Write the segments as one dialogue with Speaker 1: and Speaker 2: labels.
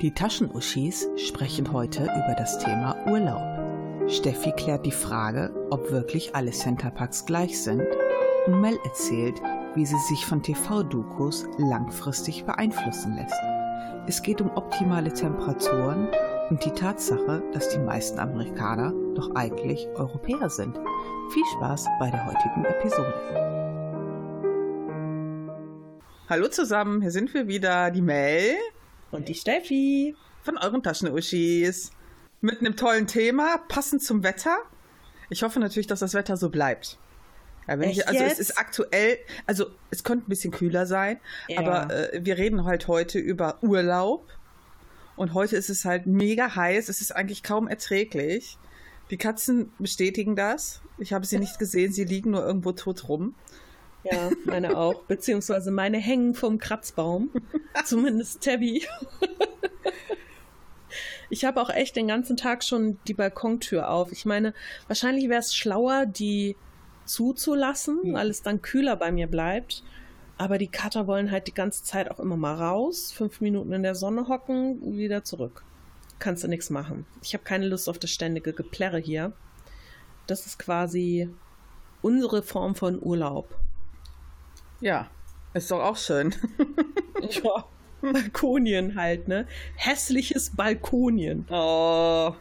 Speaker 1: Die Taschenuschis sprechen heute über das Thema Urlaub. Steffi klärt die Frage, ob wirklich alle Centerparks gleich sind und Mel erzählt, wie sie sich von TV-Dokus langfristig beeinflussen lässt. Es geht um optimale Temperaturen und die Tatsache, dass die meisten Amerikaner doch eigentlich Europäer sind. Viel Spaß bei der heutigen Episode.
Speaker 2: Hallo zusammen, hier sind wir wieder, die Mel
Speaker 3: und die Steffi
Speaker 2: von euren Taschenuschis. Mit einem tollen Thema, passend zum Wetter. Ich hoffe natürlich, dass das Wetter so bleibt. Ja, ich, also jetzt? es ist aktuell, also es könnte ein bisschen kühler sein, ja. aber äh, wir reden halt heute über Urlaub. Und heute ist es halt mega heiß. Es ist eigentlich kaum erträglich. Die Katzen bestätigen das. Ich habe sie nicht gesehen, sie liegen nur irgendwo tot rum.
Speaker 3: Ja, meine auch. Beziehungsweise meine hängen vom Kratzbaum. Zumindest Tabby. ich habe auch echt den ganzen Tag schon die Balkontür auf. Ich meine, wahrscheinlich wäre es schlauer, die zuzulassen, mhm. weil es dann kühler bei mir bleibt. Aber die Kater wollen halt die ganze Zeit auch immer mal raus, fünf Minuten in der Sonne hocken, wieder zurück. Kannst du nichts machen. Ich habe keine Lust auf das ständige Geplärre hier. Das ist quasi unsere Form von Urlaub.
Speaker 2: Ja, ist doch auch schön.
Speaker 3: ja, Balkonien halt, ne? Hässliches Balkonien.
Speaker 2: Oh.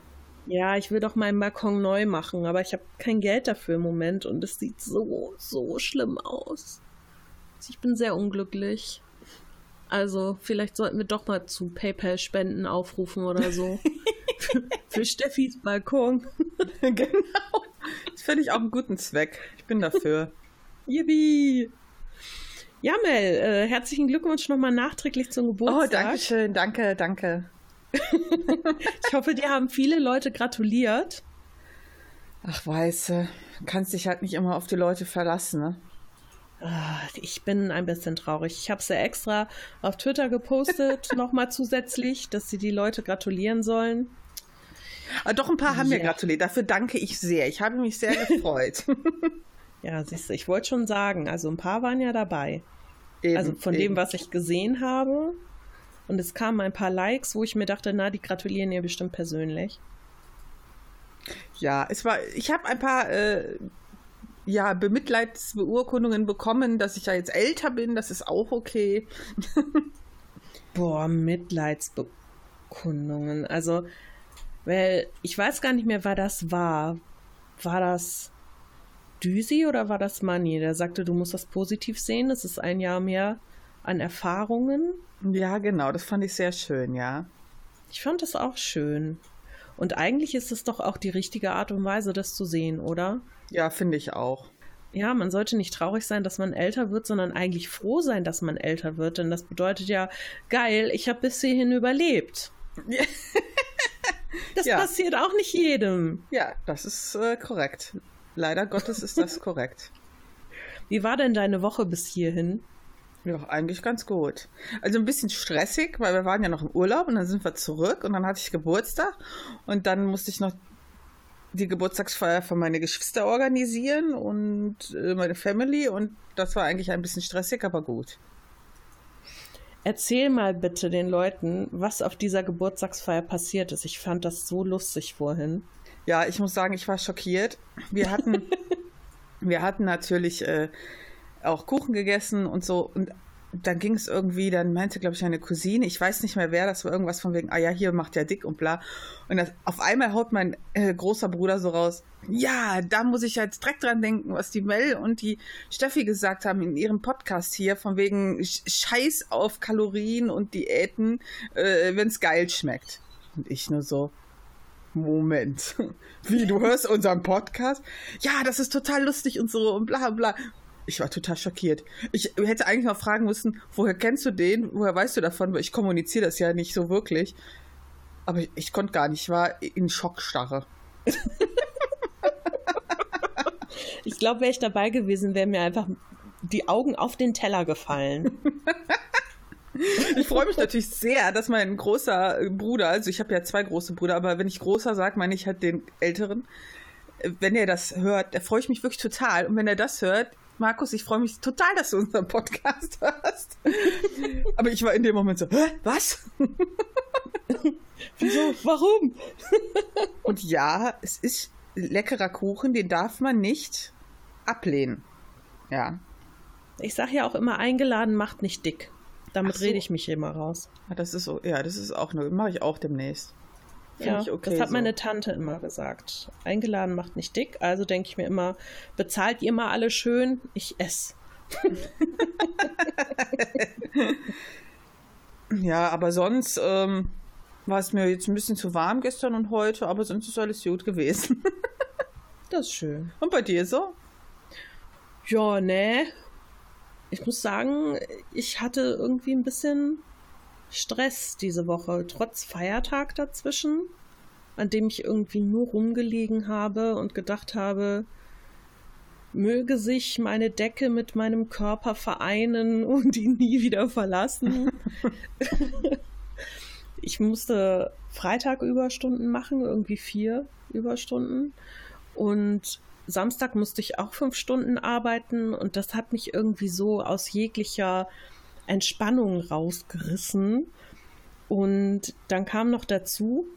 Speaker 3: Ja, ich will doch meinen Balkon neu machen, aber ich habe kein Geld dafür im Moment und es sieht so, so schlimm aus. Ich bin sehr unglücklich. Also, vielleicht sollten wir doch mal zu PayPal-Spenden aufrufen oder so. für, für Steffis Balkon.
Speaker 2: genau. Das finde ich auch einen guten Zweck. Ich bin dafür.
Speaker 3: Yippie! Ja, Mel, äh, herzlichen Glückwunsch nochmal nachträglich zum Geburtstag.
Speaker 2: Oh, danke schön. Danke, danke.
Speaker 3: ich hoffe, dir haben viele Leute gratuliert.
Speaker 2: Ach, weiße, kannst dich halt nicht immer auf die Leute verlassen, ne?
Speaker 3: Ich bin ein bisschen traurig. Ich habe es ja extra auf Twitter gepostet, nochmal zusätzlich, dass sie die Leute gratulieren sollen.
Speaker 2: Aber ah, doch ein paar haben ja. mir gratuliert. Dafür danke ich sehr. Ich habe mich sehr gefreut.
Speaker 3: Ja, siehst du, ich wollte schon sagen, also ein paar waren ja dabei. Eben, also von eben. dem, was ich gesehen habe, und es kamen ein paar Likes, wo ich mir dachte, na, die gratulieren ihr bestimmt persönlich.
Speaker 2: Ja, es war, ich habe ein paar äh, ja, Bemitleidsbeurkundungen bekommen, dass ich ja jetzt älter bin, das ist auch okay.
Speaker 3: Boah, Mitleidsbekundungen. Also, weil ich weiß gar nicht mehr, wer das war. War das Düsi oder war das Manni? Der sagte, du musst das positiv sehen, das ist ein Jahr mehr an Erfahrungen.
Speaker 2: Ja, genau, das fand ich sehr schön, ja.
Speaker 3: Ich fand es auch schön. Und eigentlich ist es doch auch die richtige Art und Weise, das zu sehen, oder?
Speaker 2: Ja, finde ich auch.
Speaker 3: Ja, man sollte nicht traurig sein, dass man älter wird, sondern eigentlich froh sein, dass man älter wird. Denn das bedeutet ja, geil, ich habe bis hierhin überlebt. das ja. passiert auch nicht jedem.
Speaker 2: Ja, das ist äh, korrekt. Leider Gottes ist das korrekt.
Speaker 3: Wie war denn deine Woche bis hierhin?
Speaker 2: Ja, eigentlich ganz gut. Also ein bisschen stressig, weil wir waren ja noch im Urlaub und dann sind wir zurück und dann hatte ich Geburtstag und dann musste ich noch die Geburtstagsfeier für meine Geschwister organisieren und äh, meine Family und das war eigentlich ein bisschen stressig, aber gut.
Speaker 3: Erzähl mal bitte den Leuten, was auf dieser Geburtstagsfeier passiert ist. Ich fand das so lustig vorhin.
Speaker 2: Ja, ich muss sagen, ich war schockiert. Wir hatten, wir hatten natürlich äh, auch Kuchen gegessen und so. Und dann ging es irgendwie, dann meinte, glaube ich, eine Cousine, ich weiß nicht mehr wer, das war irgendwas von wegen, ah ja, hier macht ja dick und bla. Und das, auf einmal haut mein äh, großer Bruder so raus, ja, da muss ich jetzt direkt dran denken, was die Mel und die Steffi gesagt haben in ihrem Podcast hier, von wegen Scheiß auf Kalorien und Diäten, äh, wenn es geil schmeckt. Und ich nur so, Moment. Wie, du hörst unseren Podcast? Ja, das ist total lustig und so und bla bla. Ich war total schockiert. Ich hätte eigentlich mal fragen müssen, woher kennst du den? Woher weißt du davon? Weil ich kommuniziere das ja nicht so wirklich. Aber ich, ich konnte gar nicht. Ich war in Schockstarre.
Speaker 3: ich glaube, wäre ich dabei gewesen, wären mir einfach die Augen auf den Teller gefallen.
Speaker 2: Ich freue mich natürlich sehr, dass mein großer Bruder, also ich habe ja zwei große Brüder, aber wenn ich großer sage, meine ich halt den älteren. Wenn er das hört, da freue ich mich wirklich total. Und wenn er das hört, Markus, ich freue mich total, dass du unseren Podcast hörst. Aber ich war in dem Moment so, Hä, was?
Speaker 3: Wieso? Warum?
Speaker 2: Und ja, es ist leckerer Kuchen, den darf man nicht ablehnen. Ja.
Speaker 3: Ich sage ja auch immer, eingeladen macht nicht dick. Damit
Speaker 2: so.
Speaker 3: rede ich mich immer raus.
Speaker 2: Ja, Das ist so, ja, das ist auch nur, mache ich auch demnächst. Finde
Speaker 3: Ja,
Speaker 2: ich okay.
Speaker 3: das hat
Speaker 2: so.
Speaker 3: meine Tante immer gesagt. Eingeladen macht nicht dick. Also denke ich mir immer, bezahlt ihr mal alle schön, ich esse.
Speaker 2: Ja, aber sonst ähm, war es mir jetzt ein bisschen zu warm gestern und heute, aber sonst ist alles gut gewesen.
Speaker 3: Das ist schön.
Speaker 2: Und bei dir so?
Speaker 3: Ja, ne. Ich muss sagen, ich hatte irgendwie ein bisschen Stress diese Woche, trotz Feiertag dazwischen, an dem ich irgendwie nur rumgelegen habe und gedacht habe, möge sich meine Decke mit meinem Körper vereinen und ihn nie wieder verlassen. ich musste Freitag Überstunden machen, irgendwie vier Überstunden. Und Samstag musste ich auch fünf Stunden arbeiten und das hat mich irgendwie so aus jeglicher Entspannung rausgerissen. Und dann kam noch dazu,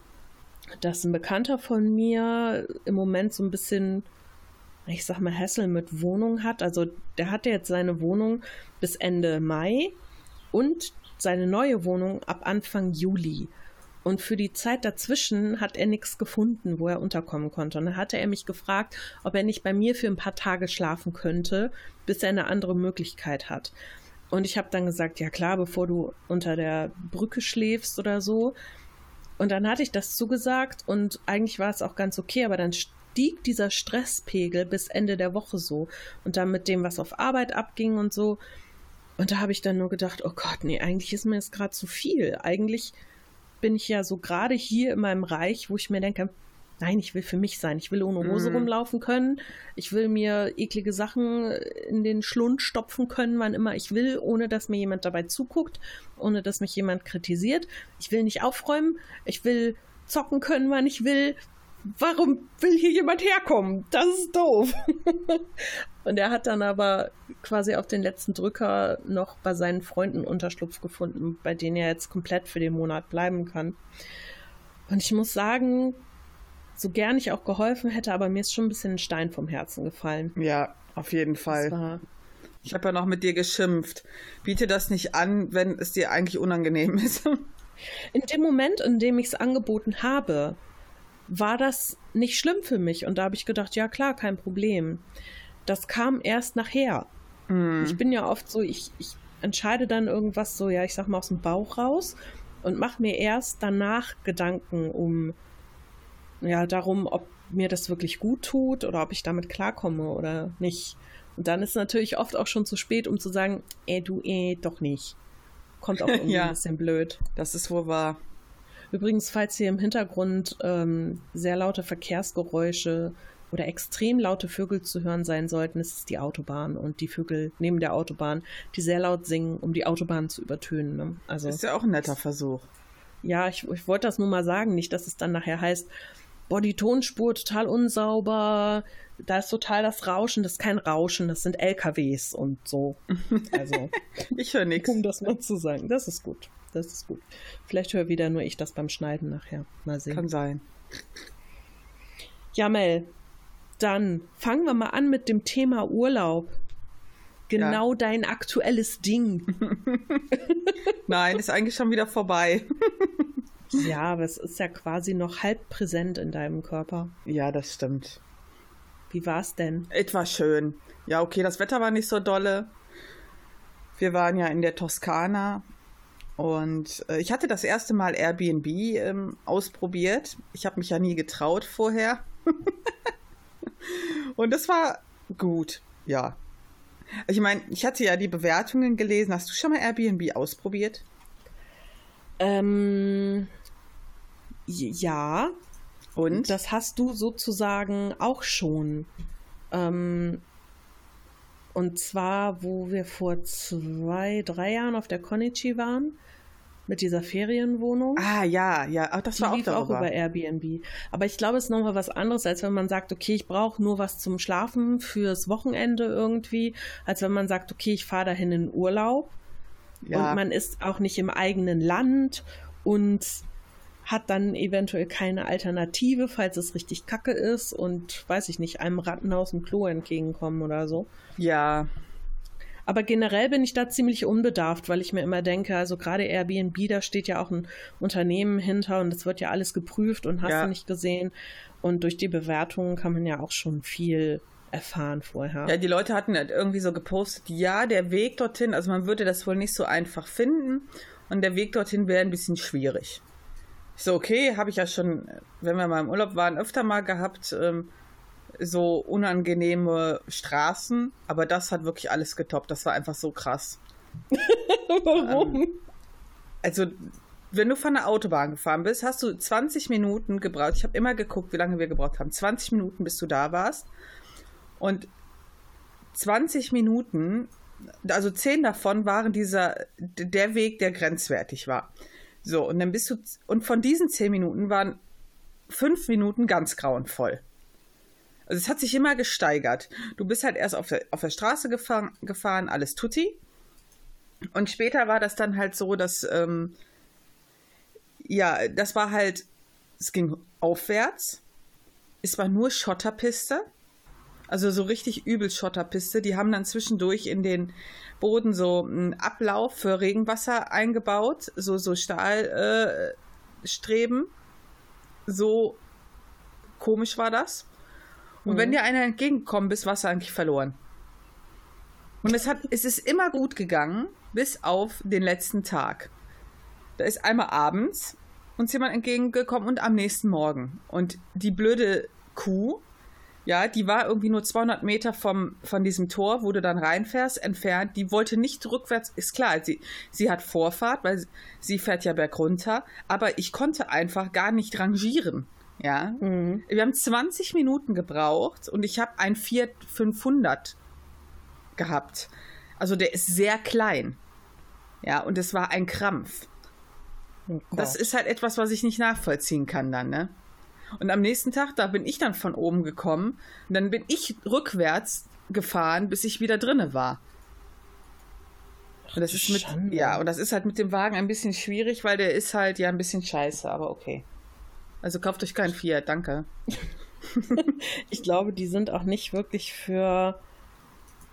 Speaker 3: dass ein Bekannter von mir im Moment so ein bisschen, ich sag mal, Hassel mit Wohnung hat. Also der hatte jetzt seine Wohnung bis Ende Mai und seine neue Wohnung ab Anfang Juli. Und für die Zeit dazwischen hat er nichts gefunden, wo er unterkommen konnte. Und dann hatte er mich gefragt, ob er nicht bei mir für ein paar Tage schlafen könnte, bis er eine andere Möglichkeit hat. Und ich habe dann gesagt, ja klar, bevor du unter der Brücke schläfst oder so. Und dann hatte ich das zugesagt und eigentlich war es auch ganz okay, aber dann stieg dieser Stresspegel bis Ende der Woche so. Und dann mit dem, was auf Arbeit abging und so. Und da habe ich dann nur gedacht, oh Gott, nee, eigentlich ist mir das gerade zu viel. Eigentlich bin ich ja so gerade hier in meinem Reich, wo ich mir denke, nein, ich will für mich sein. Ich will ohne Hose
Speaker 2: Mhm.
Speaker 3: rumlaufen können. Ich will mir eklige Sachen in den Schlund stopfen können, wann immer ich will, ohne dass mir jemand dabei zuguckt, ohne dass mich jemand kritisiert. Ich will nicht aufräumen. Ich will zocken können, wann ich will. Warum will hier jemand herkommen? Das ist doof. Und er hat dann aber quasi auf den letzten Drücker noch bei seinen Freunden Unterschlupf gefunden, bei denen er jetzt komplett für den Monat bleiben kann. Und ich muss sagen, so gern ich auch geholfen hätte, aber mir ist schon ein bisschen ein Stein vom Herzen gefallen.
Speaker 2: Ja, auf jeden Fall. Ich habe ja noch mit dir geschimpft. Biete das nicht an, wenn es dir eigentlich unangenehm ist.
Speaker 3: in dem Moment, in dem ich es angeboten habe, war das nicht schlimm für mich. Und da habe ich gedacht, ja klar, kein Problem. Das kam erst nachher.
Speaker 2: Hm.
Speaker 3: Ich bin ja oft so, ich, ich entscheide dann irgendwas so, ja, ich sag mal aus dem Bauch raus und mache mir erst danach Gedanken um, ja, darum, ob mir das wirklich gut tut oder ob ich damit klarkomme oder nicht. Und dann ist es natürlich oft auch schon zu spät, um zu sagen, eh, du, eh, doch nicht. Kommt auch irgendwie
Speaker 2: Ja.
Speaker 3: ein bisschen blöd.
Speaker 2: Das ist wohl wahr.
Speaker 3: Übrigens, falls hier im Hintergrund ähm, sehr laute Verkehrsgeräusche oder extrem laute Vögel zu hören sein sollten, ist es die Autobahn und die Vögel neben der Autobahn, die sehr laut singen, um die Autobahn zu übertönen. Ne? Also
Speaker 2: Ist ja auch ein netter Versuch.
Speaker 3: ja, ich, ich wollte das nur mal sagen, nicht, dass es dann nachher heißt, boah, die Tonspur total unsauber, da ist total das Rauschen, das ist kein Rauschen, das sind LKWs und so. Also,
Speaker 2: Ich höre nichts.
Speaker 3: um das mal zu sagen, das ist gut. Das ist gut. Vielleicht höre wieder nur ich das beim Schneiden nachher. Mal sehen.
Speaker 2: Kann sein.
Speaker 3: Ja, Mel, dann fangen wir mal an mit dem Thema Urlaub. Genau dein aktuelles Ding.
Speaker 2: Nein, ist eigentlich schon wieder vorbei.
Speaker 3: ja, aber es ist ja quasi noch halb präsent in deinem Körper.
Speaker 2: Ja, das stimmt.
Speaker 3: Wie war's denn?
Speaker 2: Etwas schön. Ja, okay, das Wetter war nicht so dolle. Wir waren ja in der Toskana und äh, ich hatte das erste Mal Airbnb ähm, ausprobiert. Ich habe mich ja nie getraut vorher. und das war gut, ja. Ich meine, ich hatte ja die Bewertungen gelesen. Hast du schon mal Airbnb ausprobiert?
Speaker 3: Ähm, ja,
Speaker 2: Und?
Speaker 3: das hast du sozusagen auch schon. Ähm, und zwar, wo wir vor zwei, drei Jahren auf der Konichi waren, mit dieser Ferienwohnung.
Speaker 2: Ah, ja, ja. Ach, das
Speaker 3: Die
Speaker 2: war auch
Speaker 3: lief auch über Airbnb. Aber ich glaube, es ist nochmal was anderes, als wenn man sagt, okay, ich brauche nur was zum Schlafen fürs Wochenende irgendwie, als wenn man sagt, okay, ich fahre dahin in Urlaub
Speaker 2: ja.
Speaker 3: und man ist auch nicht im eigenen Land und hat dann eventuell keine Alternative, falls es richtig kacke ist und weiß ich nicht, einem Ratten aus dem Klo entgegenkommen oder so.
Speaker 2: ja,
Speaker 3: Aber generell bin ich da ziemlich unbedarft, weil ich mir immer denke, also gerade Airbnb, da steht ja auch ein Unternehmen hinter und es wird ja alles geprüft und hast
Speaker 2: Ja.
Speaker 3: du nicht gesehen. Und durch die Bewertungen kann man ja auch schon viel erfahren vorher.
Speaker 2: Ja, die Leute hatten halt irgendwie so gepostet, ja, der Weg dorthin, also man würde das wohl nicht so einfach finden und der Weg dorthin wäre ein bisschen schwierig. So, okay, habe ich ja schon, wenn wir mal im Urlaub waren, öfter mal gehabt, ähm, so unangenehme Straßen, aber das hat wirklich alles getoppt. Das war einfach so krass.
Speaker 3: Warum?
Speaker 2: Also, wenn du von der Autobahn gefahren bist, hast du 20 Minuten gebraucht. Ich habe immer geguckt, wie lange wir gebraucht haben. 20 Minuten, bis du da warst. Und 20 Minuten, also 10 davon waren dieser, der Weg, der grenzwertig war. So, und dann bist du, und von diesen 10 Minuten waren 5 Minuten ganz grauenvoll. Also es hat sich immer gesteigert. Du bist halt erst auf der, auf der Straße gefahren, gefahren, alles tutti. Und später war das dann halt so, dass, ähm, ja, das war halt, es ging aufwärts. Es war nur Schotterpiste. Also so richtig übel Schotterpiste. Die haben dann zwischendurch in den Boden so einen Ablauf für Regenwasser eingebaut. So, so Stahlstreben. Äh, so komisch war das. Und wenn dir einer entgegengekommen bist, warst du eigentlich verloren. Und es, hat, es ist immer gut gegangen, bis auf den letzten Tag. Da ist einmal abends uns jemand entgegengekommen und am nächsten Morgen. Und die blöde Kuh, ja, die war irgendwie nur 200 Meter vom, von diesem Tor, wo du dann reinfährst, entfernt. Die wollte nicht rückwärts, ist klar, sie, sie hat Vorfahrt, weil sie fährt ja bergunter. Aber ich konnte einfach gar nicht rangieren. Ja,
Speaker 3: Mhm.
Speaker 2: wir haben 20 Minuten gebraucht und ich habe ein Fiat 500 gehabt. Also der ist sehr klein. Ja, und es war ein Krampf.
Speaker 3: Oh
Speaker 2: Das ist halt etwas, was ich nicht nachvollziehen kann dann, ne? Und am nächsten Tag, da bin ich dann von oben gekommen und dann bin ich rückwärts gefahren, bis ich wieder drinne war. Und das ist mit,
Speaker 3: Schande.
Speaker 2: ja, und das ist halt mit dem Wagen ein bisschen schwierig, weil der ist halt ja ein bisschen scheiße, aber okay. Also kauft euch keinen Fiat, danke.
Speaker 3: Ich glaube, die sind auch nicht wirklich für.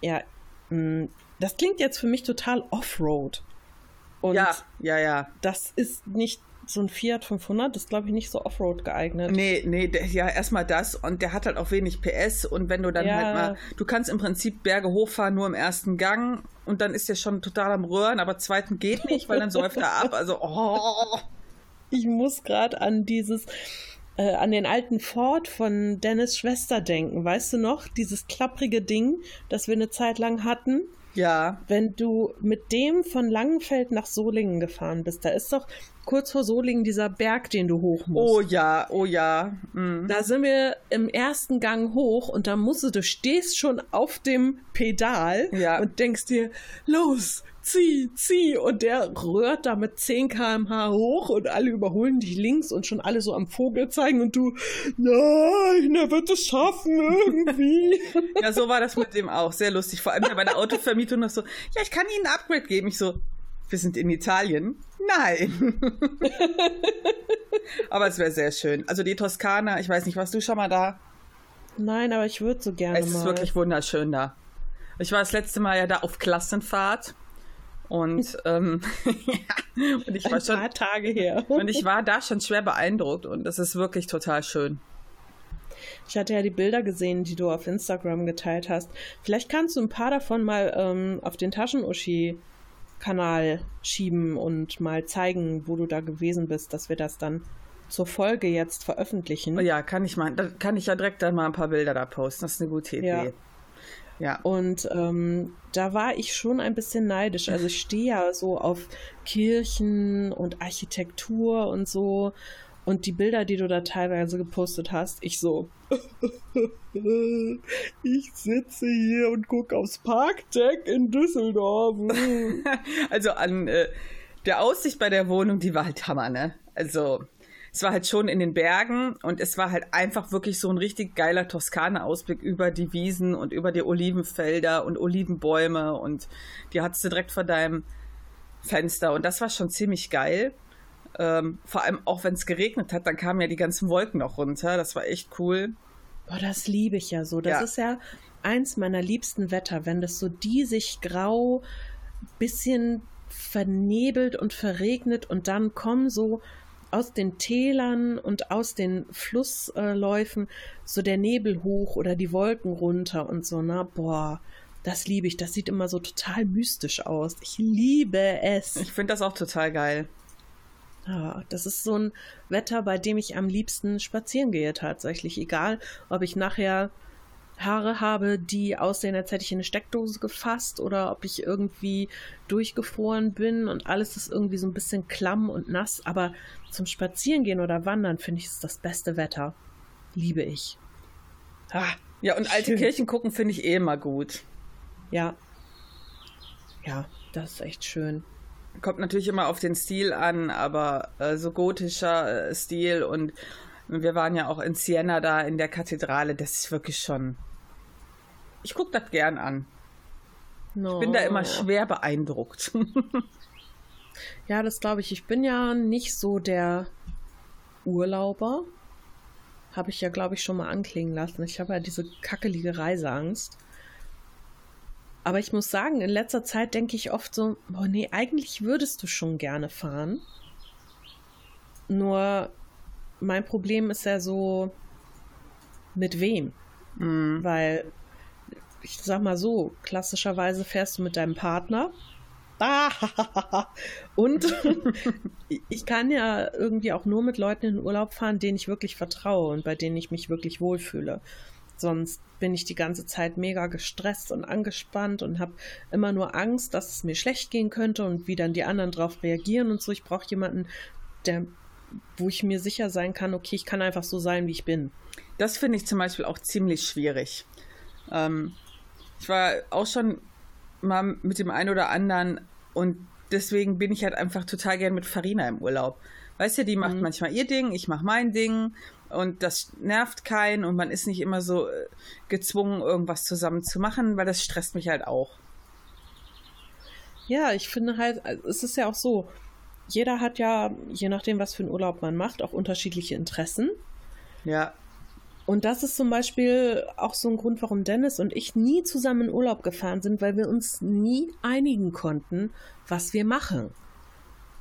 Speaker 3: Ja, mh, das klingt jetzt für mich total Offroad. Und
Speaker 2: ja, ja, ja.
Speaker 3: das ist nicht so ein Fiat 500, das ist, glaube ich, nicht so Offroad geeignet.
Speaker 2: Nee, nee, der, ja, erstmal das und der hat halt auch wenig PS und wenn du dann
Speaker 3: Ja.
Speaker 2: halt mal, du kannst im Prinzip Berge hochfahren nur im ersten Gang und dann ist der schon total am Röhren, aber zweiten geht nicht, weil dann säuft er ab. Also, oh.
Speaker 3: Ich muss gerade an dieses, äh, an den alten Ford von Dennis Schwester denken. Weißt du noch? Dieses klapprige Ding, das wir eine Zeit lang hatten.
Speaker 2: Ja,
Speaker 3: Wenn du mit dem von Langenfeld nach Solingen gefahren bist, da ist doch kurz vor Solingen dieser Berg, den du hoch musst.
Speaker 2: oh ja, oh ja. Mm.
Speaker 3: Da sind wir im ersten Gang hoch und da musst du, du stehst schon auf dem Pedal
Speaker 2: Ja.
Speaker 3: und denkst dir, los, zieh, zieh. Und der rührt da mit 10 km/h hoch und alle überholen dich links und schon alle so am Vogel zeigen und du, nein, er wird es schaffen irgendwie.
Speaker 2: Ja, so war das mit dem auch. Sehr lustig. Vor allem bei der Autovermietung noch so, ja, ich kann Ihnen ein Upgrade geben. Ich so, wir sind in Italien. Nein. Aber es wäre sehr schön. Also die Toskana, ich weiß nicht, warst du schon mal da?
Speaker 3: nein, aber ich würde so gerne
Speaker 2: Es ist
Speaker 3: mal.
Speaker 2: wirklich wunderschön da. Ich war das letzte Mal ja da auf Klassenfahrt und, ähm, ja, und ich war
Speaker 3: ein
Speaker 2: schon
Speaker 3: paar Tage her.
Speaker 2: und ich war da schon schwer beeindruckt und das ist wirklich total schön.
Speaker 3: Ich hatte ja die Bilder gesehen, die du auf Instagram geteilt hast. Vielleicht kannst du ein paar davon mal ähm, auf den Taschenuschi-Kanal schieben und mal zeigen, wo du da gewesen bist, dass wir das dann zur Folge jetzt veröffentlichen.
Speaker 2: Ja, kann ich mal, da kann ich ja direkt dann mal ein paar Bilder da posten. Das ist eine gute Idee.
Speaker 3: Ja.
Speaker 2: Ja.
Speaker 3: Und ähm, da war ich schon ein bisschen neidisch. Also ich stehe ja so auf Kirchen und Architektur und so. Und die Bilder, die du da teilweise gepostet hast, ich so. ich sitze hier und gucke aufs Parkdeck in Düsseldorf.
Speaker 2: Also an, äh, der Aussicht bei der Wohnung, die war halt Hammer, ne? Also, es war halt schon in den Bergen und es war halt einfach wirklich so ein richtig geiler Toskana-Ausblick über die Wiesen und über die Olivenfelder und Olivenbäume und die hattest du direkt vor deinem Fenster und das war schon ziemlich geil. Ähm, vor allem auch wenn es geregnet hat, dann kamen ja die ganzen Wolken noch runter. Das war echt cool.
Speaker 3: Boah, das liebe ich ja so. Das
Speaker 2: Ja.
Speaker 3: ist ja eins meiner liebsten Wetter, wenn das so diesig grau, bisschen vernebelt und verregnet und dann kommen so aus den Tälern und aus den Flussläufen so der Nebel hoch oder die Wolken runter und so, na, boah, das liebe ich. Das sieht immer so total mystisch aus. Ich liebe es.
Speaker 2: Ich finde das auch total geil.
Speaker 3: Ja, das ist so ein Wetter, bei dem ich am liebsten spazieren gehe, tatsächlich. Egal, ob ich nachher Haare habe, die aussehen, als hätte ich in eine Steckdose gefasst oder ob ich irgendwie durchgefroren bin und alles ist irgendwie so ein bisschen klamm und nass. Aber zum Spazierengehen oder Wandern finde ich es das beste Wetter. Liebe ich. Ah,
Speaker 2: Ja, und alte
Speaker 3: Schön.
Speaker 2: Kirchen gucken finde ich eh immer gut.
Speaker 3: ja. Ja, das ist echt schön.
Speaker 2: Kommt natürlich immer auf den Stil an, aber äh, so gotischer äh, Stil und wir waren ja auch in Siena da in der Kathedrale, das ist wirklich schon. Ich gucke das gern an.
Speaker 3: No.
Speaker 2: Ich bin da immer schwer beeindruckt.
Speaker 3: Ja, das glaube ich. Ich bin ja nicht so der Urlauber. Habe ich ja, glaube ich, schon mal anklingen lassen. Ich habe ja diese kackelige Reiseangst. Aber ich muss sagen, in letzter Zeit denke ich oft so, boah, nee, eigentlich würdest du schon gerne fahren. Nur mein Problem ist ja so, mit wem?
Speaker 2: Mhm.
Speaker 3: Weil, ich sag mal so, klassischerweise fährst du mit deinem Partner. Ah, und ich kann ja irgendwie auch nur mit Leuten in den Urlaub fahren, denen ich wirklich vertraue und bei denen ich mich wirklich wohlfühle. Sonst bin ich die ganze Zeit mega gestresst und angespannt und habe immer nur Angst, dass es mir schlecht gehen könnte und wie dann die anderen drauf reagieren und so. Ich brauche jemanden, der, wo ich mir sicher sein kann, okay, ich kann einfach so sein, wie ich bin.
Speaker 2: Das finde ich zum Beispiel auch ziemlich schwierig. Ähm, ich war auch schon mal mit dem einen oder anderen und deswegen bin ich halt einfach total gern mit Farina im Urlaub. Weißt du, die macht manchmal ihr Ding, ich mache mein Ding und das nervt keinen und man ist nicht immer so äh, gezwungen, irgendwas zusammen zu machen, weil das stresst mich halt auch.
Speaker 3: Ja, ich finde halt, also es ist ja auch so, jeder hat ja, je nachdem, was für einen Urlaub man macht, auch unterschiedliche Interessen.
Speaker 2: Ja,
Speaker 3: Und das ist zum Beispiel auch so ein Grund, warum Dennis und ich nie zusammen in Urlaub gefahren sind, weil wir uns nie einigen konnten, was wir machen.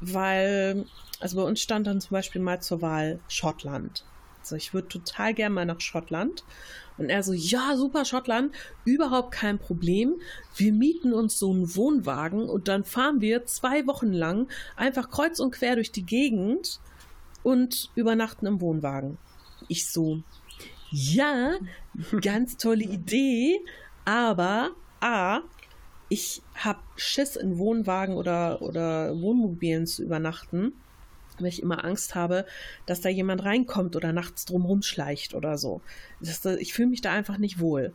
Speaker 3: Weil, also bei uns stand dann zum Beispiel mal zur Wahl Schottland. Also ich würde total gerne mal nach Schottland. Und er so, ja, super Schottland, überhaupt kein Problem. Wir mieten uns so einen Wohnwagen und dann fahren wir zwei Wochen lang einfach kreuz und quer durch die Gegend und übernachten im Wohnwagen. Ich so, ja, ganz tolle Idee, aber A, ich habe Schiss in Wohnwagen oder, oder Wohnmobilen zu übernachten, weil ich immer Angst habe, dass da jemand reinkommt oder nachts drum rumschleicht oder so. Das, ich fühle mich da einfach nicht wohl.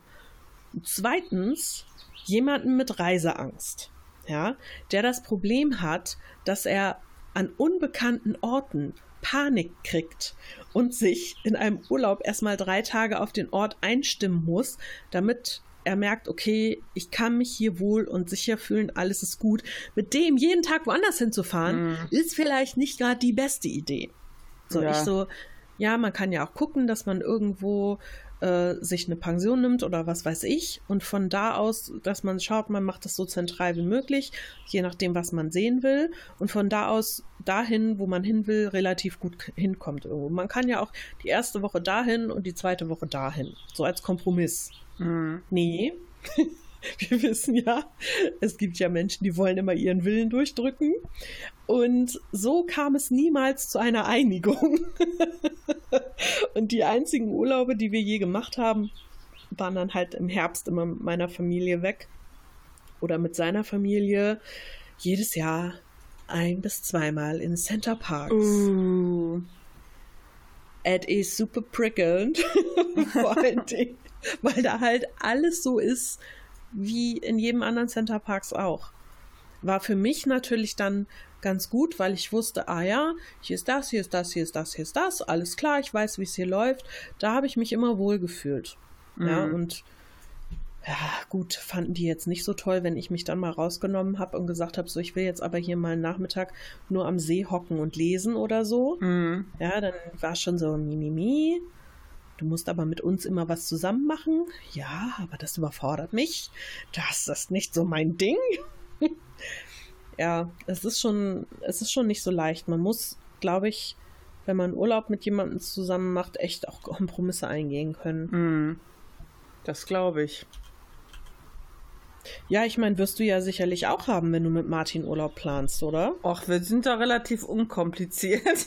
Speaker 3: Und zweitens, jemanden mit Reiseangst, ja, der das Problem hat, dass er an unbekannten Orten Panik kriegt und sich in einem Urlaub erstmal drei Tage auf den Ort einstimmen muss, damit er merkt, okay, ich kann mich hier wohl und sicher fühlen, alles ist gut. Mit dem jeden Tag woanders hinzufahren, ist vielleicht nicht gerade die beste Idee. So,
Speaker 2: Ja.
Speaker 3: ich so, ja, man kann ja auch gucken, dass man irgendwo äh, sich eine Pension nimmt oder was weiß ich und von da aus, dass man schaut, man macht das so zentral wie möglich, je nachdem, was man sehen will und von da aus dahin, wo man hin will, relativ gut hinkommt irgendwo. Man kann ja auch die erste Woche dahin und die zweite Woche dahin, so als Kompromiss.
Speaker 2: Mhm.
Speaker 3: Nee. Wir wissen ja, es gibt ja Menschen, die wollen immer ihren Willen durchdrücken. Und so kam es niemals zu einer Einigung. Und die einzigen Urlaube, die wir je gemacht haben, waren dann halt im Herbst immer mit meiner Familie weg. Oder mit seiner Familie. Jedes Jahr ein bis zweimal in Center Parks.
Speaker 2: Uh.
Speaker 3: Es ist super prickelnd. Vor allen Dingen, weil da halt alles so ist, wie in jedem anderen Center Parks auch. War für mich natürlich dann ganz gut, weil ich wusste, ah ja, hier ist das, hier ist das, hier ist das, hier ist das, alles klar, ich weiß, wie es hier läuft. Da habe ich mich immer wohl gefühlt. Mhm. Ja, und ja, gut, fanden die jetzt nicht so toll, wenn ich mich dann mal rausgenommen habe und gesagt habe, so, ich will jetzt aber hier mal einen Nachmittag nur am See hocken und lesen oder so. Mhm. Ja, dann war schon so Mimimi. Du musst aber mit uns immer was zusammen machen. Ja, aber das überfordert mich. Das ist nicht so mein Ding. ja, es ist schon, es ist schon nicht so leicht. Man muss, glaube ich, wenn man Urlaub mit jemandem zusammen macht, echt auch Kompromisse eingehen können.
Speaker 2: Mhm. Das glaube ich.
Speaker 3: Ja, ich meine, wirst du ja sicherlich auch haben, wenn du mit Martin Urlaub planst, oder?
Speaker 2: Ach, wir sind da relativ unkompliziert.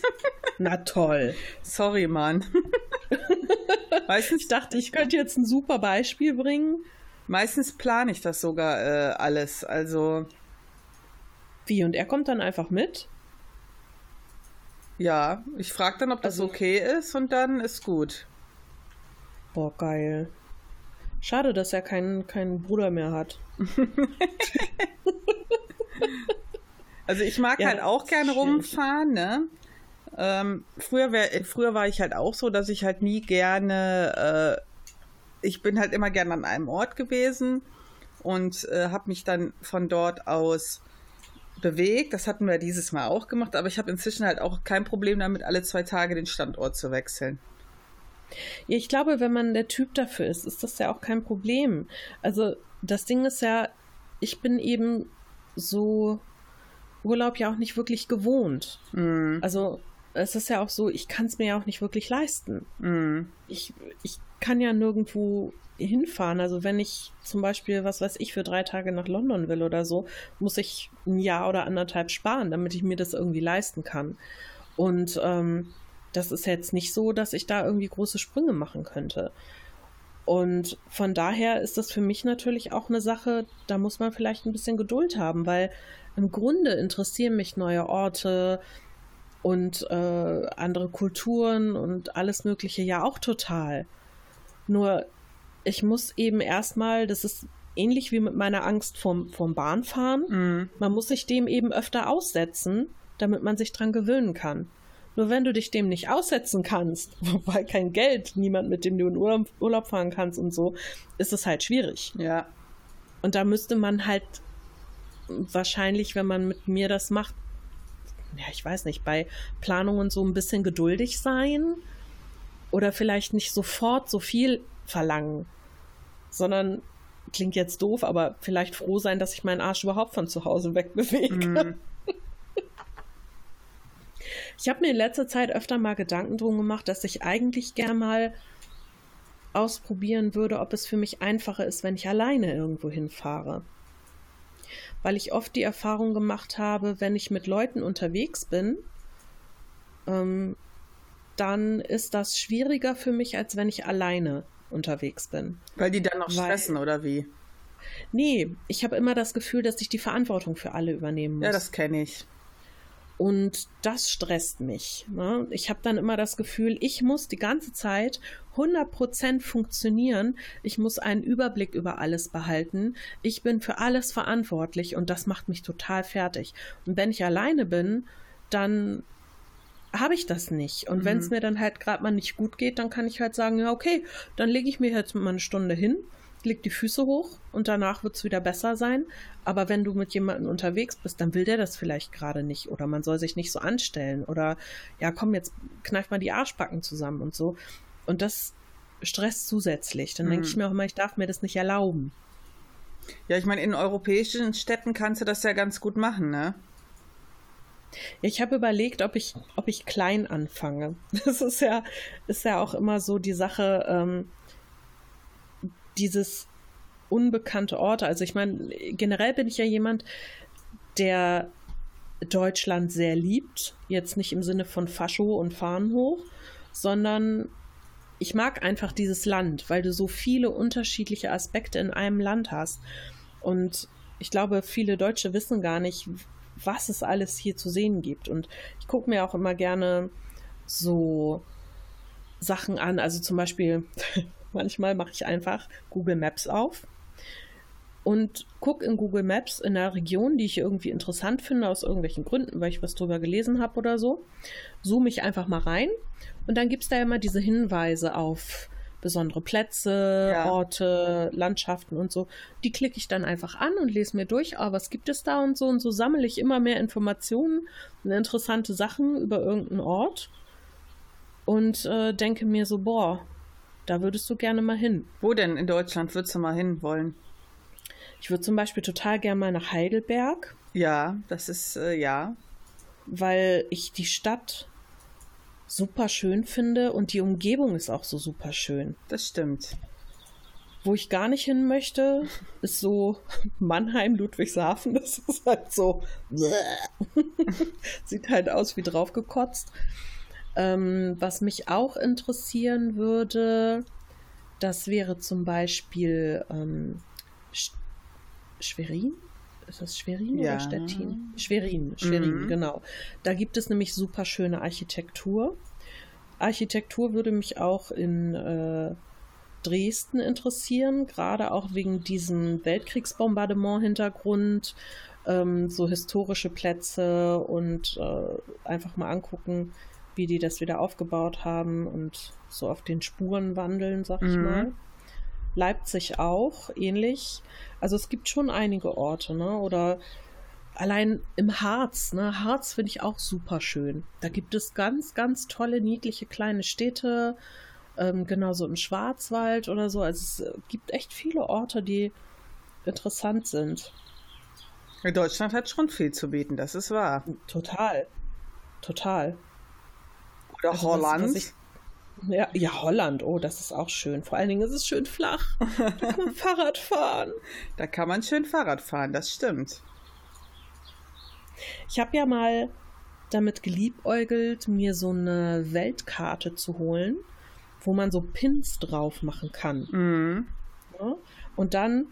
Speaker 3: Na toll.
Speaker 2: Sorry, Mann.
Speaker 3: Meistens ich dachte, ich könnte jetzt ein super Beispiel bringen.
Speaker 2: Meistens plane ich das sogar äh, alles. Also.
Speaker 3: Wie? Und er kommt dann einfach mit?
Speaker 2: Ja, ich frage dann, ob das also, okay ist und dann ist gut.
Speaker 3: Boah, geil. Schade, dass er keinen, keinen Bruder mehr hat.
Speaker 2: also ich mag ja, halt auch gerne rumfahren, ne? Ähm, früher, wär, früher war ich halt auch so, dass ich halt nie gerne, äh, ich bin halt immer gerne an einem Ort gewesen und äh, habe mich dann von dort aus bewegt. Das hatten wir dieses Mal auch gemacht, aber ich habe inzwischen halt auch kein Problem damit, alle zwei Tage den Standort zu wechseln.
Speaker 3: Ja, ich glaube, wenn man der Typ dafür ist, ist das ja auch kein Problem. Also das Ding ist ja, ich bin eben so Urlaub ja auch nicht wirklich gewohnt. Mm. Also es ist ja auch so, ich kann es mir ja auch nicht wirklich leisten. Mm. Ich, ich kann ja nirgendwo hinfahren. Also wenn ich zum Beispiel, was weiß ich, für drei Tage nach London will oder so, muss ich ein Jahr oder anderthalb sparen, damit ich mir das irgendwie leisten kann. Und ähm, das ist jetzt nicht so, dass ich da irgendwie große Sprünge machen könnte. Und von daher ist das für mich natürlich auch eine Sache, da muss man vielleicht ein bisschen Geduld haben, weil im Grunde interessieren mich neue Orte und äh, andere Kulturen und alles Mögliche ja auch total. Nur ich muss eben erstmal, das ist ähnlich wie mit meiner Angst vorm, vorm Bahnfahren, mhm. man muss sich dem eben öfter aussetzen, damit man sich dran gewöhnen kann. Nur wenn du dich dem nicht aussetzen kannst, weil kein Geld, niemand, mit dem du in Urlaub, Urlaub fahren kannst und so, ist es halt schwierig.
Speaker 2: Ja.
Speaker 3: Und da müsste man halt wahrscheinlich, wenn man mit mir das macht, ja, ich weiß nicht, bei Planungen so ein bisschen geduldig sein oder vielleicht nicht sofort so viel verlangen, sondern klingt jetzt doof, aber vielleicht froh sein, dass ich meinen Arsch überhaupt von zu Hause wegbewege. Mhm. Ich habe mir in letzter Zeit öfter mal Gedanken drum gemacht, dass ich eigentlich gern mal ausprobieren würde, ob es für mich einfacher ist, wenn ich alleine irgendwo hinfahre. Weil ich oft die Erfahrung gemacht habe, wenn ich mit Leuten unterwegs bin, ähm, dann ist das schwieriger für mich, als wenn ich alleine unterwegs bin.
Speaker 2: Weil die dann noch stressen, Weil, oder wie?
Speaker 3: Nee, ich habe immer das Gefühl, dass ich die Verantwortung für alle übernehmen muss.
Speaker 2: Ja, das kenne ich.
Speaker 3: Und das stresst mich. Ne? Ich habe dann immer das Gefühl, ich muss die ganze Zeit 100% funktionieren. Ich muss einen Überblick über alles behalten. Ich bin für alles verantwortlich und das macht mich total fertig. Und wenn ich alleine bin, dann habe ich das nicht. Und mhm. wenn es mir dann halt gerade mal nicht gut geht, dann kann ich halt sagen, ja, okay, dann lege ich mir jetzt mal eine Stunde hin leg die Füße hoch und danach wird es wieder besser sein. Aber wenn du mit jemandem unterwegs bist, dann will der das vielleicht gerade nicht oder man soll sich nicht so anstellen oder ja, komm, jetzt kneift mal die Arschbacken zusammen und so. Und das stresst zusätzlich. Dann mhm. denke ich mir auch immer, ich darf mir das nicht erlauben.
Speaker 2: Ja, ich meine, in europäischen Städten kannst du das ja ganz gut machen, ne?
Speaker 3: Ich habe überlegt, ob ich, ob ich klein anfange. Das ist ja, ist ja auch immer so die Sache, ähm, dieses unbekannte Orte. Also ich meine, generell bin ich ja jemand, der Deutschland sehr liebt. Jetzt nicht im Sinne von Fascho und Fahren hoch, sondern ich mag einfach dieses Land, weil du so viele unterschiedliche Aspekte in einem Land hast. Und ich glaube, viele Deutsche wissen gar nicht, was es alles hier zu sehen gibt. Und ich gucke mir auch immer gerne so Sachen an. Also zum Beispiel Manchmal mache ich einfach Google Maps auf, und gucke in Google Maps in der Region, die ich irgendwie interessant finde, aus irgendwelchen Gründen, weil ich was drüber gelesen habe oder so, zoome ich einfach mal rein und dann gibt es da immer diese Hinweise auf besondere Plätze,
Speaker 2: Ja.
Speaker 3: Orte, Landschaften und so. Die klicke ich dann einfach an und lese mir durch, ah, was gibt es da und so und so sammle ich immer mehr Informationen und interessante Sachen über irgendeinen Ort und äh, denke mir so, boah, da würdest du gerne mal hin.
Speaker 2: Wo denn in Deutschland würdest du mal hin wollen?
Speaker 3: Ich würde zum Beispiel total gerne mal nach Heidelberg,
Speaker 2: Ja, das ist, äh, ja.
Speaker 3: weil ich die Stadt super schön finde und die Umgebung ist auch so super schön.
Speaker 2: Das stimmt.
Speaker 3: Wo ich gar nicht hin möchte, ist so Mannheim, Ludwigshafen. Das ist halt so. Sieht halt aus wie draufgekotzt. Ähm, was mich auch interessieren würde, das wäre zum Beispiel ähm, Sch Schwerin. Ist das Schwerin
Speaker 2: Ja.
Speaker 3: oder Stettin? Schwerin, Schwerin,
Speaker 2: Mhm.
Speaker 3: genau. Da gibt es nämlich super schöne Architektur. Architektur würde mich auch in äh, Dresden interessieren, gerade auch wegen diesem Weltkriegsbombardement-Hintergrund, ähm, so historische Plätze und äh, einfach mal angucken, wie die das wieder aufgebaut haben und so auf den Spuren wandeln, sag ich
Speaker 2: Mhm.
Speaker 3: mal. Leipzig auch, ähnlich. Also es gibt schon einige Orte, ne? Oder allein im Harz, ne? Harz finde ich auch super schön. Da gibt es ganz, ganz tolle, niedliche kleine Städte, ähm, genauso im Schwarzwald oder so. Also es äh, gibt echt viele Orte, die interessant sind.
Speaker 2: Deutschland hat schon viel zu bieten, das ist wahr.
Speaker 3: Total. Total.
Speaker 2: Oder
Speaker 3: Also
Speaker 2: Holland.
Speaker 3: was ich- Ja, ja, Holland, oh, das ist auch schön. Vor allen Dingen ist es schön flach. Da kann man Fahrrad fahren.
Speaker 2: Da kann man schön Fahrrad fahren, das stimmt.
Speaker 3: Ich habe ja mal damit geliebäugelt, mir so eine Weltkarte zu holen, wo man so Pins drauf machen kann.
Speaker 2: Mhm.
Speaker 3: Ne? Und dann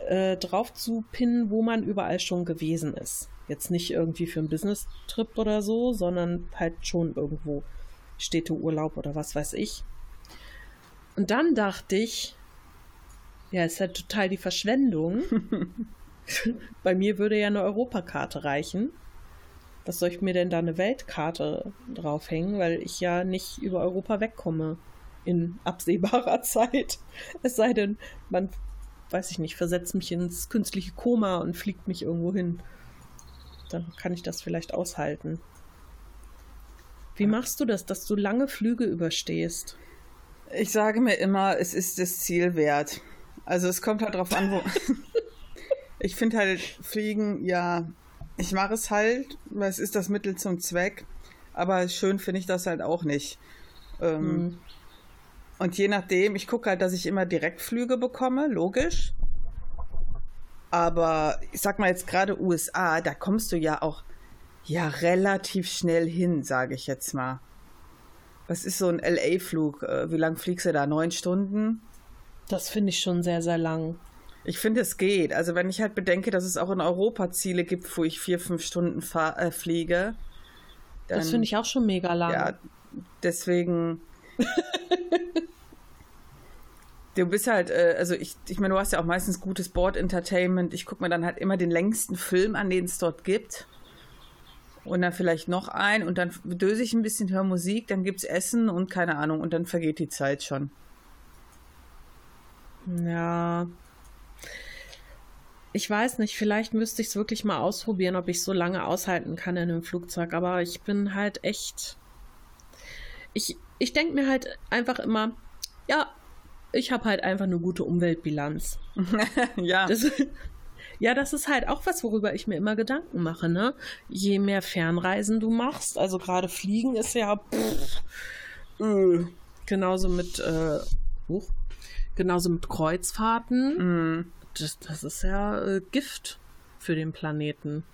Speaker 3: äh, drauf zu pinnen, wo man überall schon gewesen ist. Jetzt nicht irgendwie für einen Business-Trip oder so, sondern halt schon irgendwo Städteurlaub oder was weiß ich. Und dann dachte ich, ja, ist ja total die Verschwendung. Bei mir würde ja eine Europakarte reichen. Was soll ich mir denn da eine Weltkarte draufhängen, weil ich ja nicht über Europa wegkomme in absehbarer Zeit. Es sei denn, man, weiß ich nicht, versetzt mich ins künstliche Koma und fliegt mich irgendwo hin. Dann kann ich das vielleicht aushalten. Wie machst du das, dass du lange Flüge überstehst?
Speaker 2: Ich sage mir immer, es ist das Ziel wert. Also es kommt halt drauf an, wo. ich finde halt Fliegen, ja, ich mache es halt, weil es ist das Mittel zum Zweck. Aber schön finde ich das halt auch nicht. Ähm,
Speaker 3: Hm.
Speaker 2: Und je nachdem, ich gucke halt, dass ich immer Direktflüge bekomme, logisch. Aber ich sag mal jetzt gerade USA, da kommst du ja auch ja relativ schnell hin, sage ich jetzt mal. Was ist so ein LA-Flug? Äh, Wie lang fliegst du da? Neun Stunden?
Speaker 3: Das finde ich schon sehr, sehr lang.
Speaker 2: Ich finde, es geht. Also wenn ich halt bedenke, dass es auch in Europa Ziele gibt, wo ich vier, fünf Stunden äh, fliege.
Speaker 3: Das
Speaker 2: dann-
Speaker 3: finde ich auch schon mega lang.
Speaker 2: Ja, deswegen. du bist halt, äh, also ich, ich meine, du hast ja auch meistens gutes Board-Entertainment. Ich gucke mir dann halt immer den längsten Film an, den es dort gibt. Und dann vielleicht noch ein und dann döse ich ein bisschen, höre Musik, dann gibt's Essen und keine Ahnung und dann vergeht die Zeit schon.
Speaker 3: Ja. Ich weiß nicht, vielleicht müsste ich es wirklich mal ausprobieren, ob ich so lange aushalten kann in einem Flugzeug. Aber ich bin halt echt. Ich, ich denke mir halt einfach immer, ja, ich habe halt einfach eine gute Umweltbilanz.
Speaker 2: ja.
Speaker 3: Das, ja, das ist halt auch was, worüber ich mir immer Gedanken mache, ne? Je mehr Fernreisen du machst, also gerade Fliegen ist ja pff, äh, genauso mit äh, huch, genauso mit Kreuzfahrten.
Speaker 2: Mm.
Speaker 3: Das, das ist ja äh, Gift für den Planeten.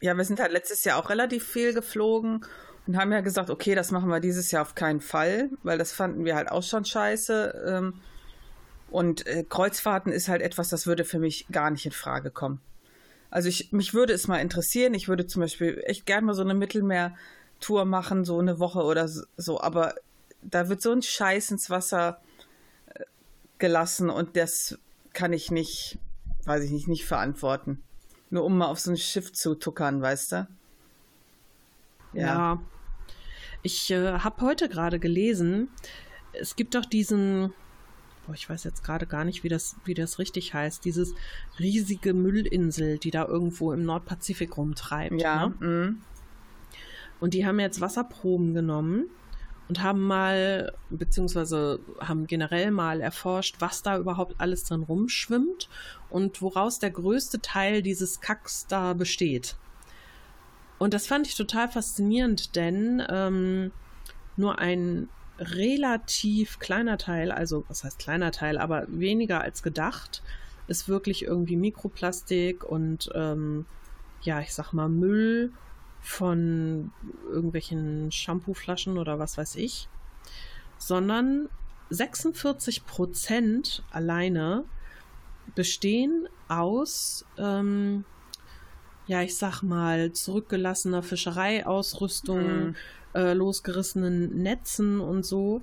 Speaker 2: Ja, wir sind halt letztes Jahr auch relativ viel geflogen und haben ja gesagt, okay, das machen wir dieses Jahr auf keinen Fall, weil das fanden wir halt auch schon scheiße. ähm, Und äh, Kreuzfahrten ist halt etwas, das würde für mich gar nicht in Frage kommen. Also ich, mich würde es mal interessieren. Ich würde zum Beispiel echt gerne mal so eine Mittelmeer-Tour machen, so eine Woche oder so, aber da wird so ein Scheiß ins Wasser äh, gelassen und das kann ich nicht, weiß ich nicht, nicht verantworten. Nur um mal auf so ein Schiff zu tuckern, weißt du?
Speaker 3: Ja. ja. Ich äh, habe heute gerade gelesen, es gibt doch diesen, boah, ich weiß jetzt gerade gar nicht, wie das, wie das richtig heißt, dieses riesige Müllinsel, die da irgendwo im Nordpazifik rumtreibt.
Speaker 2: Ja.
Speaker 3: Ne? Mm. Und die haben jetzt Wasserproben genommen und haben mal, beziehungsweise haben generell mal erforscht, was da überhaupt alles drin rumschwimmt und woraus der größte Teil dieses Kacks da besteht. Und das fand ich total faszinierend, denn ähm, nur ein relativ kleiner Teil, also was heißt kleiner Teil, aber weniger als gedacht, ist wirklich irgendwie Mikroplastik und ähm, ja, ich sag mal Müll von irgendwelchen Shampooflaschen oder was weiß ich, sondern 46 Prozent alleine bestehen aus ähm, ja, ich sag mal, zurückgelassener Fischereiausrüstung, mhm. Äh, losgerissenen Netzen und so.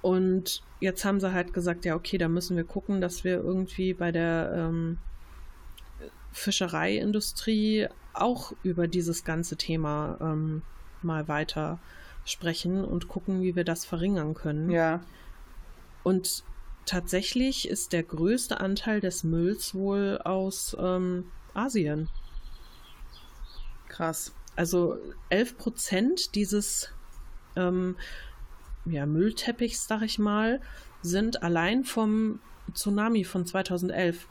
Speaker 3: Und jetzt haben sie halt gesagt, ja, okay, da müssen wir gucken, dass wir irgendwie bei der ähm, Fischereiindustrie auch über dieses ganze Thema ähm, mal weiter sprechen und gucken, wie wir das verringern können.
Speaker 2: Ja.
Speaker 3: Und tatsächlich ist der größte Anteil des Mülls wohl aus ähm, Asien.
Speaker 2: Krass.
Speaker 3: Also 11 Prozent dieses ähm, ja, Müllteppichs, sag ich mal, sind allein vom Tsunami von 2011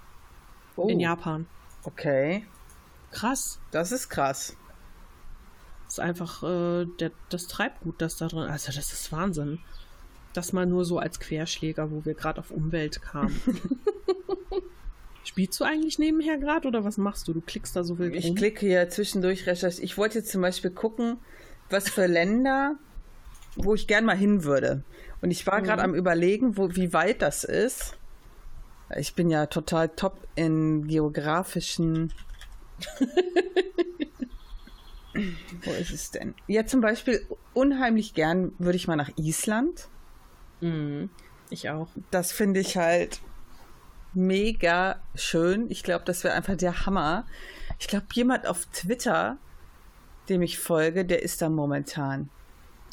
Speaker 3: oh. in Japan.
Speaker 2: Okay.
Speaker 3: Krass.
Speaker 2: Das ist krass.
Speaker 3: Das ist einfach äh, der, das Treibgut, das da drin. Also, das ist Wahnsinn. Das mal nur so als Querschläger, wo wir gerade auf Umwelt kamen. Spielst du eigentlich nebenher gerade oder was machst du? Du klickst da so viel
Speaker 2: Ich klicke hier zwischendurch recherchieren. Ich wollte jetzt zum Beispiel gucken, was für Länder, wo ich gern mal hin würde. Und ich war gerade mhm. am überlegen, wo, wie weit das ist. Ich bin ja total top in geografischen. wo ist es denn? Ja, zum Beispiel unheimlich gern würde ich mal nach Island.
Speaker 3: Mhm. Ich auch.
Speaker 2: Das finde ich halt mega schön. Ich glaube, das wäre einfach der Hammer. Ich glaube, jemand auf Twitter, dem ich folge, der ist da momentan.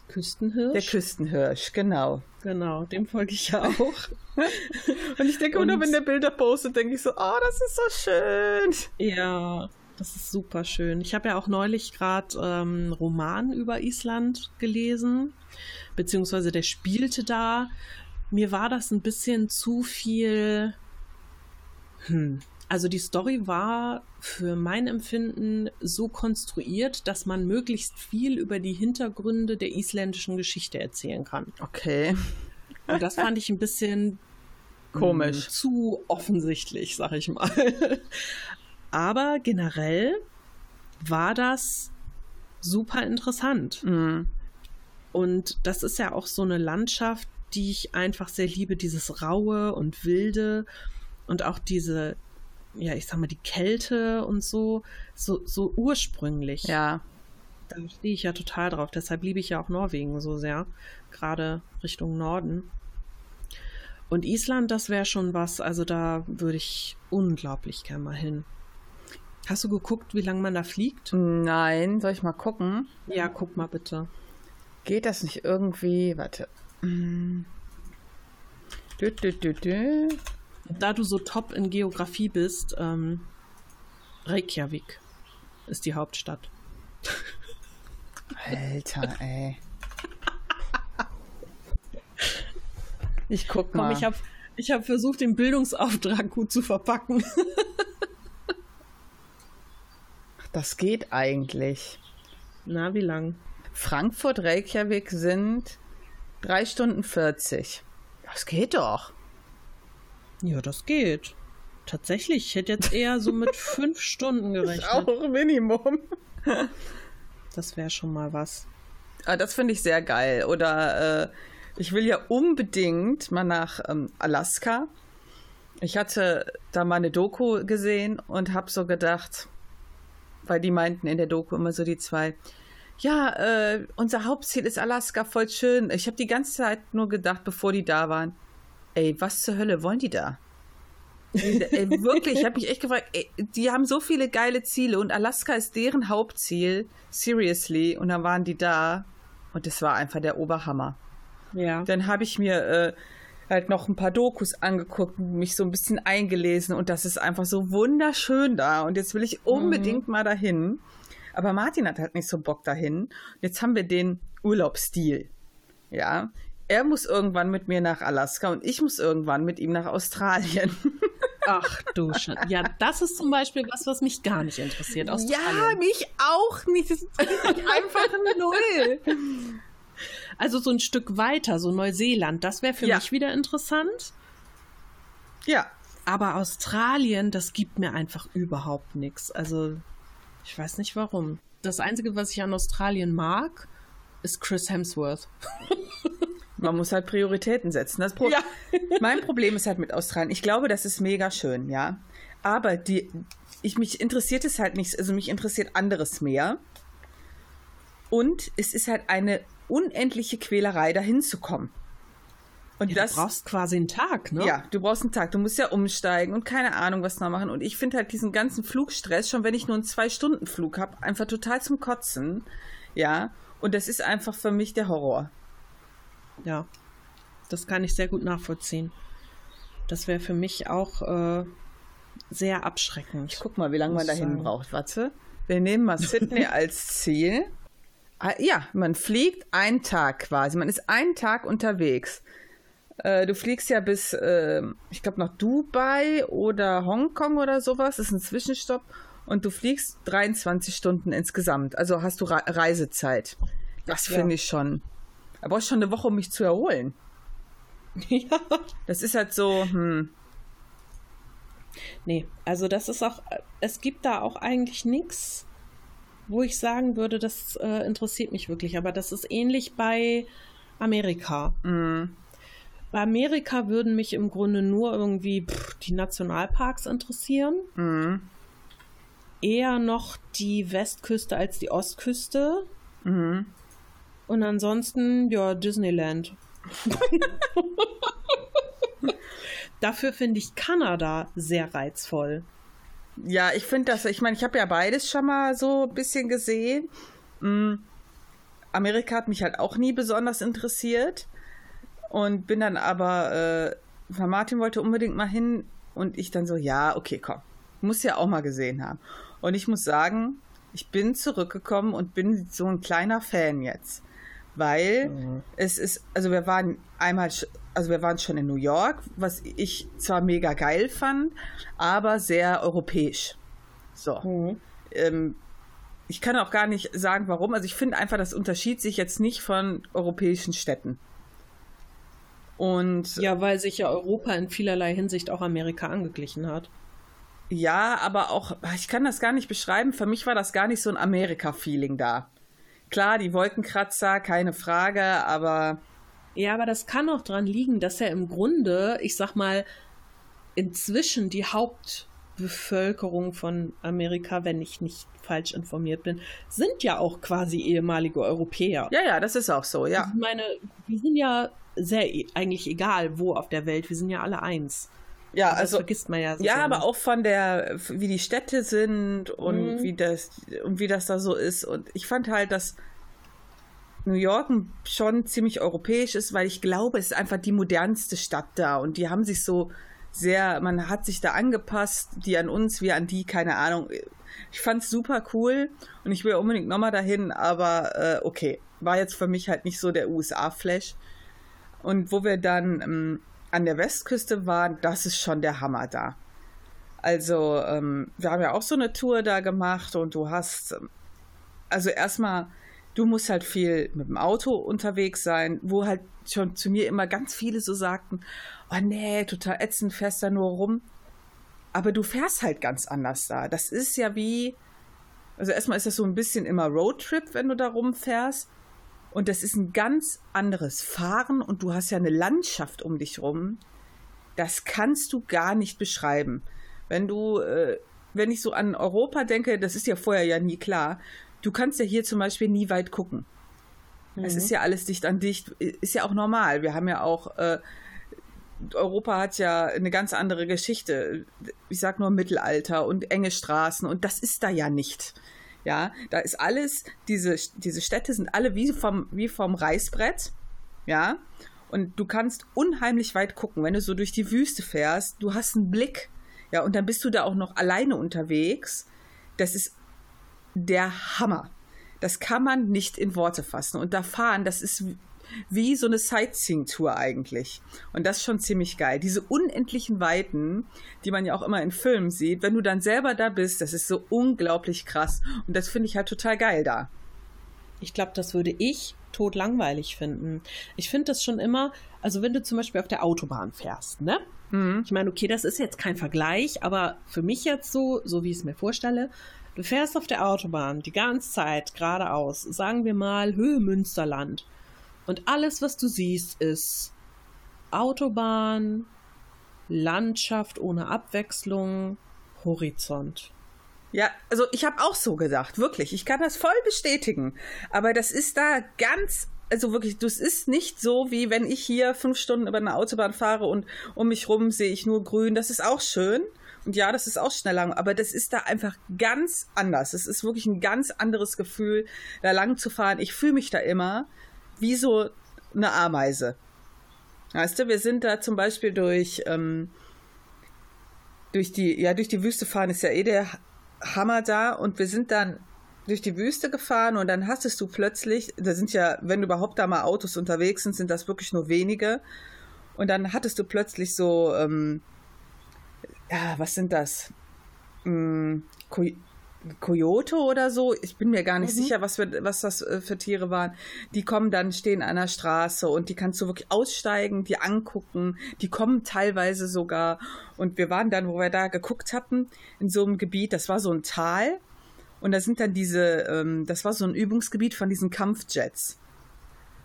Speaker 3: Küstenhirsch?
Speaker 2: Der Küstenhirsch, genau.
Speaker 3: Genau, dem folge ich ja auch.
Speaker 2: und ich denke immer, wenn der Bilder postet, denke ich so, oh, das ist so schön.
Speaker 3: Ja, das ist super schön. Ich habe ja auch neulich gerade ähm, Roman über Island gelesen, beziehungsweise der spielte da. Mir war das ein bisschen zu viel hm. Also die Story war für mein Empfinden so konstruiert, dass man möglichst viel über die Hintergründe der isländischen Geschichte erzählen kann.
Speaker 2: Okay.
Speaker 3: Und das fand ich ein bisschen
Speaker 2: komisch.
Speaker 3: Hm, zu offensichtlich, sag ich mal. Aber generell war das super interessant.
Speaker 2: Mhm.
Speaker 3: Und das ist ja auch so eine Landschaft, die ich einfach sehr liebe, dieses Raue und Wilde und auch diese, ja, ich sag mal, die Kälte und so, so, so ursprünglich.
Speaker 2: Ja.
Speaker 3: Da stehe ich ja total drauf. Deshalb liebe ich ja auch Norwegen so sehr. Gerade Richtung Norden. Und Island, das wäre schon was. Also da würde ich unglaublich gerne mal hin. Hast du geguckt, wie lange man da fliegt?
Speaker 2: Nein, soll ich mal gucken?
Speaker 3: Ja, guck mal bitte.
Speaker 2: Geht das nicht irgendwie? Warte. Dü, dü, dü, dü
Speaker 3: da du so top in Geografie bist, ähm, Reykjavik ist die Hauptstadt.
Speaker 2: Alter, ey. Ich guck mal.
Speaker 3: Komm, ich habe ich hab versucht, den Bildungsauftrag gut zu verpacken.
Speaker 2: das geht eigentlich.
Speaker 3: Na, wie lang?
Speaker 2: Frankfurt, Reykjavik sind drei Stunden 40. Das geht doch.
Speaker 3: Ja, das geht. Tatsächlich, ich hätte jetzt eher so mit fünf Stunden gerechnet.
Speaker 2: Ist auch Minimum.
Speaker 3: das wäre schon mal was.
Speaker 2: Ah, das finde ich sehr geil. Oder äh, ich will ja unbedingt mal nach ähm, Alaska. Ich hatte da mal eine Doku gesehen und habe so gedacht, weil die meinten in der Doku immer so die zwei, ja, äh, unser Hauptziel ist Alaska, voll schön. Ich habe die ganze Zeit nur gedacht, bevor die da waren, ey, was zur Hölle wollen die da? Ey, wirklich, ich habe mich echt gefragt, ey, die haben so viele geile Ziele und Alaska ist deren Hauptziel, seriously, und dann waren die da und das war einfach der Oberhammer.
Speaker 3: Ja.
Speaker 2: Dann habe ich mir äh, halt noch ein paar Dokus angeguckt, mich so ein bisschen eingelesen und das ist einfach so wunderschön da und jetzt will ich unbedingt mal dahin. Aber Martin hat halt nicht so Bock dahin. Jetzt haben wir den Urlaubsstil. Ja. Er muss irgendwann mit mir nach Alaska und ich muss irgendwann mit ihm nach Australien.
Speaker 3: Ach du Sch Ja, das ist zum Beispiel was, was mich gar nicht interessiert.
Speaker 2: Ja,
Speaker 3: Australien.
Speaker 2: mich auch nicht. Das ist einfach null.
Speaker 3: Also so ein Stück weiter, so Neuseeland, das wäre für
Speaker 2: Ja.
Speaker 3: mich wieder interessant.
Speaker 2: Ja,
Speaker 3: Aber Australien, das gibt mir einfach überhaupt nichts. Also, ich weiß nicht warum. Das Einzige, was ich an Australien mag, ist Chris Hemsworth.
Speaker 2: man muss halt Prioritäten setzen. Pro
Speaker 3: Ja.
Speaker 2: mein Problem ist halt mit Australien. Ich glaube, das ist mega schön, ja. Aber die, ich, mich interessiert es halt nicht, also mich interessiert anderes mehr. Und es ist halt eine unendliche Quälerei, dahin zu kommen. Und
Speaker 3: Ja,
Speaker 2: das,
Speaker 3: du brauchst quasi einen Tag, ne?
Speaker 2: Ja, du brauchst einen Tag. Du musst ja umsteigen und keine Ahnung, was noch machen. Und ich finde halt diesen ganzen Flugstress, schon wenn ich nur einen Zwei-Stunden-Flug habe, einfach total zum Kotzen. Ja. Und das ist einfach für mich der Horror.
Speaker 3: Ja, das kann ich sehr gut nachvollziehen. Das wäre für mich auch äh, sehr abschreckend.
Speaker 2: Ich guck mal, wie lange man dahin
Speaker 3: sagen.
Speaker 2: braucht. Warte. Wir nehmen mal Sydney als Ziel. Ah, ja, man fliegt einen Tag quasi. Man ist einen Tag unterwegs. Äh, du fliegst ja bis, äh, ich glaube, nach Dubai oder Hongkong oder sowas. Das ist ein Zwischenstopp. Und du fliegst 23 Stunden insgesamt. Also hast du Re Reisezeit. Das
Speaker 3: Ja.
Speaker 2: finde ich schon. Da brauchst schon eine Woche, um mich zu erholen.
Speaker 3: ja.
Speaker 2: Das ist halt so, hm.
Speaker 3: Nee, also das ist auch, es gibt da auch eigentlich nichts, wo ich sagen würde, das äh, interessiert mich wirklich. Aber das ist ähnlich bei Amerika.
Speaker 2: hm.
Speaker 3: Bei Amerika würden mich im Grunde nur irgendwie pff, die Nationalparks interessieren.
Speaker 2: hm.
Speaker 3: Eher noch die Westküste als die Ostküste.
Speaker 2: hm.
Speaker 3: Und ansonsten, ja, Disneyland. Dafür finde ich Kanada sehr reizvoll.
Speaker 2: Ja, ich finde das, ich meine, ich habe ja beides schon mal so ein bisschen gesehen. Mm, Amerika hat mich halt auch nie besonders interessiert und bin dann aber, äh, Martin wollte unbedingt mal hin und ich dann so, ja, okay, komm, muss ja auch mal gesehen haben. Und ich muss sagen, ich bin zurückgekommen und bin so ein kleiner Fan jetzt, weil es ist, also wir waren einmal, also wir waren schon in New York, was ich zwar mega geil fand, aber sehr europäisch. So. Ähm, ich kann auch gar nicht sagen, warum. Also ich finde einfach, das unterschied sich jetzt nicht von europäischen Städten. Und
Speaker 3: Ja, weil sich ja Europa in vielerlei Hinsicht auch Amerika angeglichen hat.
Speaker 2: ja, aber auch, ich kann das gar nicht beschreiben. Für mich war das gar nicht so ein Amerika-Feeling da. Klar, die Wolkenkratzer, keine Frage, aber
Speaker 3: Ja, aber das kann auch dran liegen, dass ja im Grunde, ich sag mal, inzwischen die Hauptbevölkerung von Amerika, wenn ich nicht falsch informiert bin, sind ja auch quasi ehemalige Europäer.
Speaker 2: ja, ja, das ist auch so, ja.
Speaker 3: Ich meine, wir sind ja sehr e- eigentlich egal, wo auf der Welt, wir sind ja alle eins.
Speaker 2: Ja,
Speaker 3: Das
Speaker 2: also
Speaker 3: vergisst man ja. so
Speaker 2: Ja,
Speaker 3: sehr
Speaker 2: aber auch von der, wie die Städte sind und
Speaker 3: Mhm.
Speaker 2: wie das und wie das da so ist. Und ich fand halt, dass New York schon ziemlich europäisch ist, weil ich glaube, es ist einfach die modernste Stadt da und die haben sich so sehr, man hat sich da angepasst, die an uns, wir an die, keine Ahnung. Ich fand es super cool und ich will unbedingt nochmal dahin, aber äh, okay, war jetzt für mich halt nicht so der USA-Flash. Und wo wir dann ähm, an der Westküste waren, das ist schon der Hammer da. Also, ähm, wir haben ja auch so eine Tour da gemacht und du hast, ähm, also erstmal, du musst halt viel mit dem Auto unterwegs sein, wo halt schon zu mir immer ganz viele so sagten, oh nee, total ätzend, fährst da nur rum. Aber du fährst halt ganz anders da. Das ist ja wie, also erstmal ist das so ein bisschen immer Roadtrip, wenn du da rumfährst. Und das ist ein ganz anderes Fahren und du hast ja eine Landschaft um dich rum. Das kannst du gar nicht beschreiben. Wenn du, äh, wenn ich so an Europa denke, das ist ja vorher ja nie klar. Du kannst ja hier zum Beispiel nie weit gucken. Es ist ja alles dicht an dicht, ist ja auch normal. Wir haben ja auch äh, Europa hat ja eine ganz andere Geschichte. Ich sag nur Mittelalter und enge Straßen und das ist da ja nicht. Ja, da ist alles, diese, diese Städte sind alle wie vom, wie vom Reißbrett. Ja, und du kannst unheimlich weit gucken, wenn du so durch die Wüste fährst. Du hast einen Blick. Ja, und dann bist du da auch noch alleine unterwegs. Das ist der Hammer. Das kann man nicht in Worte fassen. Und da fahren, das ist wie so eine Sightseeing-Tour eigentlich. Und das ist schon ziemlich geil. Diese unendlichen Weiten, die man ja auch immer in Filmen sieht, wenn du dann selber da bist, das ist so unglaublich krass. Und das finde ich halt total geil da.
Speaker 3: Ich glaube, das würde ich tot langweilig finden. Ich finde das schon immer, also wenn du zum Beispiel auf der Autobahn fährst, ne? Mhm. Ich meine, okay, das ist jetzt kein Vergleich, aber für mich jetzt so, so wie ich es mir vorstelle, du fährst auf der Autobahn die ganze Zeit geradeaus, sagen wir mal Höhe Münsterland. Und alles, was du siehst, ist Autobahn, Landschaft ohne Abwechslung, Horizont.
Speaker 2: Ja, also ich habe auch so gedacht, wirklich. Ich kann das voll bestätigen. Aber das ist da ganz, also wirklich, das ist nicht so, wie wenn ich hier fünf Stunden über eine Autobahn fahre und um mich rum sehe ich nur grün. Das ist auch schön. Und ja, das ist auch schnell lang, aber das ist da einfach ganz anders. Es ist wirklich ein ganz anderes Gefühl, da lang zu fahren. Ich fühle mich da immer wie so eine Ameise. Weißt du, wir sind da zum Beispiel durch, ähm, durch die, ja, durch die Wüste fahren ist ja eh der Hammer da und wir sind dann durch die Wüste gefahren und dann hattest du plötzlich, da sind ja, wenn überhaupt da mal Autos unterwegs sind, sind das wirklich nur wenige. Und dann hattest du plötzlich so, ähm, ja, was sind das? Hm, Coyote oder so, ich bin mir gar nicht mhm. sicher, was, für, was das äh, für Tiere waren. Die kommen dann, stehen an der Straße und die kannst du wirklich aussteigen, die angucken. Die kommen teilweise sogar. Und wir waren dann, wo wir da geguckt hatten, in so einem Gebiet, das war so ein Tal. Und da sind dann diese, ähm, das war so ein Übungsgebiet von diesen Kampfjets.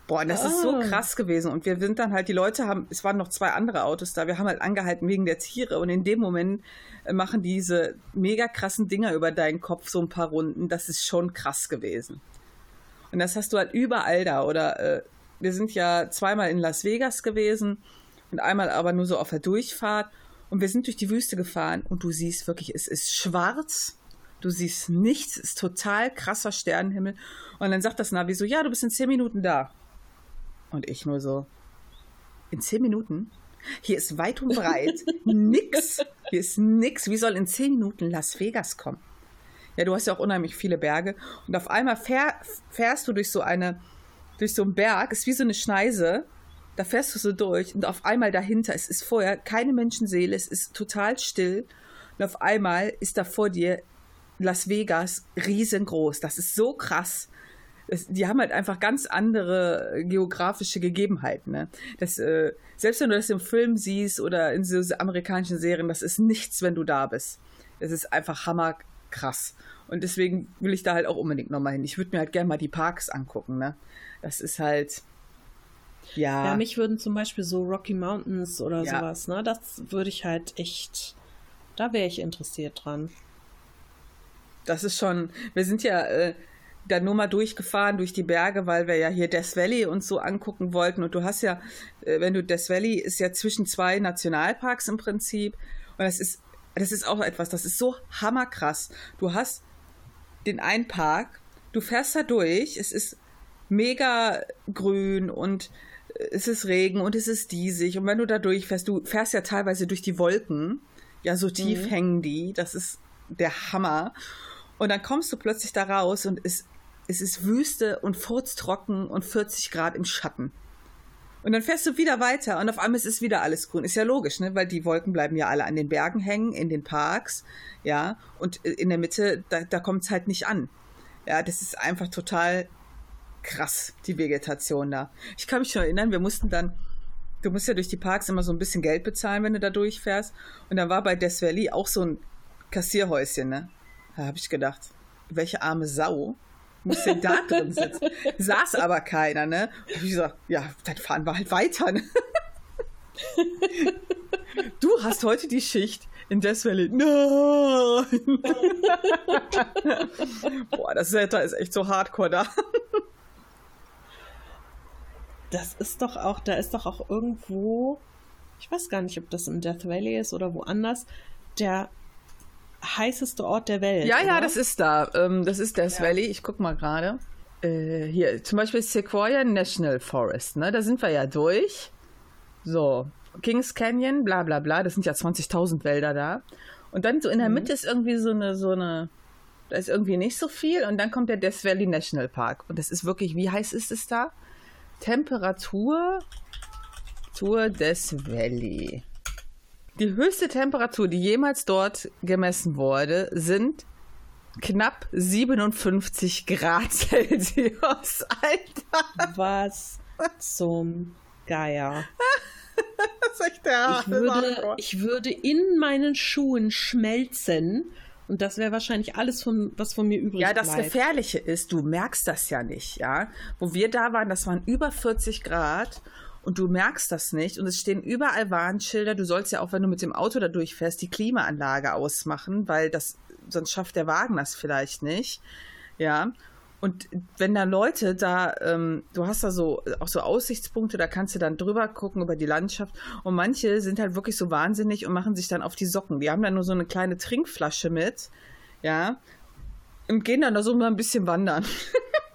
Speaker 2: Boah, das oh. ist so ah. krass gewesen. Und wir sind dann halt, die Leute haben, es waren noch zwei andere Autos da, wir haben halt angehalten wegen der Tiere. Und in dem Moment äh, machen diese mega krassen Dinger über deinen Kopf so ein paar Runden. Das ist schon krass gewesen. Und das hast du halt überall da. Oder äh, wir sind ja zweimal in Las Vegas gewesen und einmal aber nur so auf der Durchfahrt. Und wir sind durch die Wüste gefahren und du siehst wirklich, es ist schwarz. Du siehst nichts, es ist total krasser Sternenhimmel. Und dann sagt das Navi so, ja, du bist in zehn Minuten da. Und ich nur so, in zehn Minuten? Hier ist weit und breit nix. Hier ist nix. Wie soll in zehn Minuten Las Vegas kommen? Ja, du hast ja auch unheimlich viele Berge. Und auf einmal fähr, fährst du durch so eine, durch so einen Berg, ist wie so eine Schneise. Da fährst du so durch und auf einmal dahinter, es ist vorher keine Menschenseele, es ist total still. Und auf einmal ist da vor dir Las Vegas riesengroß. Das ist so krass es, die haben halt einfach ganz andere geografische Gegebenheiten. Ne? Das, äh, selbst wenn du das im Film siehst oder in so amerikanischen Serien, das ist nichts, wenn du da bist. Es ist einfach hammerkrass. Und deswegen will ich da halt auch unbedingt nochmal hin. Ich würde mir halt gerne mal die Parks angucken. Ne? Das ist halt. Ja.
Speaker 3: Ja, mich würden zum Beispiel so Rocky Mountains oder ja. sowas, ne? Das würde ich halt echt. Da wäre ich interessiert dran.
Speaker 2: Das ist schon. Wir sind ja. Äh, dann nur mal durchgefahren durch die Berge, weil wir ja hier Death Valley uns so angucken wollten. Und du hast ja, äh, wenn du Death Valley ist ja zwischen zwei Nationalparks im Prinzip. Und das ist, das ist auch etwas, das ist so hammerkrass. Du hast den einen Park, du fährst da durch, es ist mega grün und äh, es ist Regen und es ist diesig. Und wenn du da durchfährst, du fährst ja teilweise durch die Wolken. Ja, so tief mhm. hängen die. Das ist der Hammer. Und dann kommst du plötzlich da raus und es es ist Wüste und furztrocken und 40 Grad im Schatten. Und dann fährst du wieder weiter und auf einmal ist es wieder alles grün. Ist ja logisch, ne? Weil die Wolken bleiben ja alle an den Bergen hängen, in den Parks, ja. Und in der Mitte, da, da kommt es halt nicht an. Ja, das ist einfach total krass, die Vegetation da. Ich kann mich schon erinnern, wir mussten dann, du musst ja durch die Parks immer so ein bisschen Geld bezahlen, wenn du da durchfährst. Und dann war bei Death Valley auch so ein Kassierhäuschen, ne? Da habe ich gedacht, welche arme Sau muss denn da drin sitzen? Saß aber keiner, ne? Und ich gesagt, ja, dann fahren wir halt weiter. Ne? Du hast heute die Schicht in Death Valley. Nein! Boah, das Wetter ist echt so hardcore da.
Speaker 3: Das ist doch auch, da ist doch auch irgendwo ich weiß gar nicht, ob das im Death Valley ist oder woanders, der heißeste Ort der Welt.
Speaker 2: Ja, ja,
Speaker 3: oder?
Speaker 2: das ist da. Ähm, das ist Death Valley. Ich guck mal gerade. Äh, hier, zum Beispiel Sequoia National Forest, ne? Da sind wir ja durch. So, Kings Canyon, bla bla bla. Das sind ja 20.000 Wälder da. Und dann so in der
Speaker 3: Mhm.
Speaker 2: Mitte ist irgendwie so eine, so eine, da ist irgendwie nicht so viel. Und dann kommt der Death Valley National Park. Und das ist wirklich, wie heiß ist es da? Temperatur Tour des Valley. Die höchste Temperatur, die jemals dort gemessen wurde, sind knapp 57 Grad Celsius. Alter,
Speaker 3: Was zum Geier.
Speaker 2: das ist echt der
Speaker 3: Ich würde, ich würde in meinen Schuhen schmelzen und das wäre wahrscheinlich alles, von, was von mir übrig
Speaker 2: Ja, das
Speaker 3: bleibt.
Speaker 2: Gefährliche ist, du merkst das ja nicht, ja. Wo wir da waren, das waren über 40 Grad und du merkst das nicht und es stehen überall Warnschilder. Du sollst ja auch, wenn du mit dem Auto da durchfährst, die Klimaanlage ausmachen, weil das, sonst schafft der Wagen das vielleicht nicht, ja. Und wenn da Leute da, ähm, du hast da so auch so Aussichtspunkte, da kannst du dann drüber gucken über die Landschaft. Und manche sind halt wirklich so wahnsinnig und machen sich dann auf die Socken. Die haben dann nur so eine kleine Trinkflasche mit, ja, und gehen dann da so mal ein bisschen wandern.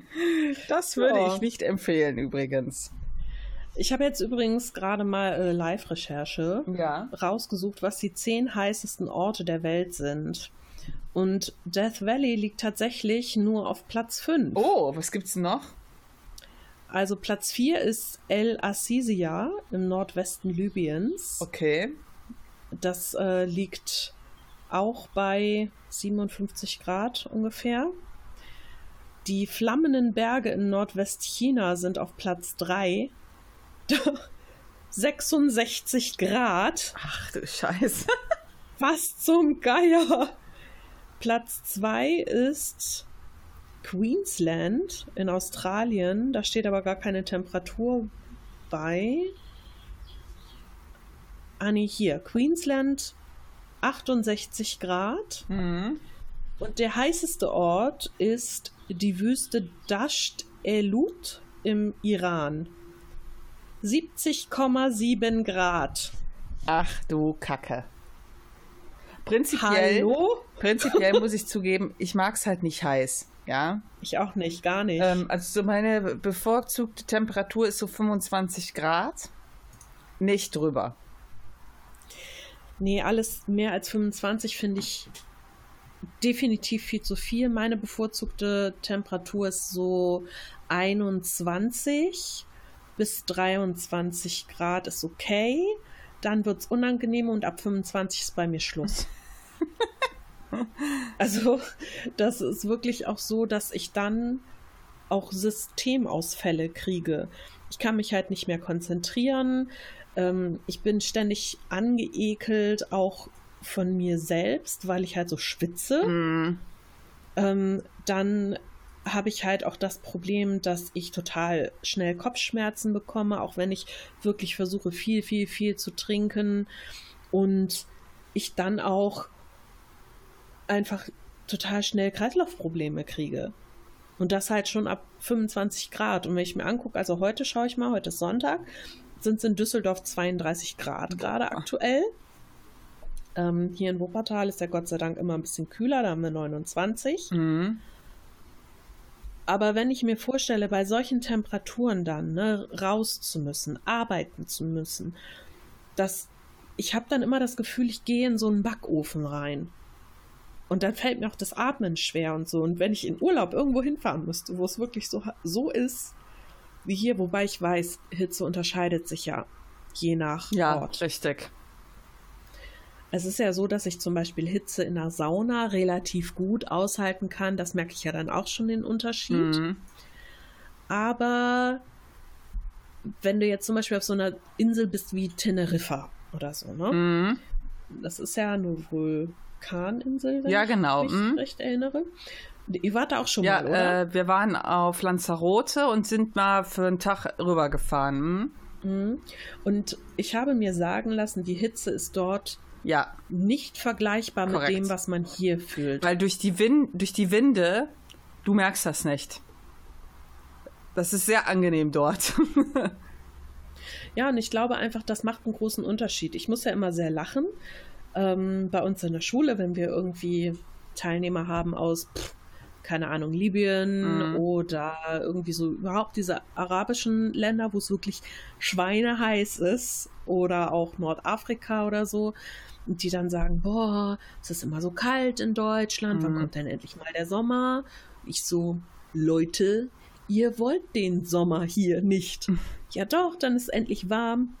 Speaker 2: das würde
Speaker 3: Ja.
Speaker 2: ich nicht empfehlen, übrigens.
Speaker 3: Ich habe jetzt übrigens gerade mal äh, Live-Recherche
Speaker 2: Ja.
Speaker 3: rausgesucht, was die zehn heißesten Orte der Welt sind. Und Death Valley liegt tatsächlich nur auf Platz 5.
Speaker 2: Oh, was gibt's noch?
Speaker 3: Also Platz 4 ist El Assisia im Nordwesten Libyens.
Speaker 2: Okay.
Speaker 3: Das äh, liegt auch bei 57 Grad ungefähr. Die flammenden Berge in Nordwestchina sind auf Platz 3. 66 Grad.
Speaker 2: Ach du Scheiße.
Speaker 3: Was zum Geier? Platz 2 ist Queensland in Australien. Da steht aber gar keine Temperatur bei. Ah, nee, hier. Queensland 68 Grad.
Speaker 2: Mhm.
Speaker 3: Und der heißeste Ort ist die Wüste Dasht Elut im Iran. 70,7 Grad.
Speaker 2: Ach du Kacke. Prinzipiell,
Speaker 3: Hallo?
Speaker 2: prinzipiell muss ich zugeben, ich mag es halt nicht heiß. Ja.
Speaker 3: Ich auch nicht, gar nicht.
Speaker 2: Ähm, also so meine bevorzugte Temperatur ist so 25 Grad. Nicht drüber.
Speaker 3: Nee, alles mehr als 25 finde ich definitiv viel zu viel. Meine bevorzugte Temperatur ist so 21 bis 23 Grad ist okay. Dann wird es unangenehm und ab 25 ist bei mir Schluss. also, das ist wirklich auch so, dass ich dann auch Systemausfälle kriege. Ich kann mich halt nicht mehr konzentrieren. Ähm, ich bin ständig angeekelt, auch von mir selbst, weil ich halt so schwitze.
Speaker 2: Mhm.
Speaker 3: Ähm, dann habe ich halt auch das Problem, dass ich total schnell Kopfschmerzen bekomme, auch wenn ich wirklich versuche, viel, viel, viel zu trinken. Und ich dann auch einfach total schnell Kreislaufprobleme kriege. Und das halt schon ab 25 Grad. Und wenn ich mir angucke, also heute schaue ich mal, heute ist Sonntag, sind es in Düsseldorf 32 Grad gerade aktuell. Ähm, hier in Wuppertal ist ja Gott sei Dank immer ein bisschen kühler, da haben wir 29.
Speaker 2: Mhm.
Speaker 3: Aber wenn ich mir vorstelle, bei solchen Temperaturen dann ne, raus zu müssen, arbeiten zu müssen, dass ich habe dann immer das Gefühl, ich gehe in so einen Backofen rein. Und dann fällt mir auch das Atmen schwer und so. Und wenn ich in Urlaub irgendwo hinfahren müsste, wo es wirklich so, so ist wie hier, wobei ich weiß, Hitze unterscheidet sich ja je nach
Speaker 2: Ja,
Speaker 3: Ort.
Speaker 2: richtig.
Speaker 3: Es ist ja so, dass ich zum Beispiel Hitze in der Sauna relativ gut aushalten kann. Das merke ich ja dann auch schon den Unterschied.
Speaker 2: Mhm.
Speaker 3: Aber wenn du jetzt zum Beispiel auf so einer Insel bist wie Teneriffa oder so, ne?
Speaker 2: Mhm.
Speaker 3: Das ist ja eine Vulkaninsel, wenn
Speaker 2: Ja,
Speaker 3: ich
Speaker 2: genau,
Speaker 3: mich
Speaker 2: mhm.
Speaker 3: recht erinnere. Ihr wart da auch schon
Speaker 2: Ja,
Speaker 3: mal, oder?
Speaker 2: äh, wir waren auf Lanzarote und sind mal für einen Tag rübergefahren. Mhm.
Speaker 3: Mhm. Und ich habe mir sagen lassen, die Hitze ist dort
Speaker 2: Ja,
Speaker 3: nicht vergleichbar
Speaker 2: Korrekt.
Speaker 3: mit dem, was man hier fühlt.
Speaker 2: weil durch die, Win durch die Winde, du merkst das nicht. Das ist sehr angenehm dort.
Speaker 3: Ja, und ich glaube einfach, das macht einen großen Unterschied. Ich muss ja immer sehr lachen. Ähm, bei uns in der Schule, wenn wir irgendwie Teilnehmer haben aus, pff, keine Ahnung, Libyen mhm. oder irgendwie so überhaupt diese arabischen Länder, wo es wirklich schweineheiß ist oder auch Nordafrika oder so. Und die dann sagen, boah, es ist immer so kalt in Deutschland, mhm. wann kommt denn endlich mal der Sommer? Ich so, Leute, ihr wollt den Sommer hier nicht. ja doch, dann ist es endlich warm.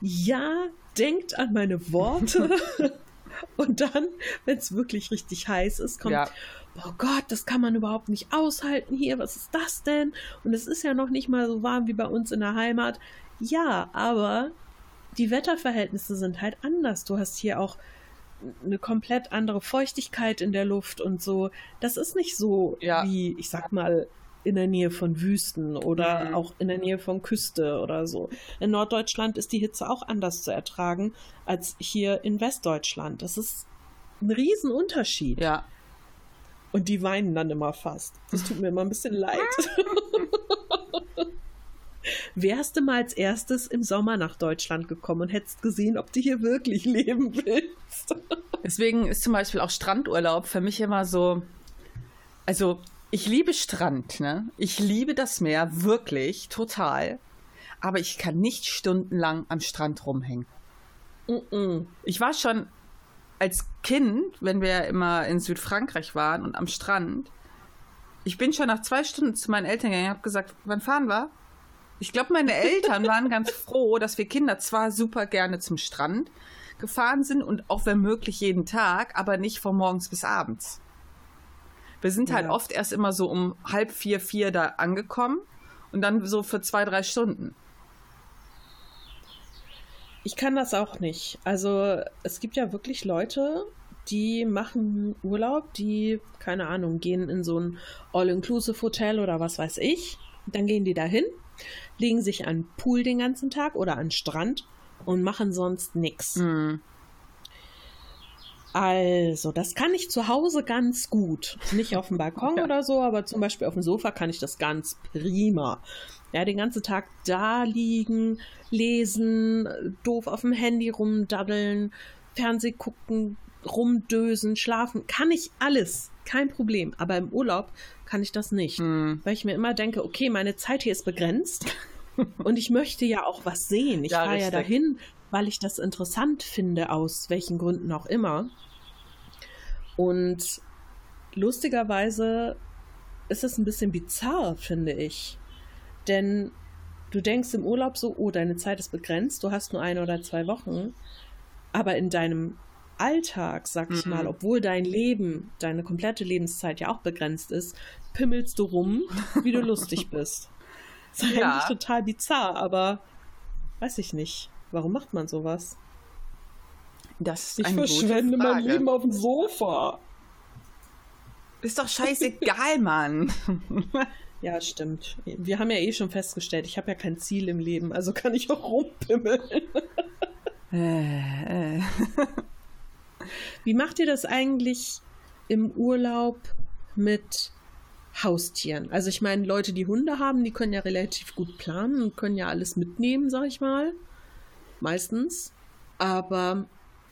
Speaker 3: Ja, denkt an meine Worte. Und dann, wenn es wirklich richtig heiß ist, kommt, ja. oh Gott, das kann man überhaupt nicht aushalten hier, was ist das denn? Und es ist ja noch nicht mal so warm wie bei uns in der Heimat. Ja, aber die Wetterverhältnisse sind halt anders. Du hast hier auch eine komplett andere Feuchtigkeit in der Luft und so. Das ist nicht so ja. wie, ich sag mal, in der Nähe von Wüsten oder mhm. auch in der Nähe von Küste oder so. In Norddeutschland ist die Hitze auch anders zu ertragen als hier in Westdeutschland. Das ist ein Riesenunterschied.
Speaker 2: Ja.
Speaker 3: Und die weinen dann immer fast. Das tut mir immer ein bisschen leid. Wärst du mal als erstes im Sommer nach Deutschland gekommen und hättest gesehen, ob du hier wirklich leben willst.
Speaker 2: Deswegen ist zum Beispiel auch Strandurlaub für mich immer so. Also ich liebe Strand, ne? Ich liebe das Meer, wirklich, total. Aber ich kann nicht stundenlang am Strand rumhängen. Mm -mm. Ich war schon als Kind, wenn wir immer in Südfrankreich waren und am Strand, ich bin schon nach zwei Stunden zu meinen Eltern gegangen und habe gesagt, wann fahren wir? Ich glaube, meine Eltern waren ganz froh, dass wir Kinder zwar super gerne zum Strand gefahren sind und auch wenn möglich jeden Tag, aber nicht von morgens bis abends. Wir sind halt oft erst immer so um halb vier, vier da angekommen und dann so für zwei, drei Stunden.
Speaker 3: Ich kann das auch nicht. Also es gibt ja wirklich Leute, die machen Urlaub, die, keine Ahnung, gehen in so ein All-Inclusive-Hotel oder was weiß ich. Dann gehen die dahin, legen sich an den Pool den ganzen Tag oder an den Strand und machen sonst nichts. Mhm. Also, das kann ich zu Hause ganz gut. Nicht auf dem Balkon ja. oder so, aber zum Beispiel auf dem Sofa kann ich das ganz prima. Ja, den ganzen Tag da liegen, lesen, doof auf dem Handy rumdaddeln, Fernseh gucken, rumdösen, schlafen, kann ich alles. Kein Problem. Aber im Urlaub kann ich das nicht. Hm. Weil ich mir immer denke, okay, meine Zeit hier ist begrenzt und ich möchte ja auch was sehen. Ich ja, fahre ja dahin, weil ich das interessant finde, aus welchen Gründen auch immer. Und lustigerweise ist es ein bisschen bizarr, finde ich. Denn du denkst im Urlaub so, oh, deine Zeit ist begrenzt, du hast nur eine oder zwei Wochen. Aber in deinem Alltag, sag ich mhm. mal, obwohl dein Leben, deine komplette Lebenszeit ja auch begrenzt ist, pimmelst du rum, wie du lustig bist. Das ist ja. eigentlich total bizarr, aber weiß ich nicht. Warum macht man sowas?
Speaker 2: Das ist
Speaker 3: ich verschwende mein Leben auf dem Sofa.
Speaker 2: Ist doch scheißegal, Mann.
Speaker 3: Ja, stimmt. Wir haben ja eh schon festgestellt, ich habe ja kein Ziel im Leben, also kann ich auch rumpimmeln. Äh, äh. Wie macht ihr das eigentlich im Urlaub mit Haustieren? Also ich meine, Leute, die Hunde haben, die können ja relativ gut planen und können ja alles mitnehmen, sag ich mal meistens. Aber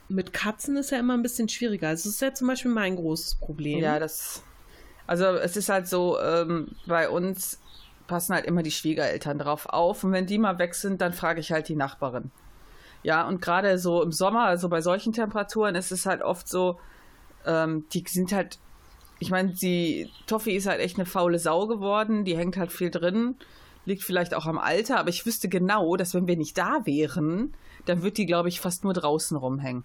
Speaker 3: mit Katzen ist ja immer ein bisschen schwieriger. Also, das ist ja zum Beispiel mein großes Problem.
Speaker 2: Ja, das. Also es ist halt so, ähm, bei uns passen halt immer die Schwiegereltern drauf auf. Und wenn die mal weg sind, dann frage ich halt die Nachbarin. Ja, und gerade so im Sommer, also bei solchen Temperaturen, ist es halt oft so, ähm, die sind halt, ich meine, die Toffi ist halt echt eine faule Sau geworden, die hängt halt viel drin liegt vielleicht auch am Alter, aber ich wüsste genau, dass wenn wir nicht da wären, dann wird die, glaube ich, fast nur draußen rumhängen.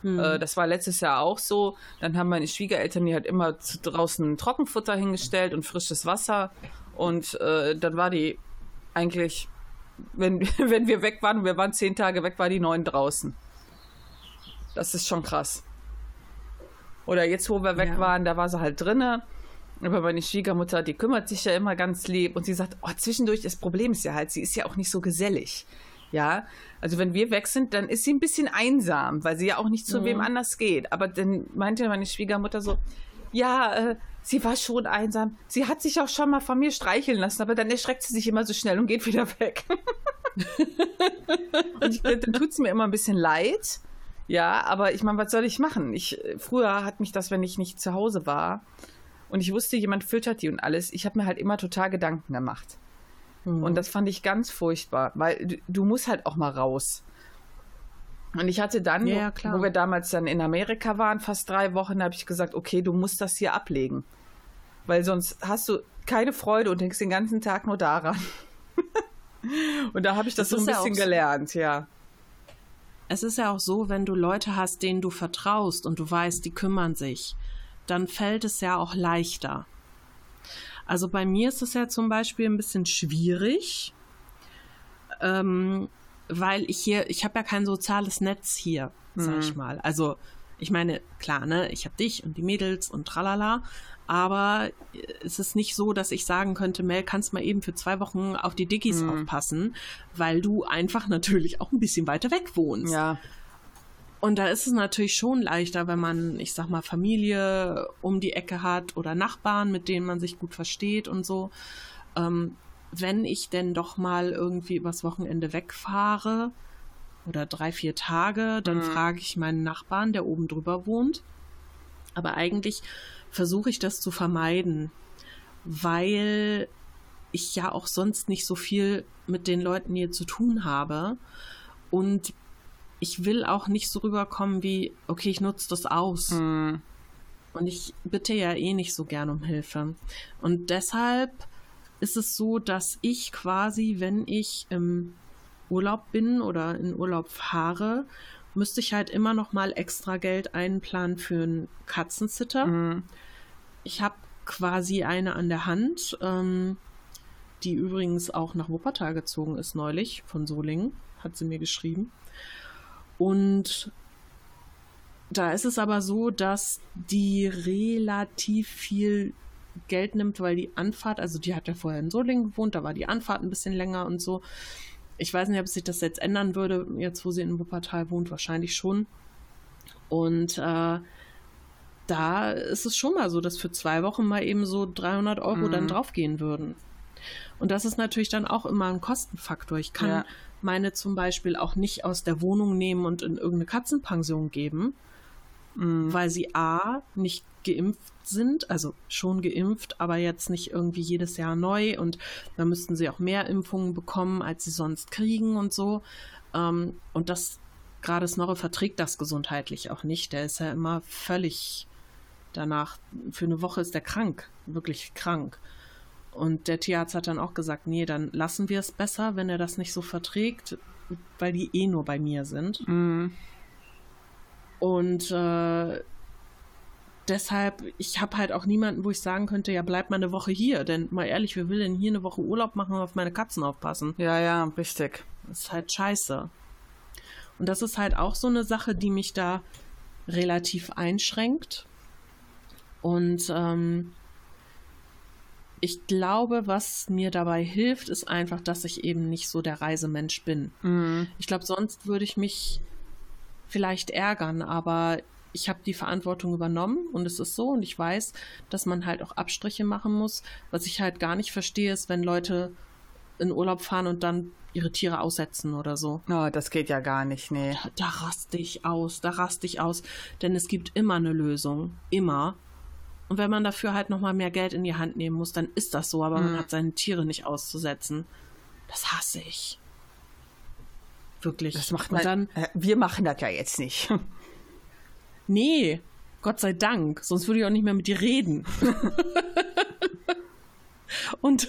Speaker 2: Hm. Äh, das war letztes Jahr auch so. Dann haben meine Schwiegereltern mir halt immer draußen Trockenfutter hingestellt und frisches Wasser. Und äh, dann war die eigentlich, wenn, wenn wir weg waren, wir waren zehn Tage weg, war die neun draußen. Das ist schon krass. Oder jetzt, wo wir weg ja. waren, da war sie halt drinnen. Aber meine Schwiegermutter, die kümmert sich ja immer ganz lieb und sie sagt, oh, zwischendurch, das Problem ist ja halt, sie ist ja auch nicht so gesellig. Ja, also wenn wir weg sind, dann ist sie ein bisschen einsam, weil sie ja auch nicht zu mhm. wem anders geht. Aber dann meinte meine Schwiegermutter so, ja, äh, sie war schon einsam. Sie hat sich auch schon mal von mir streicheln lassen, aber dann erschreckt sie sich immer so schnell und geht wieder weg. und ich, dann tut es mir immer ein bisschen leid. Ja, aber ich meine, was soll ich machen? Ich, früher hat mich das, wenn ich nicht zu Hause war und ich wusste, jemand füttert die und alles, ich habe mir halt immer total Gedanken gemacht. Mhm. Und das fand ich ganz furchtbar, weil du, du, musst halt auch mal raus. Und ich hatte dann, ja, wo, wo, wir damals dann in Amerika waren, fast drei Wochen, habe ich gesagt, okay, du musst das hier ablegen. Weil sonst hast du keine Freude und denkst den ganzen Tag nur daran. und da habe ich das, das so ein bisschen ja gelernt, ja.
Speaker 3: Es ist ja auch so, wenn du Leute hast, denen du vertraust und du weißt, die kümmern sich, dann fällt es ja auch leichter. Also bei mir ist es ja zum Beispiel ein bisschen schwierig, ähm, weil ich hier, ich habe ja kein soziales Netz hier, sag ich mhm. mal. Also ich meine, klar, ne, ich habe dich und die Mädels und tralala, aber es ist nicht so, dass ich sagen könnte, Mel, kannst mal eben für zwei Wochen auf die Diggis mhm. aufpassen, weil du einfach natürlich auch ein bisschen weiter weg wohnst.
Speaker 2: Ja.
Speaker 3: Und da ist es natürlich schon leichter, wenn man, ich sag mal, Familie um die Ecke hat oder Nachbarn, mit denen man sich gut versteht und so. Ähm, wenn ich denn doch mal irgendwie übers Wochenende wegfahre oder drei, vier Tage, dann mhm. frage ich meinen Nachbarn, der oben drüber wohnt. Aber eigentlich versuche ich das zu vermeiden, weil ich ja auch sonst nicht so viel mit den Leuten hier zu tun habe. Und ich will auch nicht so rüberkommen wie, okay, ich nutze das aus. Mhm. Und ich bitte ja eh nicht so gern um Hilfe. Und deshalb ist es so, dass ich quasi, wenn ich im Urlaub bin oder in Urlaub fahre, müsste ich halt immer noch mal extra Geld einplanen für einen Katzensitter. Mhm. Ich habe quasi eine an der Hand, ähm, die übrigens auch nach Wuppertal gezogen ist neulich von Solingen, hat sie mir geschrieben. Und da ist es aber so, dass die relativ viel Geld nimmt, weil die Anfahrt, also die hat ja vorher in Solingen gewohnt, da war die Anfahrt ein bisschen länger und so. Ich weiß nicht, ob sich das jetzt ändern würde, jetzt wo sie in Wuppertal wohnt, wahrscheinlich schon. Und äh, da ist es schon mal so, dass für zwei Wochen mal eben so 300 Euro mhm. dann draufgehen würden. Und das ist natürlich dann auch immer ein Kostenfaktor. Ich kann ja meine zum Beispiel auch nicht aus der Wohnung nehmen und in irgendeine Katzenpension geben, mhm. weil sie A, nicht geimpft sind, also schon geimpft, aber jetzt nicht irgendwie jedes Jahr neu und da müssten sie auch mehr Impfungen bekommen, als sie sonst kriegen und so. Ähm, und das gerade Snorre verträgt das gesundheitlich auch nicht. Der ist ja immer völlig danach, für eine Woche ist er krank, wirklich krank. Und der Tierarzt hat dann auch gesagt, nee, dann lassen wir es besser, wenn er das nicht so verträgt, weil die eh nur bei mir sind. Mhm. Und äh, deshalb, ich habe halt auch niemanden, wo ich sagen könnte, ja, bleib mal eine Woche hier. Denn mal ehrlich, wer will denn hier eine Woche Urlaub machen und auf meine Katzen aufpassen?
Speaker 2: Ja, ja, richtig.
Speaker 3: Das ist halt scheiße. Und das ist halt auch so eine Sache, die mich da relativ einschränkt. Und ähm, ich glaube, was mir dabei hilft, ist einfach, dass ich eben nicht so der Reisemensch bin. Mhm. Ich glaube, sonst würde ich mich vielleicht ärgern, aber ich habe die Verantwortung übernommen und es ist so und ich weiß, dass man halt auch Abstriche machen muss. Was ich halt gar nicht verstehe, ist, wenn Leute in Urlaub fahren und dann ihre Tiere aussetzen oder so.
Speaker 2: Oh, das geht ja gar nicht, nee.
Speaker 3: Da, da raste ich aus, da raste ich aus, denn es gibt immer eine Lösung, immer. Und wenn man dafür halt nochmal mehr Geld in die Hand nehmen muss, dann ist das so, aber mhm. man hat seine Tiere nicht auszusetzen. Das hasse ich. Wirklich.
Speaker 2: Das macht man, dann, äh, wir machen das ja jetzt nicht.
Speaker 3: Nee, Gott sei Dank. Sonst würde ich auch nicht mehr mit dir reden. Und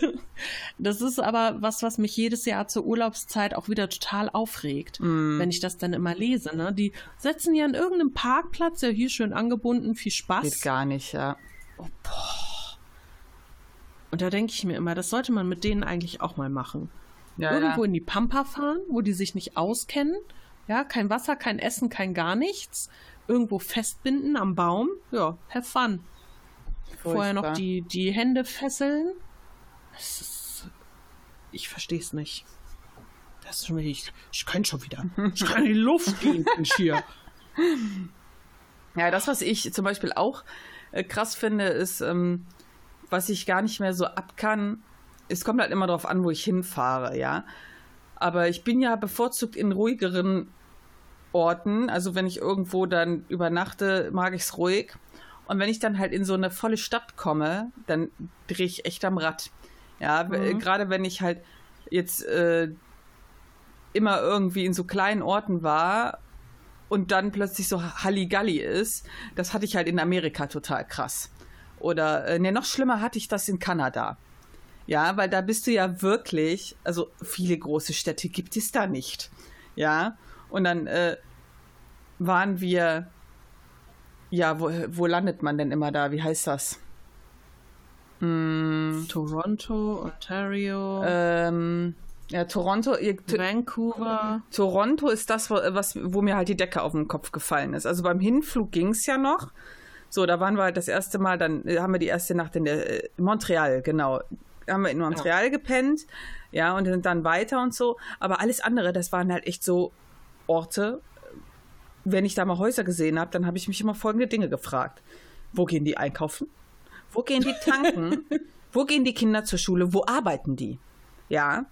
Speaker 3: das ist aber was, was mich jedes Jahr zur Urlaubszeit auch wieder total aufregt, mm. wenn ich das dann immer lese. Ne? Die setzen ja an irgendeinem Parkplatz, ja hier schön angebunden, viel Spaß.
Speaker 2: Geht gar nicht, ja. Oh,
Speaker 3: boah. Und da denke ich mir immer, das sollte man mit denen eigentlich auch mal machen. Ja, Irgendwo ja. in die Pampa fahren, wo die sich nicht auskennen. Ja, kein Wasser, kein Essen, kein gar nichts. Irgendwo festbinden am Baum. Ja, have fun. Furchtbar. Vorher noch die, die Hände fesseln. Ist, ich verstehe es nicht. Das ist schon wieder, ich, ich kann schon wieder. Ich kann in die Luft gehen, hier.
Speaker 2: Ja, das, was ich zum Beispiel auch äh, krass finde, ist, ähm, was ich gar nicht mehr so ab kann. Es kommt halt immer darauf an, wo ich hinfahre, ja. Aber ich bin ja bevorzugt in ruhigeren Orten. Also wenn ich irgendwo dann übernachte, mag ich es ruhig. Und wenn ich dann halt in so eine volle Stadt komme, dann drehe ich echt am Rad. Ja, mhm. gerade wenn ich halt jetzt äh, immer irgendwie in so kleinen Orten war und dann plötzlich so Halligalli ist, das hatte ich halt in Amerika total krass. Oder, äh, ne, noch schlimmer hatte ich das in Kanada. Ja, weil da bist du ja wirklich, also viele große Städte gibt es da nicht. Ja, und dann äh, waren wir, ja, wo, wo landet man denn immer da? Wie heißt das?
Speaker 3: Hm, Toronto, Ontario.
Speaker 2: Ähm, ja, Toronto.
Speaker 3: Vancouver.
Speaker 2: Toronto ist das, was, wo mir halt die Decke auf den Kopf gefallen ist. Also beim Hinflug ging es ja noch. So, da waren wir halt das erste Mal, dann äh, haben wir die erste Nacht in der äh, Montreal, genau. Haben wir in Montreal ja. gepennt, ja, und sind dann weiter und so. Aber alles andere, das waren halt echt so Orte. Wenn ich da mal Häuser gesehen habe, dann habe ich mich immer folgende Dinge gefragt. Wo gehen die einkaufen? Wo gehen die tanken? wo gehen die Kinder zur Schule? Wo arbeiten die? Ja.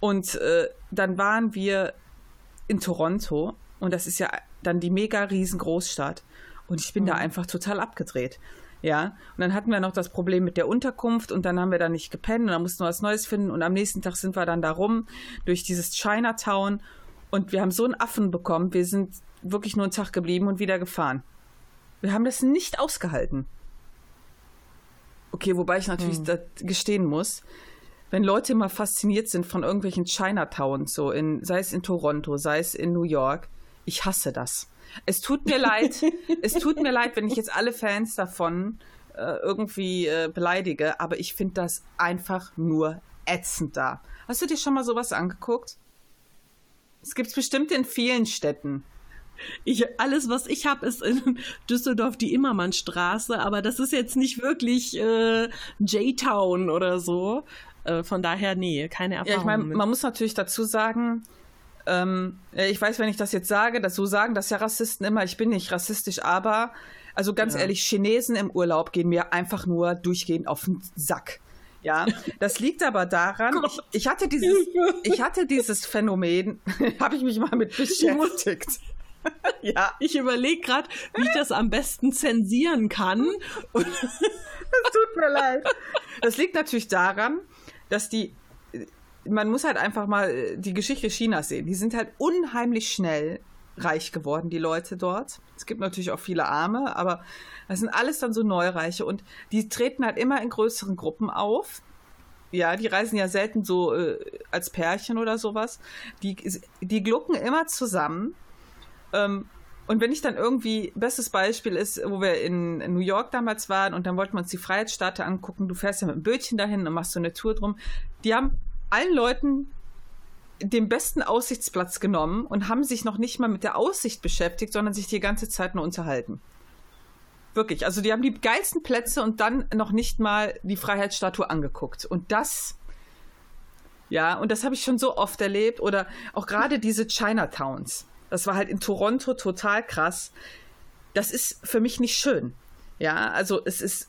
Speaker 2: Und äh, dann waren wir in Toronto und das ist ja dann die mega riesengroßstadt. Und ich bin mhm. da einfach total abgedreht. Ja, und dann hatten wir noch das Problem mit der Unterkunft und dann haben wir da nicht gepennt und dann mussten wir was Neues finden und am nächsten Tag sind wir dann da rum durch dieses Chinatown und wir haben so einen Affen bekommen, wir sind wirklich nur einen Tag geblieben und wieder gefahren. Wir haben das nicht ausgehalten. Okay, wobei ich natürlich mhm. gestehen muss, wenn Leute immer fasziniert sind von irgendwelchen Chinatowns, so in, sei es in Toronto, sei es in New York, ich hasse das. Es tut mir leid, es tut mir leid, wenn ich jetzt alle Fans davon äh, irgendwie äh, beleidige, aber ich finde das einfach nur ätzend da. Hast du dir schon mal sowas angeguckt? Es gibt es bestimmt in vielen Städten.
Speaker 3: Ich, alles, was ich habe, ist in Düsseldorf die Immermannstraße, aber das ist jetzt nicht wirklich äh, J-Town oder so. Äh, von daher, nee, keine Erfahrung.
Speaker 2: Ja, ich meine, man muss natürlich dazu sagen, ähm, ich weiß, wenn ich das jetzt sage, dass so sagen das ja Rassisten immer, ich bin nicht rassistisch, aber also ganz ja. ehrlich, Chinesen im Urlaub gehen mir einfach nur durchgehend auf den Sack. Ja, das liegt aber daran, ich, ich, hatte dieses, ich hatte dieses Phänomen, habe ich mich mal mit beschäftigt.
Speaker 3: ja. Ich überlege gerade, wie ich das am besten zensieren kann.
Speaker 2: Es tut mir leid. Das liegt natürlich daran, dass die, man muss halt einfach mal äh, die Geschichte Chinas sehen. Die sind halt unheimlich schnell reich geworden, die Leute dort. Es gibt natürlich auch viele Arme, aber das sind alles dann so Neureiche und die treten halt immer in größeren Gruppen auf. Ja, die reisen ja selten so äh, als Pärchen oder sowas. Die, die glucken immer zusammen. Ähm, und wenn ich dann irgendwie, bestes Beispiel ist, wo wir in New York damals waren und dann wollten wir uns die Freiheitsstatue angucken, du fährst ja mit dem Bötchen dahin und machst so eine Tour drum. Die haben allen Leuten den besten Aussichtsplatz genommen und haben sich noch nicht mal mit der Aussicht beschäftigt, sondern sich die ganze Zeit nur unterhalten. Wirklich. Also die haben die geilsten Plätze und dann noch nicht mal die Freiheitsstatue angeguckt. Und das, ja, und das habe ich schon so oft erlebt. Oder auch gerade diese Chinatowns. Das war halt in Toronto total krass. Das ist für mich nicht schön. Ja, also es ist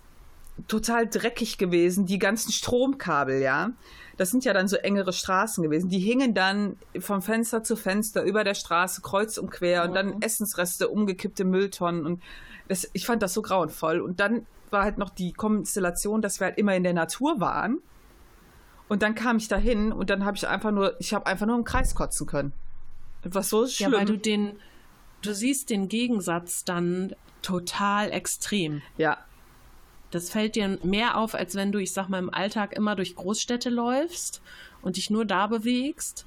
Speaker 2: total dreckig gewesen, die ganzen Stromkabel, ja. Das sind ja dann so engere Straßen gewesen. Die hingen dann vom Fenster zu Fenster über der Straße kreuz und quer und dann mhm. Essensreste, umgekippte Mülltonnen und das, ich fand das so grauenvoll. Und dann war halt noch die Konstellation, dass wir halt immer in der Natur waren. Und dann kam ich dahin und dann habe ich einfach nur, ich habe einfach nur im Kreis kotzen können. Was so schlimm.
Speaker 3: Ja, weil du den, du siehst den Gegensatz dann total extrem.
Speaker 2: Ja.
Speaker 3: Das fällt dir mehr auf, als wenn du, ich sag mal, im Alltag immer durch Großstädte läufst und dich nur da bewegst,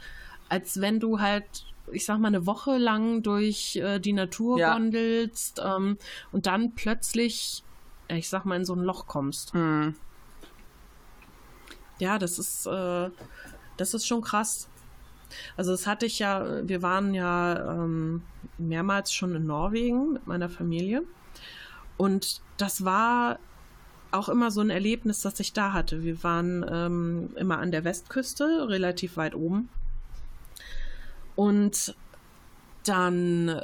Speaker 3: als wenn du halt, ich sag mal, eine Woche lang durch äh, die Natur ja. gondelst ähm, und dann plötzlich, ich sag mal, in so ein Loch kommst.
Speaker 2: Mhm.
Speaker 3: Ja, das ist, äh, das ist schon krass. Also das hatte ich ja, wir waren ja ähm, mehrmals schon in Norwegen mit meiner Familie. Und das war auch immer so ein Erlebnis, das ich da hatte. Wir waren ähm, immer an der Westküste, relativ weit oben. Und dann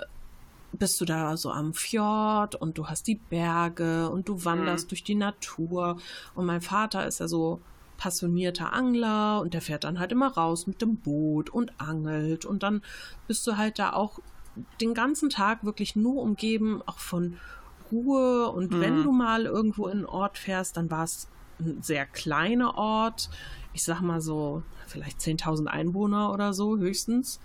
Speaker 3: bist du da so am Fjord und du hast die Berge und du wanderst mhm. durch die Natur. Und mein Vater ist ja so passionierter Angler und der fährt dann halt immer raus mit dem Boot und angelt und dann bist du halt da auch den ganzen Tag wirklich nur umgeben, auch von Ruhe und mhm. wenn du mal irgendwo in einen Ort fährst, dann war es ein sehr kleiner Ort, ich sag mal so vielleicht 10.000 Einwohner oder so höchstens.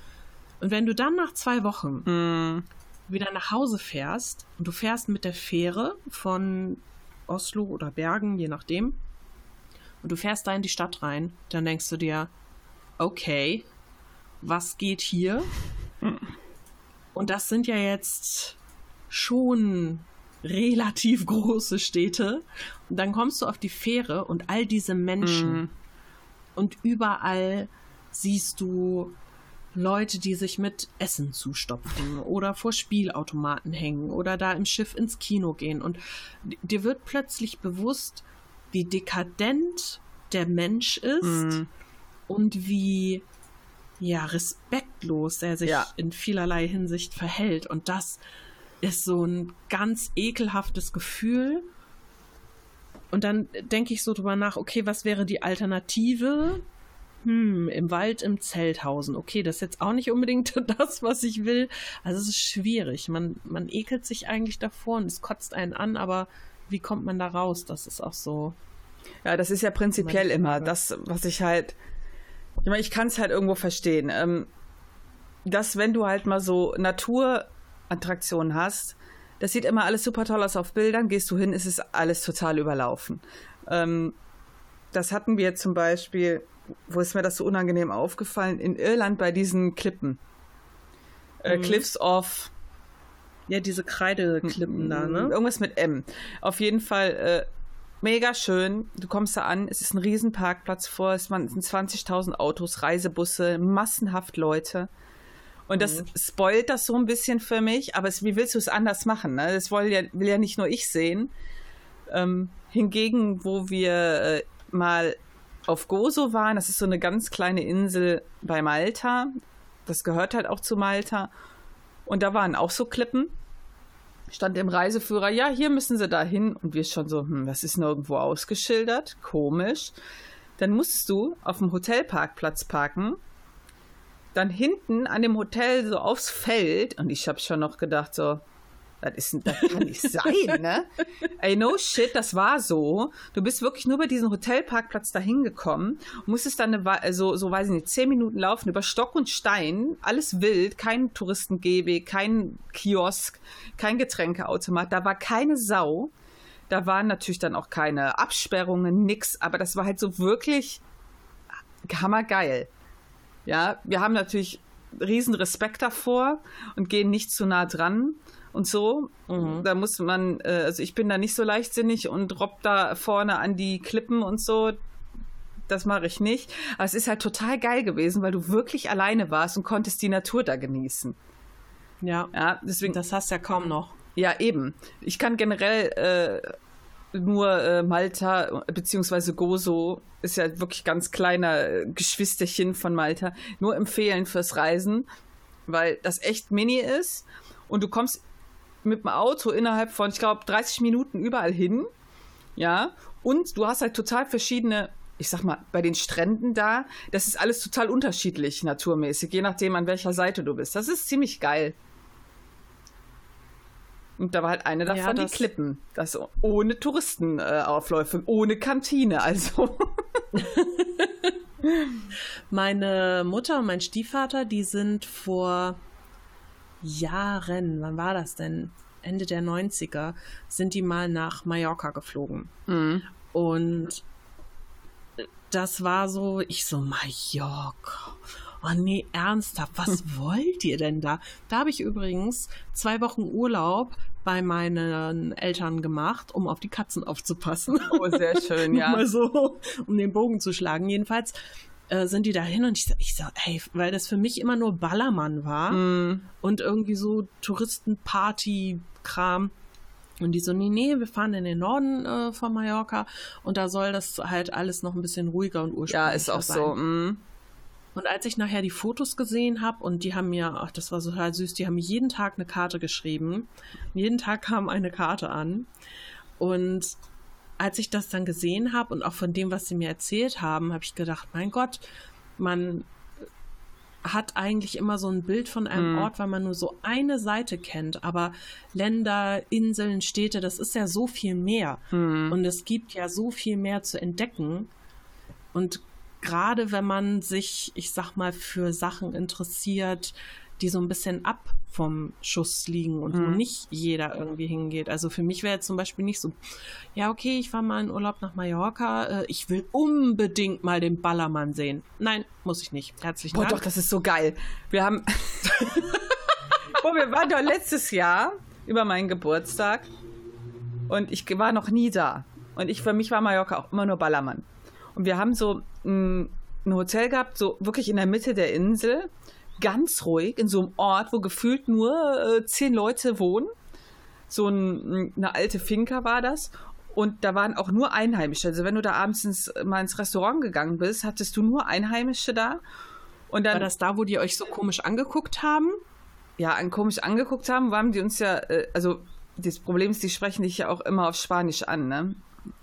Speaker 3: Und wenn du dann nach zwei Wochen mhm. wieder nach Hause fährst und du fährst mit der Fähre von Oslo oder Bergen, je nachdem, und du fährst da in die Stadt rein, dann denkst du dir, okay, was geht hier? Und das sind ja jetzt schon relativ große Städte. Und dann kommst du auf die Fähre und all diese Menschen. Mm. Und überall siehst du Leute, die sich mit Essen zustopfen oder vor Spielautomaten hängen oder da im Schiff ins Kino gehen. Und dir wird plötzlich bewusst, wie dekadent der Mensch ist mm. und wie ja respektlos er sich ja. in vielerlei Hinsicht verhält. Und das ist so ein ganz ekelhaftes Gefühl. Und dann denke ich so drüber nach, okay, was wäre die Alternative? Hm, im Wald im Zelthausen. Okay, das ist jetzt auch nicht unbedingt das, was ich will. Also es ist schwierig. Man, man ekelt sich eigentlich davor und es kotzt einen an, aber wie kommt man da raus? Das ist auch so.
Speaker 2: Ja, das ist ja prinzipiell immer das, was ich halt. Ich meine, ich kann es halt irgendwo verstehen. Ähm, dass, wenn du halt mal so Naturattraktionen hast, das sieht immer alles super toll aus auf Bildern, gehst du hin, ist es alles total überlaufen. Ähm, das hatten wir zum Beispiel, wo ist mir das so unangenehm aufgefallen, in Irland bei diesen Klippen. Äh, mhm. Cliffs of
Speaker 3: ja, diese Kreideklippen da, ne?
Speaker 2: Irgendwas mit M. Auf jeden Fall äh, mega schön. Du kommst da an, es ist ein Riesenparkplatz vor, es sind 20.000 Autos, Reisebusse, massenhaft Leute. Und das mhm. spoilt das so ein bisschen für mich, aber es, wie willst du es anders machen? Ne? Das will ja, will ja nicht nur ich sehen. Ähm, hingegen, wo wir äh, mal auf Gozo waren, das ist so eine ganz kleine Insel bei Malta. Das gehört halt auch zu Malta. Und da waren auch so Klippen. Stand im Reiseführer, ja, hier müssen sie da hin. Und wir schon so, hm, das ist nirgendwo ausgeschildert. Komisch. Dann musstest du auf dem Hotelparkplatz parken. Dann hinten an dem Hotel so aufs Feld. Und ich habe schon noch gedacht, so, das, ist, das kann nicht sein, ne? Ey, no shit, das war so. Du bist wirklich nur bei diesem Hotelparkplatz dahin gekommen, musstest dann eine, so, so weiß ich nicht, zehn Minuten laufen über Stock und Stein, alles wild, kein Touristengehweg, kein Kiosk, kein Getränkeautomat, da war keine Sau. Da waren natürlich dann auch keine Absperrungen, nix, aber das war halt so wirklich hammergeil. Ja, wir haben natürlich riesen Respekt davor und gehen nicht zu nah dran und so. Mhm. Da muss man, äh, also ich bin da nicht so leichtsinnig und robb da vorne an die Klippen und so. Das mache ich nicht. Aber es ist halt total geil gewesen, weil du wirklich alleine warst und konntest die Natur da genießen.
Speaker 3: Ja. Ja, deswegen. Das hast du ja kaum noch.
Speaker 2: Ja, eben. Ich kann generell äh, nur äh, Malta beziehungsweise Gozo ist ja wirklich ganz kleiner äh, Geschwisterchen von Malta nur empfehlen fürs Reisen, weil das echt mini ist und du kommst mit dem Auto innerhalb von, ich glaube, 30 Minuten überall hin. Ja. Und du hast halt total verschiedene, ich sag mal, bei den Stränden da, das ist alles total unterschiedlich naturmäßig, je nachdem, an welcher Seite du bist. Das ist ziemlich geil. Und da war halt eine davon ja, die Klippen. Das ohne Touristenaufläufe, ohne Kantine, also.
Speaker 3: Meine Mutter und mein Stiefvater, die sind vor Jahren, wann war das denn? Ende der 90er, sind die mal nach Mallorca geflogen. Mhm. Und das war so, ich so, Mallorca. Oh nee, ernsthaft, was wollt ihr denn da? Da habe ich übrigens zwei Wochen Urlaub bei meinen Eltern gemacht, um auf die Katzen aufzupassen.
Speaker 2: Oh, sehr schön, ja.
Speaker 3: Mal so, um den Bogen zu schlagen. Jedenfalls äh, sind die da hin und ich so, ich so, hey, weil das für mich immer nur Ballermann war mm. und irgendwie so Touristenparty-Kram. Und die so, nee, nee, wir fahren in den Norden äh, von Mallorca und da soll das halt alles noch ein bisschen ruhiger und ursprünglicher sein. Ja, ist auch sein. so. Mm. Und als ich nachher die Fotos gesehen habe und die haben mir, ach, das war so total süß, die haben jeden Tag eine Karte geschrieben. Jeden Tag kam eine Karte an. Und als ich das dann gesehen habe und auch von dem, was sie mir erzählt haben, habe ich gedacht, mein Gott, man hat eigentlich immer so ein Bild von einem
Speaker 2: Mhm.
Speaker 3: Ort, weil man nur so eine Seite kennt. Aber Länder, Inseln, Städte, das ist ja so viel mehr.
Speaker 2: Mhm.
Speaker 3: Und es gibt ja so viel mehr zu entdecken. Und gerade wenn man sich, ich sag mal, für Sachen interessiert, die so ein bisschen ab vom Schuss liegen und wo
Speaker 2: Mhm.
Speaker 3: nicht jeder irgendwie hingeht. Also für mich wäre jetzt zum Beispiel nicht so, ja, okay, ich war mal in Urlaub nach Mallorca, äh, ich will unbedingt mal den Ballermann sehen. Nein, muss ich nicht. Herzlichen
Speaker 2: Boah,
Speaker 3: Dank.
Speaker 2: doch, das ist so geil. Wir haben. Boah, wir waren doch letztes Jahr über meinen Geburtstag und ich war noch nie da. Und ich, für mich war Mallorca auch immer nur Ballermann. Und wir haben so ein, ein Hotel gehabt, so wirklich in der Mitte der Insel, ganz ruhig, in so einem Ort, wo gefühlt nur äh, zehn Leute wohnen. So ein, eine alte Finca war das. Und da waren auch nur Einheimische. Also wenn du da abends ins, mal ins Restaurant gegangen bist, hattest du nur Einheimische da. Und dann
Speaker 3: War das da, wo die euch so komisch angeguckt haben?
Speaker 2: ja, an komisch angeguckt haben, haben die uns ja, äh, also das Problem ist, die sprechen dich ja auch immer auf Spanisch an, ne?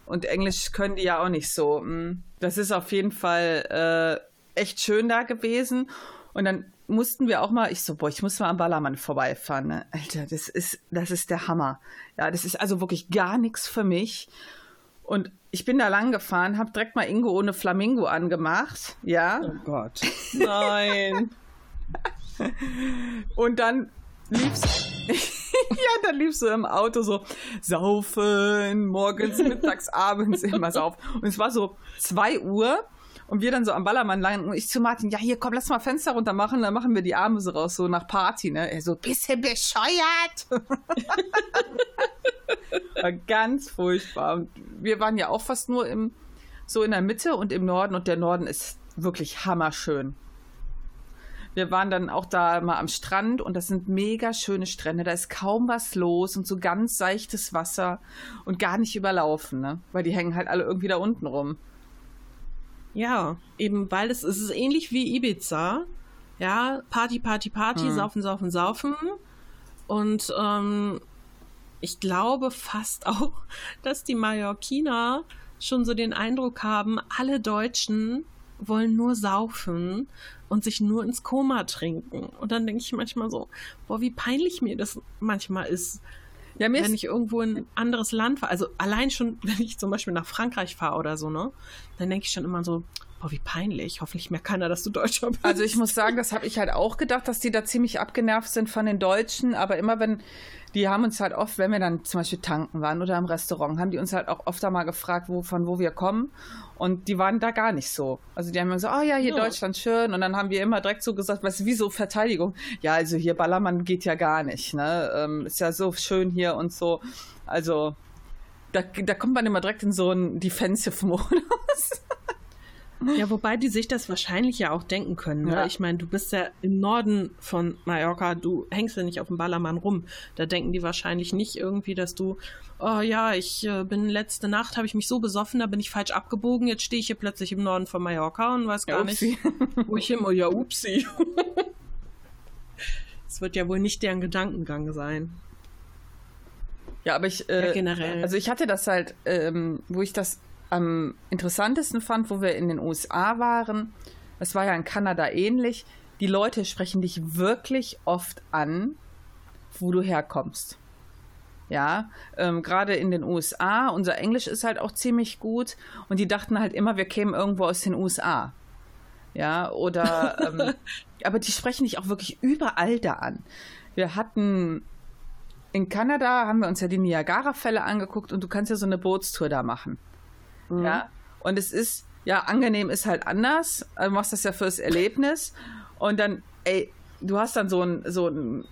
Speaker 2: Und Englisch können die ja auch nicht so. mm. Das ist auf jeden Fall äh, echt schön da gewesen. Und dann mussten wir auch mal, ich so, boah, ich muss mal am Ballermann vorbeifahren. Ne? Alter, das ist, das ist der Hammer. Ja, das ist also wirklich gar nichts für mich. Und ich bin da lang gefahren, habe direkt mal Ingo ohne Flamingo angemacht, ja.
Speaker 3: Gott. Nein.
Speaker 2: Und dann lief's. ja, dann liefst du im Auto so saufen, morgens, mittags, abends immer saufen. Und es war so zwei Uhr und wir dann so am Ballermann lang und ich zu Martin, ja hier komm, lass mal Fenster runter machen, dann machen wir die Arme so raus, so nach Party, ne? Er so, bisschen bescheuert. war ganz furchtbar. Und wir waren ja auch fast nur im, so in der Mitte und im Norden und der Norden ist wirklich hammerschön. Wir waren dann auch da mal am Strand und das sind mega schöne Strände. Da ist kaum was los und so ganz seichtes Wasser und gar nicht überlaufen, ne? Weil die hängen halt alle irgendwie da unten rum.
Speaker 3: Ja, eben weil es, es ist ähnlich wie Ibiza. Ja, Party, Party, Party,
Speaker 2: Hm.
Speaker 3: saufen, saufen, saufen. Und ähm, ich glaube fast auch, dass die Mallorquiner schon so den Eindruck haben, alle Deutschen wollen nur saufen und sich nur ins Koma trinken. Und dann denke ich manchmal so, boah, wie peinlich mir das manchmal ist,
Speaker 2: Ja,
Speaker 3: wenn ich irgendwo in ein anderes Land fahre. Also allein schon, wenn ich zum Beispiel nach Frankreich fahre oder so, ne, dann denke ich schon immer so, boah, wie peinlich. Hoffentlich merkt keiner, dass du Deutscher bist.
Speaker 2: also ich muss sagen, das habe ich halt auch gedacht, dass die da ziemlich abgenervt sind von den Deutschen. Aber immer wenn, die haben uns halt oft, wenn wir dann zum Beispiel tanken waren oder im Restaurant, haben die uns halt auch oft mal gefragt, wo, von wo wir kommen. Und die waren da gar nicht so. Also die haben immer gesagt, oh ja, hier
Speaker 3: Ja.
Speaker 2: Deutschland schön. Und dann haben wir immer direkt so gesagt, was wie so Verteidigung. Ja, also hier Ballermann geht ja gar nicht. Ne? Ähm, ist ja so schön hier und so. Also da, da kommt man immer direkt in so einen Defensive-Modus.
Speaker 3: Ja, wobei die sich das wahrscheinlich ja auch denken können. Ne?
Speaker 2: Ja.
Speaker 3: Ich meine, du bist ja im Norden von Mallorca, du hängst ja nicht auf dem Ballermann rum. Da denken die wahrscheinlich nicht irgendwie, dass du, oh ja, ich äh, bin letzte Nacht, habe ich mich so besoffen, da bin ich falsch abgebogen, jetzt stehe ich hier plötzlich im Norden von Mallorca und weiß gar nicht,
Speaker 2: Upsi.
Speaker 3: wo ich muss. Ja, upsi. Das wird ja wohl nicht deren Gedankengang sein.
Speaker 2: Ja, aber ich, äh,
Speaker 3: Ja, generell.
Speaker 2: also ich hatte das halt, ähm, wo ich das am interessantesten fand, wo wir in den USA waren, das war ja in Kanada ähnlich, die Leute sprechen dich wirklich oft an, wo du herkommst. Ja, ähm, gerade in den USA, unser Englisch ist halt auch ziemlich gut und die dachten halt immer, wir kämen irgendwo aus den USA. Ja, oder, ähm, aber die sprechen dich auch wirklich überall da an. Wir hatten in Kanada haben wir uns ja die Niagara-Fälle angeguckt und du kannst ja so eine Bootstour da machen. Ja. Und es ist, ja, angenehm ist halt anders. Du machst das ja fürs Erlebnis. Und dann, ey, du hast dann so ein, so ein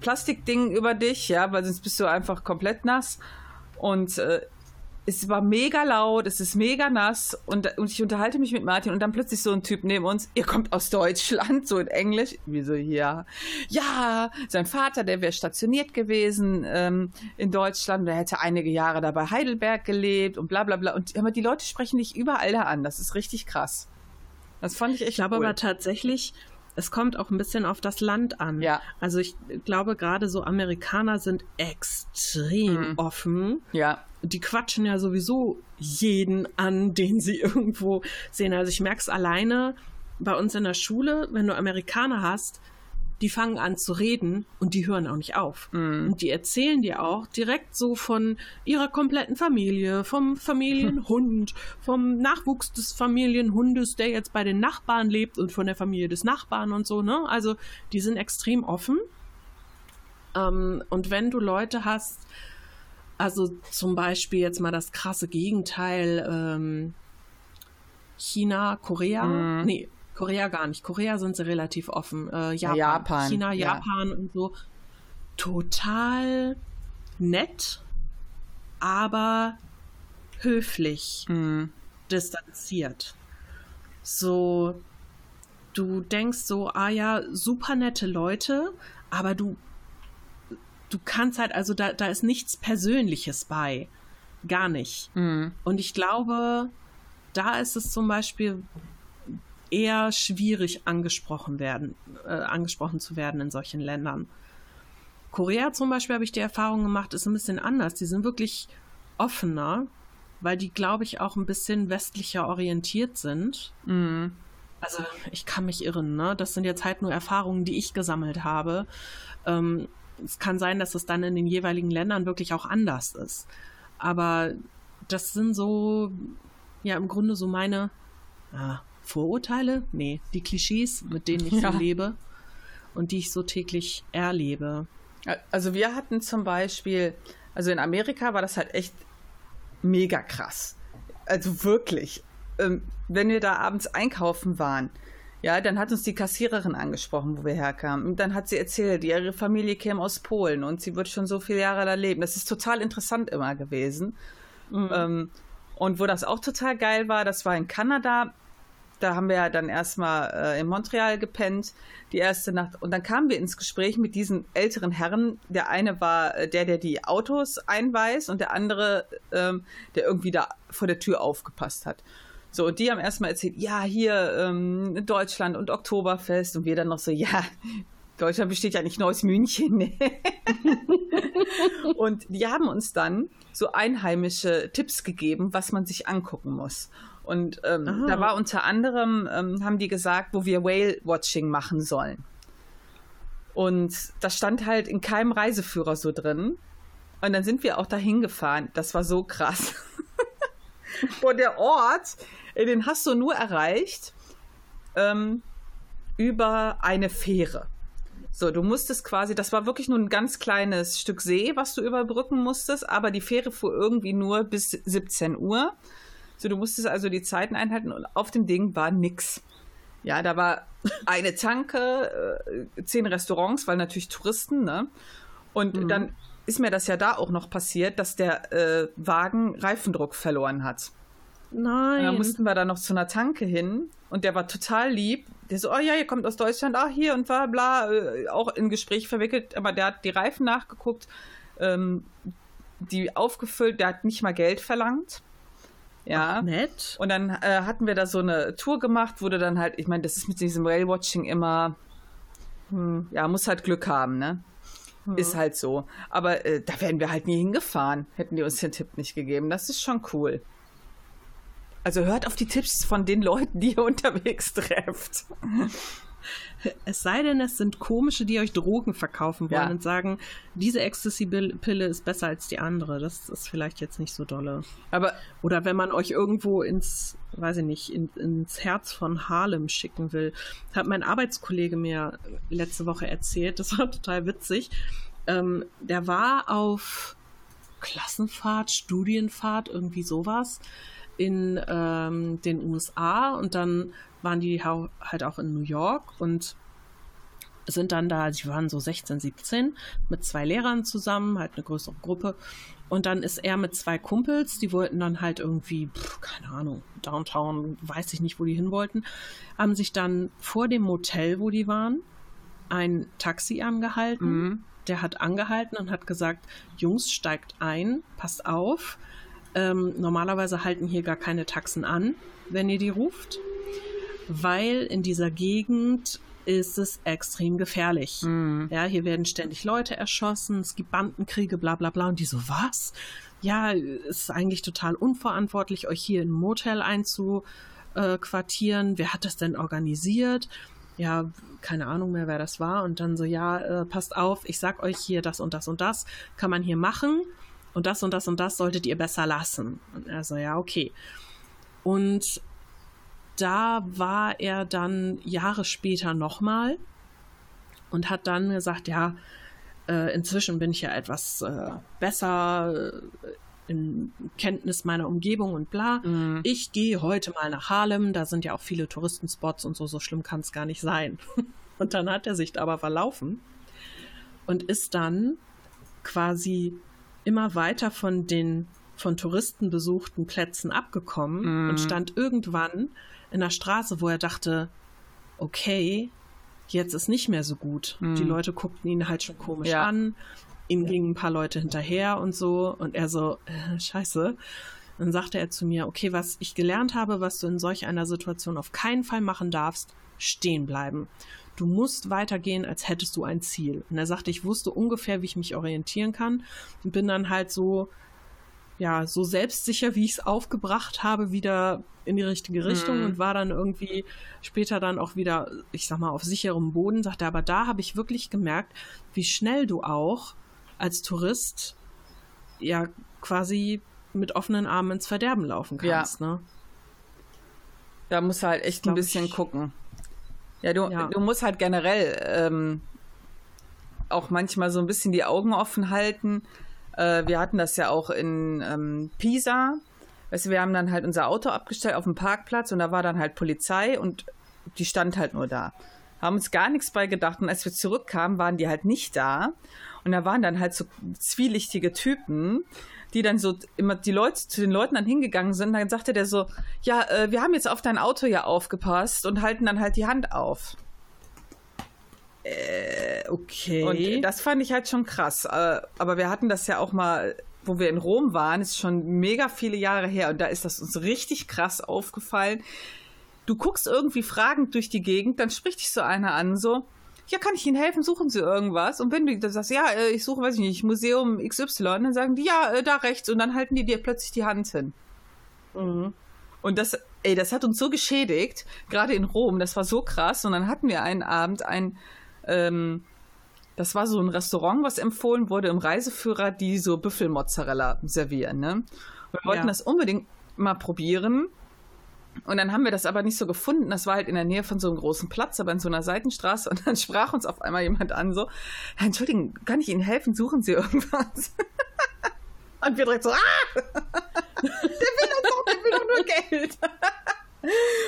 Speaker 2: Plastikding über dich, ja, weil sonst bist du einfach komplett nass. Und äh, es war mega laut, es ist mega nass und, und ich unterhalte mich mit Martin und dann plötzlich so ein Typ neben uns, ihr kommt aus Deutschland, so in Englisch. Wieso hier? Ja, sein Vater, der wäre stationiert gewesen ähm, in Deutschland, der hätte einige Jahre da bei Heidelberg gelebt und bla bla bla. Und aber die Leute sprechen dich überall da an, das ist richtig krass. Das fand ich echt
Speaker 3: Ich glaube
Speaker 2: cool.
Speaker 3: aber tatsächlich, es kommt auch ein bisschen auf das Land an.
Speaker 2: Ja.
Speaker 3: Also ich glaube, gerade so Amerikaner sind extrem
Speaker 2: Mhm.
Speaker 3: offen.
Speaker 2: ja,
Speaker 3: die quatschen ja sowieso jeden an, den sie irgendwo sehen. Also ich merke es alleine bei uns in der Schule, wenn du Amerikaner hast, die fangen an zu reden und die hören auch nicht auf.
Speaker 2: Mm.
Speaker 3: Und die erzählen dir auch direkt so von ihrer kompletten Familie, vom Familienhund, vom Nachwuchs des Familienhundes, der jetzt bei den Nachbarn lebt und von der Familie des Nachbarn und so, ne? Also die sind extrem offen. Ähm, und wenn du Leute hast, also zum Beispiel jetzt mal das krasse Gegenteil, ähm, China, Korea,
Speaker 2: Mhm.
Speaker 3: nee, Korea gar nicht. Korea sind sie relativ offen. Äh, Japan,
Speaker 2: Japan,
Speaker 3: China,
Speaker 2: ja.
Speaker 3: Japan und so. Total nett, aber höflich,
Speaker 2: Mm.
Speaker 3: distanziert. So, du denkst so, ah ja, super nette Leute, aber du, du kannst halt, also da, da ist nichts Persönliches bei. Gar nicht.
Speaker 2: Mm.
Speaker 3: Und ich glaube, da ist es zum Beispiel eher schwierig angesprochen werden, äh, angesprochen zu werden in solchen Ländern. Korea zum Beispiel habe ich die Erfahrung gemacht, ist ein bisschen anders. Die sind wirklich offener, weil die, glaube ich, auch ein bisschen westlicher orientiert sind.
Speaker 2: Mm.
Speaker 3: Also ich kann mich irren, ne? Das sind jetzt halt nur Erfahrungen, die ich gesammelt habe. Ähm, es kann sein, dass es dann in den jeweiligen Ländern wirklich auch anders ist. Aber das sind so, ja, im Grunde so meine ah, Vorurteile? Nee, die Klischees, mit denen ich
Speaker 2: Ja.
Speaker 3: so lebe und die ich so täglich erlebe.
Speaker 2: Also wir hatten zum Beispiel, also in Amerika war das halt echt mega krass. Also wirklich. Ähm, wenn wir da abends einkaufen waren, ja, dann hat uns die Kassiererin angesprochen, wo wir herkamen. Und dann hat sie erzählt, ihre Familie käme aus Polen und sie wird schon so viele Jahre da leben. Das ist total interessant immer gewesen. Ähm, und wo das auch total geil war, das war in Kanada. Da haben wir ja dann erstmal äh, in Montreal gepennt, die erste Nacht. Und dann kamen wir ins Gespräch mit diesen älteren Herren. Der eine war äh, der, der die Autos einweist und der andere, ähm, der irgendwie da vor der Tür aufgepasst hat. So, und die haben erstmal erzählt, ja, hier ähm, Deutschland und Oktoberfest. Und wir dann noch so, ja, Deutschland besteht ja nicht nur aus München. und die haben uns dann so einheimische Tipps gegeben, was man sich angucken muss. Und ähm, da war unter anderem, ähm, haben die gesagt, wo wir Whale-Watching machen sollen. Und das stand halt in keinem Reiseführer so drin. Und dann sind wir auch dahin gefahren. Das war so krass. Und der Ort, äh, den hast du nur erreicht ähm, über eine Fähre. So, du musstest quasi, das war wirklich nur ein ganz kleines Stück See, was du überbrücken musstest, aber die Fähre fuhr irgendwie nur bis 17 Uhr. So, du musstest also die Zeiten einhalten und auf dem Ding war nix. Ja, da war eine Tanke, äh, zehn Restaurants, weil natürlich Touristen, ne? Und dann ist mir das ja da auch noch passiert, dass der äh, Wagen Reifendruck verloren hat. Und dann
Speaker 3: Nein.
Speaker 2: mussten wir da noch zu einer Tanke hin und der war total lieb. Der so, oh ja, ihr kommt aus Deutschland, ah, hier und bla bla, äh, auch in Gespräch verwickelt, aber der hat die Reifen nachgeguckt, ähm, die aufgefüllt, der hat nicht mal Geld verlangt. Ja.
Speaker 3: Nett.
Speaker 2: Und dann äh, hatten wir da so eine Tour gemacht, du dann halt, ich meine, das ist mit diesem Whale-Watching immer, hm, ja, muss halt Glück haben, ne? Ist halt so. Aber äh, da wären wir halt nie hingefahren, hätten die uns den Tipp nicht gegeben. Das ist schon cool. Also hört auf die Tipps von den Leuten, die ihr unterwegs trefft.
Speaker 3: Es sei denn, es sind komische, die euch Drogen verkaufen wollen
Speaker 2: Ja.
Speaker 3: und sagen, diese Ecstasy-Pille ist besser als die andere. Das ist vielleicht jetzt nicht so dolle.
Speaker 2: Aber
Speaker 3: Oder wenn man euch irgendwo ins, weiß ich nicht, in, ins Herz von Harlem schicken will. Hat mein Arbeitskollege mir letzte Woche erzählt, das war total witzig. Ähm, der war auf Klassenfahrt, Studienfahrt, irgendwie sowas in ähm, den USA und dann waren die halt auch in New York und sind dann da, sie waren so 16, 17 mit zwei Lehrern zusammen, halt eine größere Gruppe. Und dann ist er mit zwei Kumpels, die wollten dann halt irgendwie, pf, keine Ahnung, Downtown, weiß ich nicht, wo die hin wollten, haben sich dann vor dem Motel, wo die waren, ein Taxi angehalten.
Speaker 2: Mhm.
Speaker 3: Der hat angehalten und hat gesagt, Jungs, steigt ein, passt auf. Ähm, normalerweise halten hier gar keine Taxen an, wenn ihr die ruft, weil in dieser Gegend ist es extrem gefährlich.
Speaker 2: Mhm.
Speaker 3: Ja, hier werden ständig Leute erschossen, es gibt Bandenkriege, bla bla bla. Und die so, was? Ja, es ist eigentlich total unverantwortlich, euch hier in ein Motel einzuquartieren. Wer hat das denn organisiert? Ja, keine Ahnung mehr, wer das war. Und dann so, ja, äh, passt auf, ich sag euch hier das und das und das kann man hier machen. Und das und das und das solltet ihr besser lassen. Und er so, ja, okay. Und da war er dann Jahre später nochmal und hat dann gesagt, ja, äh, inzwischen bin ich ja etwas äh, besser äh, in Kenntnis meiner Umgebung und bla.
Speaker 2: Mhm.
Speaker 3: Ich gehe heute mal nach Harlem, da sind ja auch viele Touristenspots und so, so schlimm kann es gar nicht sein. Und dann hat er sich aber verlaufen und ist dann quasi immer weiter von den von Touristen besuchten Plätzen abgekommen
Speaker 2: Mhm.
Speaker 3: und stand irgendwann in der Straße, wo er dachte, okay, jetzt ist nicht mehr so gut.
Speaker 2: Mhm.
Speaker 3: Die Leute guckten ihn halt schon komisch
Speaker 2: Ja.
Speaker 3: an. Ihm gingen ein paar Leute hinterher und so. Und er so, äh, scheiße. Dann sagte er zu mir, okay, was ich gelernt habe, was du in solch einer Situation auf keinen Fall machen darfst, stehen bleiben. Du musst weitergehen, als hättest du ein Ziel. Und er sagte, ich wusste ungefähr, wie ich mich orientieren kann und bin dann halt so, ja, so selbstsicher, wie ich es aufgebracht habe, wieder in die richtige Richtung
Speaker 2: Mhm.
Speaker 3: und war dann irgendwie später dann auch wieder, ich sag mal, auf sicherem Boden, sagte, aber da habe ich wirklich gemerkt, wie schnell du auch als Tourist ja quasi mit offenen Armen ins Verderben laufen
Speaker 2: Ja.
Speaker 3: kannst, ne?
Speaker 2: Da musst du halt echt ein bisschen
Speaker 3: ich-
Speaker 2: gucken. Ja, du,
Speaker 3: Ja.
Speaker 2: du musst halt generell ähm, auch manchmal so ein bisschen die Augen offen halten. Äh, wir hatten das ja auch in ähm, Pisa. Weißt du, wir haben dann halt unser Auto abgestellt auf dem Parkplatz und da war dann halt Polizei und die stand halt nur da. Haben uns gar nichts bei gedacht und als wir zurückkamen, waren die halt nicht da. Und da waren dann halt so zwielichtige Typen, die dann so immer die Leute zu den Leuten dann hingegangen sind. Dann sagte der so, ja, äh, wir haben jetzt auf dein Auto ja aufgepasst und halten dann halt die Hand auf.
Speaker 3: Okay.
Speaker 2: Und das fand ich halt schon krass. Äh, Aber wir hatten das ja auch mal, wo wir in Rom waren, ist schon mega viele Jahre her und da ist das uns richtig krass aufgefallen. Du guckst irgendwie fragend durch die Gegend, dann spricht dich so einer an, so, ja, kann ich Ihnen helfen? Suchen Sie irgendwas? Und wenn du dann sagst, ja, äh, ich suche, weiß ich nicht, Museum XY, dann sagen die, ja, äh, da rechts und dann halten die dir plötzlich die Hand hin.
Speaker 3: Mhm.
Speaker 2: Und das, ey, das hat uns so geschädigt, gerade in Rom, das war so krass. Und dann hatten wir einen Abend ein, ähm, das war so ein Restaurant, was empfohlen wurde im Reiseführer, die so Büffelmozzarella servieren. Ne? Wir wollten
Speaker 3: Ja.
Speaker 2: das unbedingt mal probieren. Und dann haben wir das aber nicht so gefunden. Das war halt in der Nähe von so einem großen Platz, aber in so einer Seitenstraße. Und dann sprach uns auf einmal jemand an, so, "Ja, Entschuldigen, kann ich Ihnen helfen? Suchen Sie irgendwas? Und wir direkt so, ah! Der will doch, der will doch nur Geld.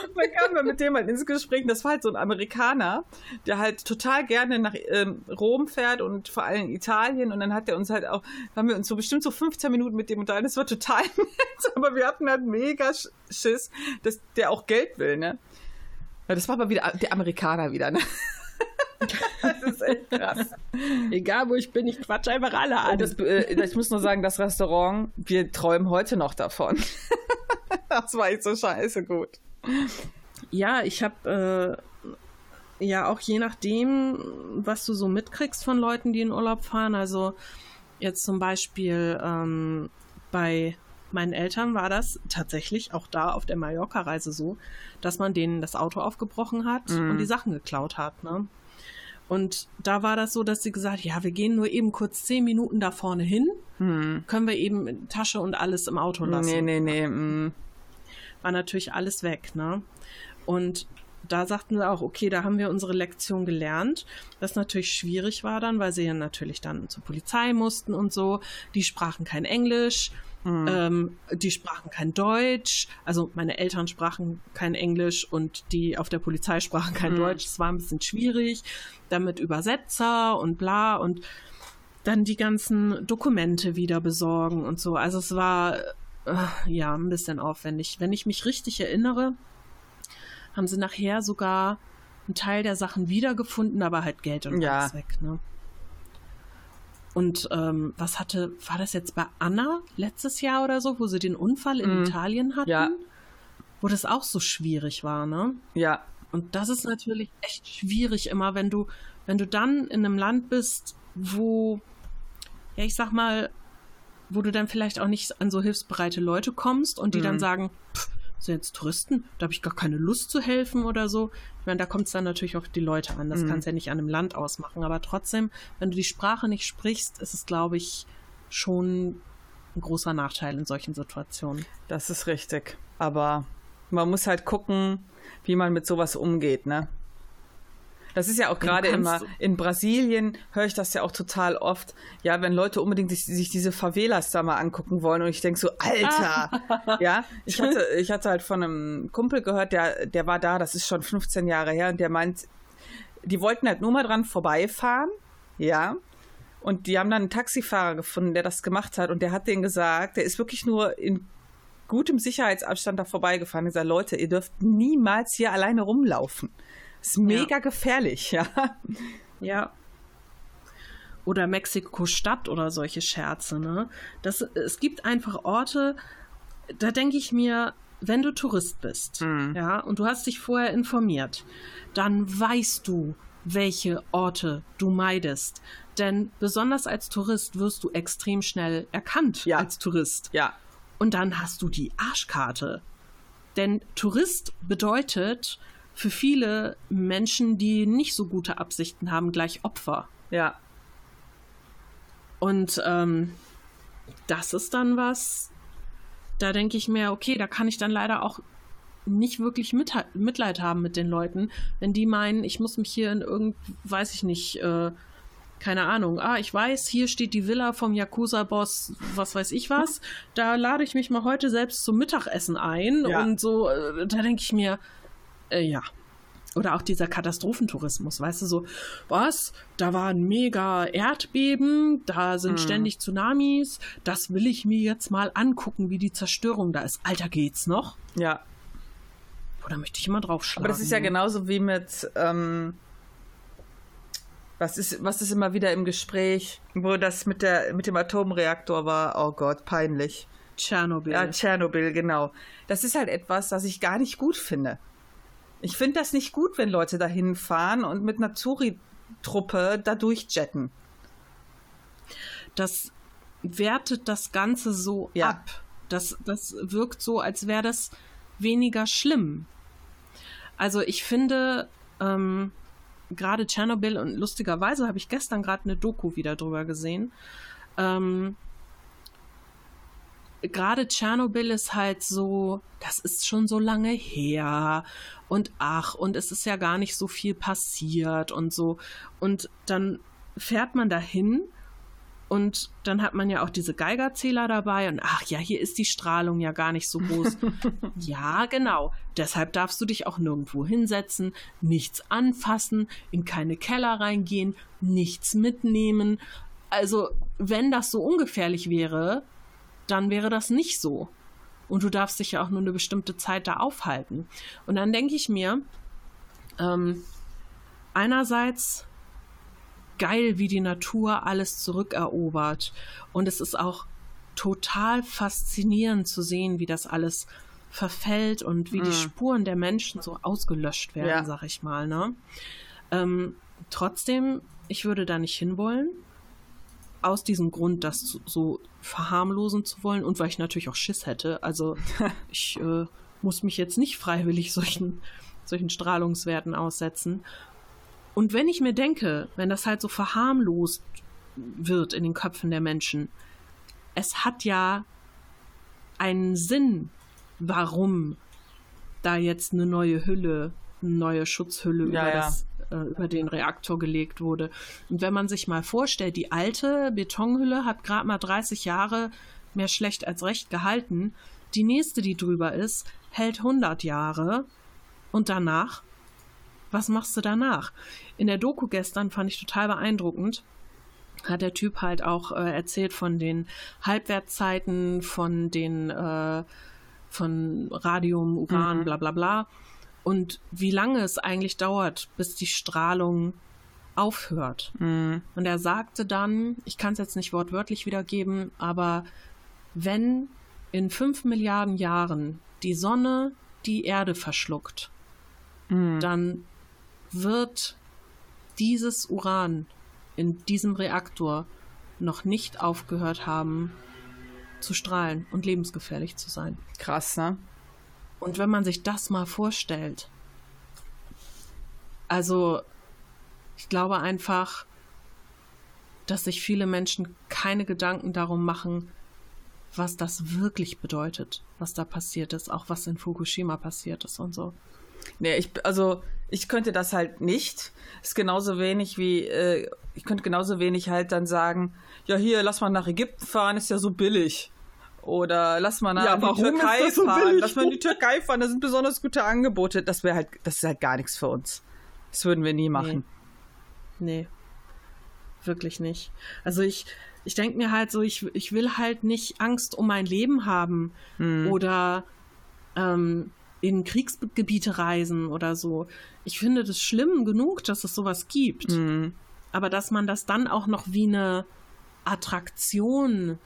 Speaker 2: Und dann kamen wir mit dem halt ins Gespräch. Das war halt so ein Amerikaner, der halt total gerne nach ähm, Rom fährt und vor allem Italien. Und dann hat er uns halt auch, haben wir uns so bestimmt so 15 Minuten mit dem unterhalten. Das war total nett, aber wir hatten halt mega Sch- Schiss, dass der auch Geld will, ne? Ja, das war aber wieder der Amerikaner wieder, ne? Das ist echt krass.
Speaker 3: Egal wo ich bin, ich quatsch einfach alle an.
Speaker 2: Das, äh, ich muss nur sagen, das Restaurant, wir träumen heute noch davon. Das war echt so scheiße gut.
Speaker 3: Ja, ich habe äh, ja auch je nachdem, was du so mitkriegst von Leuten, die in Urlaub fahren. Also jetzt zum Beispiel ähm, bei meinen Eltern war das tatsächlich auch da auf der Mallorca-Reise so, dass man denen das Auto aufgebrochen hat
Speaker 2: Mhm.
Speaker 3: und die Sachen geklaut hat. Ne? Und da war das so, dass sie gesagt, ja, wir gehen nur eben kurz zehn Minuten da vorne hin,
Speaker 2: Hm.
Speaker 3: können wir eben Tasche und alles im Auto lassen
Speaker 2: Nee, nee, nee. mm.
Speaker 3: War natürlich alles weg, ne? Und da sagten sie auch, okay, da haben wir unsere Lektion gelernt, was natürlich schwierig war dann, weil sie ja natürlich dann zur Polizei mussten und so. Die sprachen kein Englisch,
Speaker 2: Hm.
Speaker 3: ähm, die sprachen kein Deutsch. Also meine Eltern sprachen kein Englisch und die auf der Polizei sprachen kein
Speaker 2: Mhm.
Speaker 3: Deutsch. Es war ein bisschen schwierig, damit Übersetzer und bla und dann die ganzen Dokumente wieder besorgen und so. Also es war ja ein bisschen aufwendig. Wenn ich mich richtig erinnere, haben sie nachher sogar einen Teil der Sachen wiedergefunden, aber halt Geld und
Speaker 2: Ja.
Speaker 3: alles weg. Ne? Und ähm, was hatte, war das jetzt bei Anna letztes Jahr oder so, wo sie den Unfall in
Speaker 2: Mhm.
Speaker 3: Italien hatten?
Speaker 2: Ja.
Speaker 3: Wo das auch so schwierig war, ne?
Speaker 2: Ja.
Speaker 3: Und das ist natürlich echt schwierig immer, wenn du, wenn du dann in einem Land bist, wo, ja, ich sag mal, wo du dann vielleicht auch nicht an so hilfsbereite Leute kommst und die mhm. dann sagen, pff, sind jetzt Touristen, da habe ich gar keine Lust zu helfen oder so. Ich meine, da kommt es dann natürlich auch die Leute an. Das mhm. kannst ja nicht an einem Land ausmachen. Aber trotzdem, wenn du die Sprache nicht sprichst, ist es, glaube ich, schon ein großer Nachteil in solchen Situationen.
Speaker 2: Das ist richtig. Aber man muss halt gucken, wie man mit sowas umgeht, ne? Das ist ja auch gerade immer in Brasilien höre ich das ja auch total oft. Ja, wenn Leute unbedingt sich, sich diese Favelas da mal angucken wollen und ich denke so, Alter, ja, ich hatte, ich hatte halt von einem Kumpel gehört, der, der war da, das ist schon 15 Jahre her und der meint, die wollten halt nur mal dran vorbeifahren, ja, und die haben dann einen Taxifahrer gefunden, der das gemacht hat und der hat denen gesagt, der ist wirklich nur in gutem Sicherheitsabstand da vorbeigefahren und gesagt, Leute, ihr dürft niemals hier alleine rumlaufen. Ist mega ja. gefährlich, ja.
Speaker 3: Ja. Oder Mexiko-Stadt oder solche Scherze, ne? Das, es gibt einfach Orte, da denke ich mir, wenn du Tourist bist, mhm. ja, und du hast dich vorher informiert, dann weißt du, welche Orte du meidest. Denn besonders als Tourist wirst du extrem schnell erkannt ja. als Tourist.
Speaker 2: Ja.
Speaker 3: Und dann hast du die Arschkarte. Denn Tourist bedeutet, für viele Menschen, die nicht so gute Absichten haben, gleich Opfer.
Speaker 2: Ja.
Speaker 3: Und ähm, das ist dann was, da denke ich mir, okay, da kann ich dann leider auch nicht wirklich mit, Mitleid haben mit den Leuten, wenn die meinen, ich muss mich hier in irgend, weiß ich nicht, äh, keine Ahnung, ah, ich weiß, hier steht die Villa vom Yakuza-Boss, was weiß ich was, da lade ich mich mal heute selbst zum Mittagessen ein ja. und so, äh, da denke ich mir, äh, ja. Oder auch dieser Katastrophentourismus, weißt du, so, was? Da war ein mega Erdbeben, da sind hm. ständig Tsunamis, das will ich mir jetzt mal angucken, wie die Zerstörung da ist. Alter, geht's noch?
Speaker 2: Ja.
Speaker 3: Oder möchte ich immer draufschlagen?
Speaker 2: Aber das ist ja genauso wie mit, ähm, was ist, was ist immer wieder im Gespräch, wo das mit der, mit dem Atomreaktor war? Oh Gott, peinlich.
Speaker 3: Tschernobyl.
Speaker 2: Ja, Tschernobyl, genau. Das ist halt etwas, das ich gar nicht gut finde. Ich finde das nicht gut, wenn Leute dahin fahren und mit einer Zuri-Truppe da durchjetten.
Speaker 3: Das wertet das Ganze so ja. ab. Das, das wirkt so, als wäre das weniger schlimm. Also ich finde, ähm, gerade Tschernobyl und lustigerweise habe ich gestern gerade eine Doku wieder drüber gesehen. Ähm, gerade Tschernobyl ist halt so, das ist schon so lange her und ach, und es ist ja gar nicht so viel passiert und so. Und dann fährt man dahin und dann hat man ja auch diese Geigerzähler dabei und ach ja, hier ist die Strahlung ja gar nicht so groß. ja, genau. Deshalb darfst du dich auch nirgendwo hinsetzen, nichts anfassen, in keine Keller reingehen, nichts mitnehmen. Also, wenn das so ungefährlich wäre, dann wäre das nicht so. Und du darfst dich ja auch nur eine bestimmte Zeit da aufhalten. Und dann denke ich mir, ähm, einerseits geil, wie die Natur alles zurückerobert. Und es ist auch total faszinierend zu sehen, wie das alles verfällt und wie mhm. die Spuren der Menschen so ausgelöscht werden, ja. sag ich mal. Ne? Ähm, trotzdem, ich würde da nicht hinwollen aus diesem Grund, das so verharmlosen zu wollen und weil ich natürlich auch Schiss hätte. Also ich äh, muss mich jetzt nicht freiwillig solchen, solchen Strahlungswerten aussetzen. Und wenn ich mir denke, wenn das halt so verharmlost wird in den Köpfen der Menschen, es hat ja einen Sinn, warum da jetzt eine neue Hülle, eine neue Schutzhülle ja, über ja. das äh, über den Reaktor gelegt wurde. Und wenn man sich mal vorstellt, die alte Betonhülle hat gerade mal 30 Jahre mehr schlecht als recht gehalten. Die nächste, die drüber ist, hält 100 Jahre. Und danach? Was machst du danach? In der Doku gestern fand ich total beeindruckend hat der Typ halt auch äh, erzählt von den Halbwertzeiten, von den äh, von Radium, Uran, mhm. bla bla bla und wie lange es eigentlich dauert, bis die Strahlung aufhört. Mhm. Und er sagte dann, ich kann es jetzt nicht wortwörtlich wiedergeben, aber wenn in fünf Milliarden Jahren die Sonne die Erde verschluckt, mhm. dann wird dieses Uran in diesem Reaktor noch nicht aufgehört haben zu strahlen und lebensgefährlich zu sein.
Speaker 2: Krass, ne?
Speaker 3: Und wenn man sich das mal vorstellt, also ich glaube einfach, dass sich viele Menschen keine Gedanken darum machen, was das wirklich bedeutet, was da passiert ist, auch was in Fukushima passiert ist und so.
Speaker 2: Nee, ich, also ich könnte das halt nicht. Ist genauso wenig wie, äh, ich könnte genauso wenig halt dann sagen, ja hier, lass mal nach Ägypten fahren, ist ja so billig. Oder lass mal nach ja, die Türkei so fahren, billig? lass mal in die Türkei fahren, da sind besonders gute Angebote. Das wäre halt, das ist halt gar nichts für uns. Das würden wir nie machen.
Speaker 3: Nee. nee. Wirklich nicht. Also ich, ich denke mir halt so, ich, ich will halt nicht Angst um mein Leben haben hm. oder ähm, in Kriegsgebiete reisen oder so. Ich finde das schlimm genug, dass es sowas gibt. Mhm. Aber dass man das dann auch noch wie eine Attraktion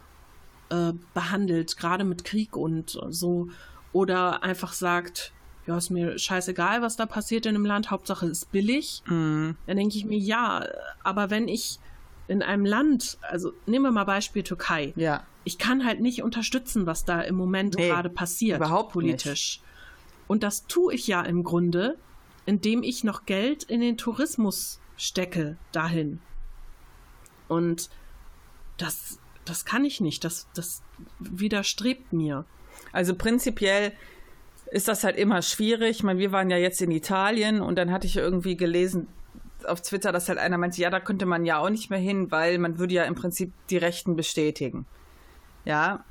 Speaker 3: äh, behandelt, gerade mit Krieg und so, oder einfach sagt, ja, ist mir scheißegal, was da passiert in einem Land, Hauptsache ist billig, mhm. dann denke ich mir, ja, aber wenn ich in einem Land, also nehmen wir mal Beispiel Türkei,
Speaker 2: ja.
Speaker 3: ich kann halt nicht unterstützen, was da im Moment nee, gerade passiert,
Speaker 2: überhaupt
Speaker 3: politisch.
Speaker 2: Nicht.
Speaker 3: Und das tue ich ja im Grunde, indem ich noch Geld in den Tourismus stecke dahin. Und das, das kann ich nicht. Das, das widerstrebt mir.
Speaker 2: Also prinzipiell ist das halt immer schwierig. Ich meine, wir waren ja jetzt in Italien und dann hatte ich irgendwie gelesen auf Twitter, dass halt einer meinte, ja, da könnte man ja auch nicht mehr hin, weil man würde ja im Prinzip die Rechten bestätigen. Ja,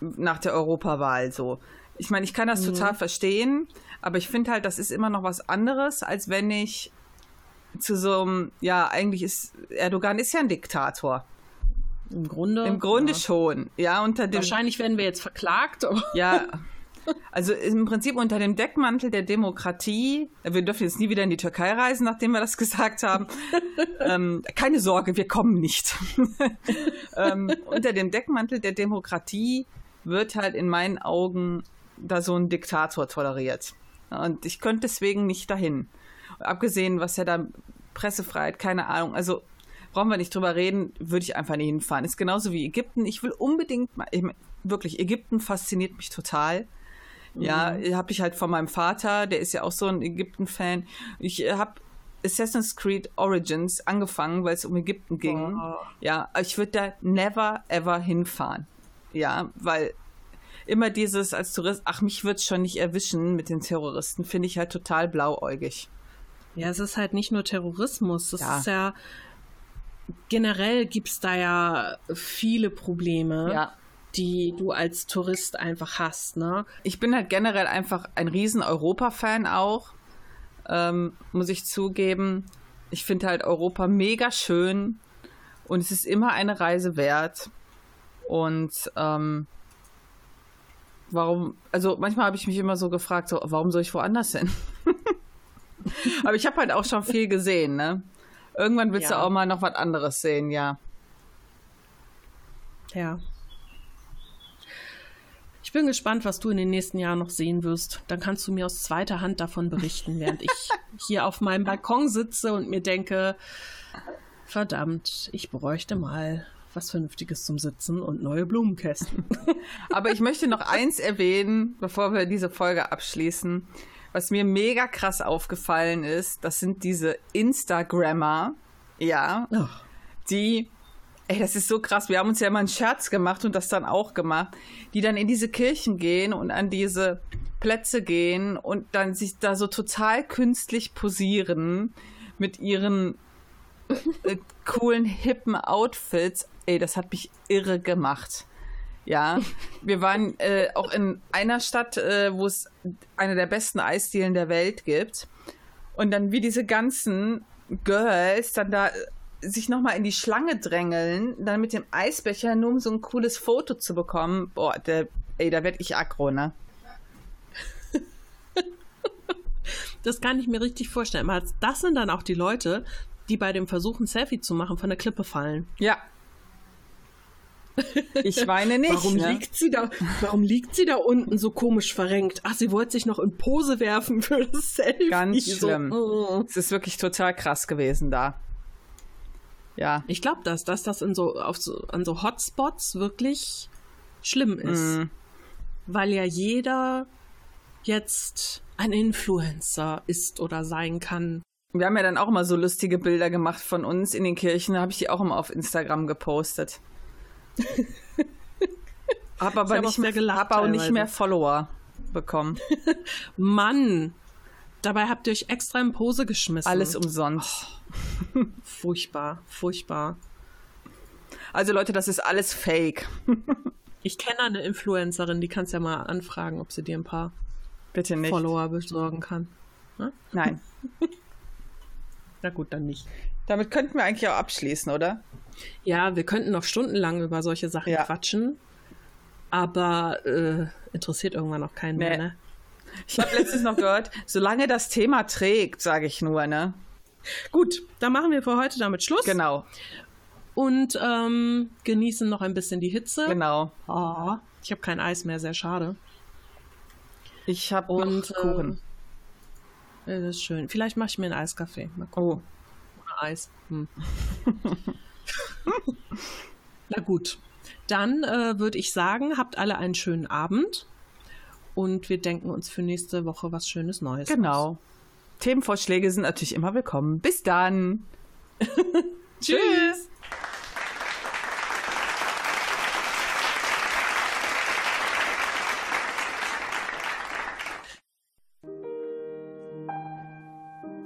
Speaker 2: nach der Europawahl so. Ich meine, ich kann das mhm. total verstehen, aber ich finde halt, das ist immer noch was anderes, als wenn ich zu so einem, ja, eigentlich ist, Erdogan ist ja ein Diktator.
Speaker 3: Im Grunde.
Speaker 2: Im Grunde ja. schon, ja, unter dem.
Speaker 3: Wahrscheinlich werden wir jetzt verklagt.
Speaker 2: Ja. Also im Prinzip unter dem Deckmantel der Demokratie, wir dürfen jetzt nie wieder in die Türkei reisen, nachdem wir das gesagt haben. ähm, keine Sorge, wir kommen nicht. ähm, unter dem Deckmantel der Demokratie wird halt in meinen Augen da so ein Diktator toleriert. Und ich könnte deswegen nicht dahin. Abgesehen, was ja da Pressefreiheit, keine Ahnung. Also brauchen wir nicht drüber reden, würde ich einfach nicht hinfahren. Ist genauso wie Ägypten. Ich will unbedingt mal, ich, wirklich, Ägypten fasziniert mich total. Ja, mhm. habe ich halt von meinem Vater, der ist ja auch so ein Ägypten-Fan. Ich äh, habe Assassin's Creed Origins angefangen, weil es um Ägypten ging. Oh. Ja, ich würde da never ever hinfahren. Ja, weil immer dieses als Tourist, ach, mich wird es schon nicht erwischen mit den Terroristen, finde ich halt total blauäugig.
Speaker 3: Ja, es ist halt nicht nur Terrorismus, es ja. ist ja generell gibt es da ja viele Probleme.
Speaker 2: Ja
Speaker 3: die du als Tourist einfach hast, ne?
Speaker 2: Ich bin halt generell einfach ein riesen Europa-Fan auch, ähm, muss ich zugeben. Ich finde halt Europa mega schön und es ist immer eine Reise wert. Und ähm, warum, also manchmal habe ich mich immer so gefragt, so, warum soll ich woanders hin? Aber ich habe halt auch schon viel gesehen, ne? Irgendwann willst ja. du auch mal noch was anderes sehen, ja.
Speaker 3: Ja. Ich bin gespannt, was du in den nächsten Jahren noch sehen wirst. Dann kannst du mir aus zweiter Hand davon berichten, während ich hier auf meinem Balkon sitze und mir denke, verdammt, ich bräuchte mal was Vernünftiges zum Sitzen und neue Blumenkästen.
Speaker 2: Aber ich möchte noch eins erwähnen, bevor wir diese Folge abschließen. Was mir mega krass aufgefallen ist, das sind diese Instagrammer, ja, oh. die, ey, das ist so krass. Wir haben uns ja immer einen Scherz gemacht und das dann auch gemacht, die dann in diese Kirchen gehen und an diese Plätze gehen und dann sich da so total künstlich posieren mit ihren äh, coolen, hippen Outfits ey, das hat mich irre gemacht. Ja, wir waren äh, auch in einer Stadt, äh, wo es eine der besten Eisdielen der Welt gibt. Und dann wie diese ganzen Girls dann da äh, sich nochmal in die Schlange drängeln, dann mit dem Eisbecher, nur um so ein cooles Foto zu bekommen. Boah, der, ey, da werd ich aggro, ne?
Speaker 3: Das kann ich mir richtig vorstellen. Das sind dann auch die Leute, die bei dem Versuch, ein Selfie zu machen, von der Klippe fallen.
Speaker 2: Ja, Ich weine nicht.
Speaker 3: Warum
Speaker 2: ne?
Speaker 3: liegt sie da? Warum liegt sie da unten so komisch verrenkt? Ach, sie wollte sich noch in Pose werfen für das Selfie.
Speaker 2: Ganz
Speaker 3: So,
Speaker 2: schlimm.
Speaker 3: oh.
Speaker 2: Es ist wirklich total krass gewesen da. Ja.
Speaker 3: Ich glaube das, dass das in so, auf so, an so Hotspots wirklich schlimm ist.
Speaker 2: Mm.
Speaker 3: Weil ja jeder jetzt ein Influencer ist oder sein kann.
Speaker 2: Wir haben ja dann auch mal so lustige Bilder gemacht von uns in den Kirchen. Da habe ich die auch immer auf Instagram gepostet. Hab aber
Speaker 3: hab
Speaker 2: nicht,
Speaker 3: sehr gelacht
Speaker 2: hab auch nicht
Speaker 3: teilweise.
Speaker 2: mehr Follower bekommen.
Speaker 3: Mann! Dabei habt ihr euch extra in Pose geschmissen.
Speaker 2: Alles umsonst.
Speaker 3: Furchtbar, furchtbar.
Speaker 2: Also Leute, das ist alles Fake.
Speaker 3: Ich kenne eine Influencerin, die kannst ja mal anfragen, ob sie dir ein paar
Speaker 2: Bitte nicht.
Speaker 3: Follower besorgen kann.
Speaker 2: Nein.
Speaker 3: Na gut, dann nicht.
Speaker 2: Damit könnten wir eigentlich auch abschließen, oder?
Speaker 3: Ja, wir könnten noch stundenlang über solche Sachen
Speaker 2: Ja.
Speaker 3: quatschen. Aber äh, interessiert irgendwann noch keinen
Speaker 2: Nee.
Speaker 3: mehr, ne?
Speaker 2: Ich habe letztens noch gehört, solange das Thema trägt, sage ich nur, ne?
Speaker 3: Gut, dann machen wir für heute damit Schluss.
Speaker 2: Genau,
Speaker 3: Und ähm, genießen noch ein bisschen die Hitze.
Speaker 2: genau.
Speaker 3: Oh, ich habe kein Eis mehr, sehr schade.
Speaker 2: Ich habe
Speaker 3: Und
Speaker 2: noch Kuchen.
Speaker 3: Äh, das ist schön. Vielleicht mache ich mir einen Eiskaffee. Mal gucken.
Speaker 2: Oh,
Speaker 3: Ohne Eis. Hm. Na gut. Dann äh, würde ich sagen, habt alle einen schönen Abend. Und wir denken uns für nächste Woche was Schönes Neues. aus.
Speaker 2: genau. Themenvorschläge sind natürlich immer willkommen. Bis dann.
Speaker 3: Tschüss.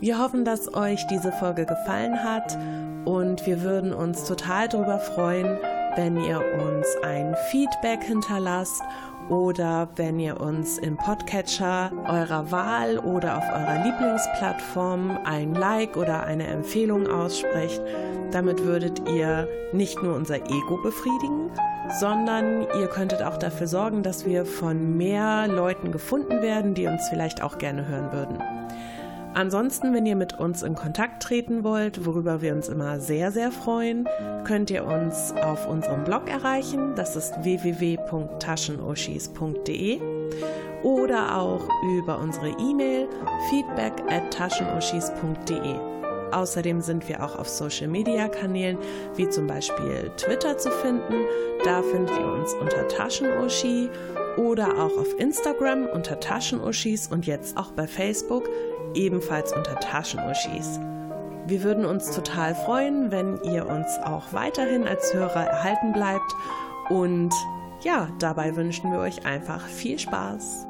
Speaker 3: Wir hoffen, dass euch diese Folge gefallen hat und wir würden uns total darüber freuen, wenn ihr uns ein Feedback hinterlasst oder wenn ihr uns im Podcatcher eurer Wahl oder auf eurer Lieblingsplattform ein Like oder eine Empfehlung aussprecht. Damit würdet ihr nicht nur unser Ego befriedigen, sondern ihr könntet auch dafür sorgen, dass wir von mehr Leuten gefunden werden, die uns vielleicht auch gerne hören würden. Ansonsten, wenn ihr mit uns in Kontakt treten wollt, worüber wir uns immer sehr, sehr freuen, könnt ihr uns auf unserem Blog erreichen. Das ist www.taschenuschis.de oder auch über unsere E-Mail feedback at taschenuschis.de. Außerdem sind wir auch auf Social Media Kanälen wie zum Beispiel Twitter zu finden. Da findet ihr uns unter Taschenuschi oder auch auf Instagram unter Taschenuschis und jetzt auch bei Facebook ebenfalls unter Taschenuschis. Wir würden uns total freuen, wenn ihr uns auch weiterhin als Hörer erhalten bleibt und ja, dabei wünschen wir euch einfach viel Spaß.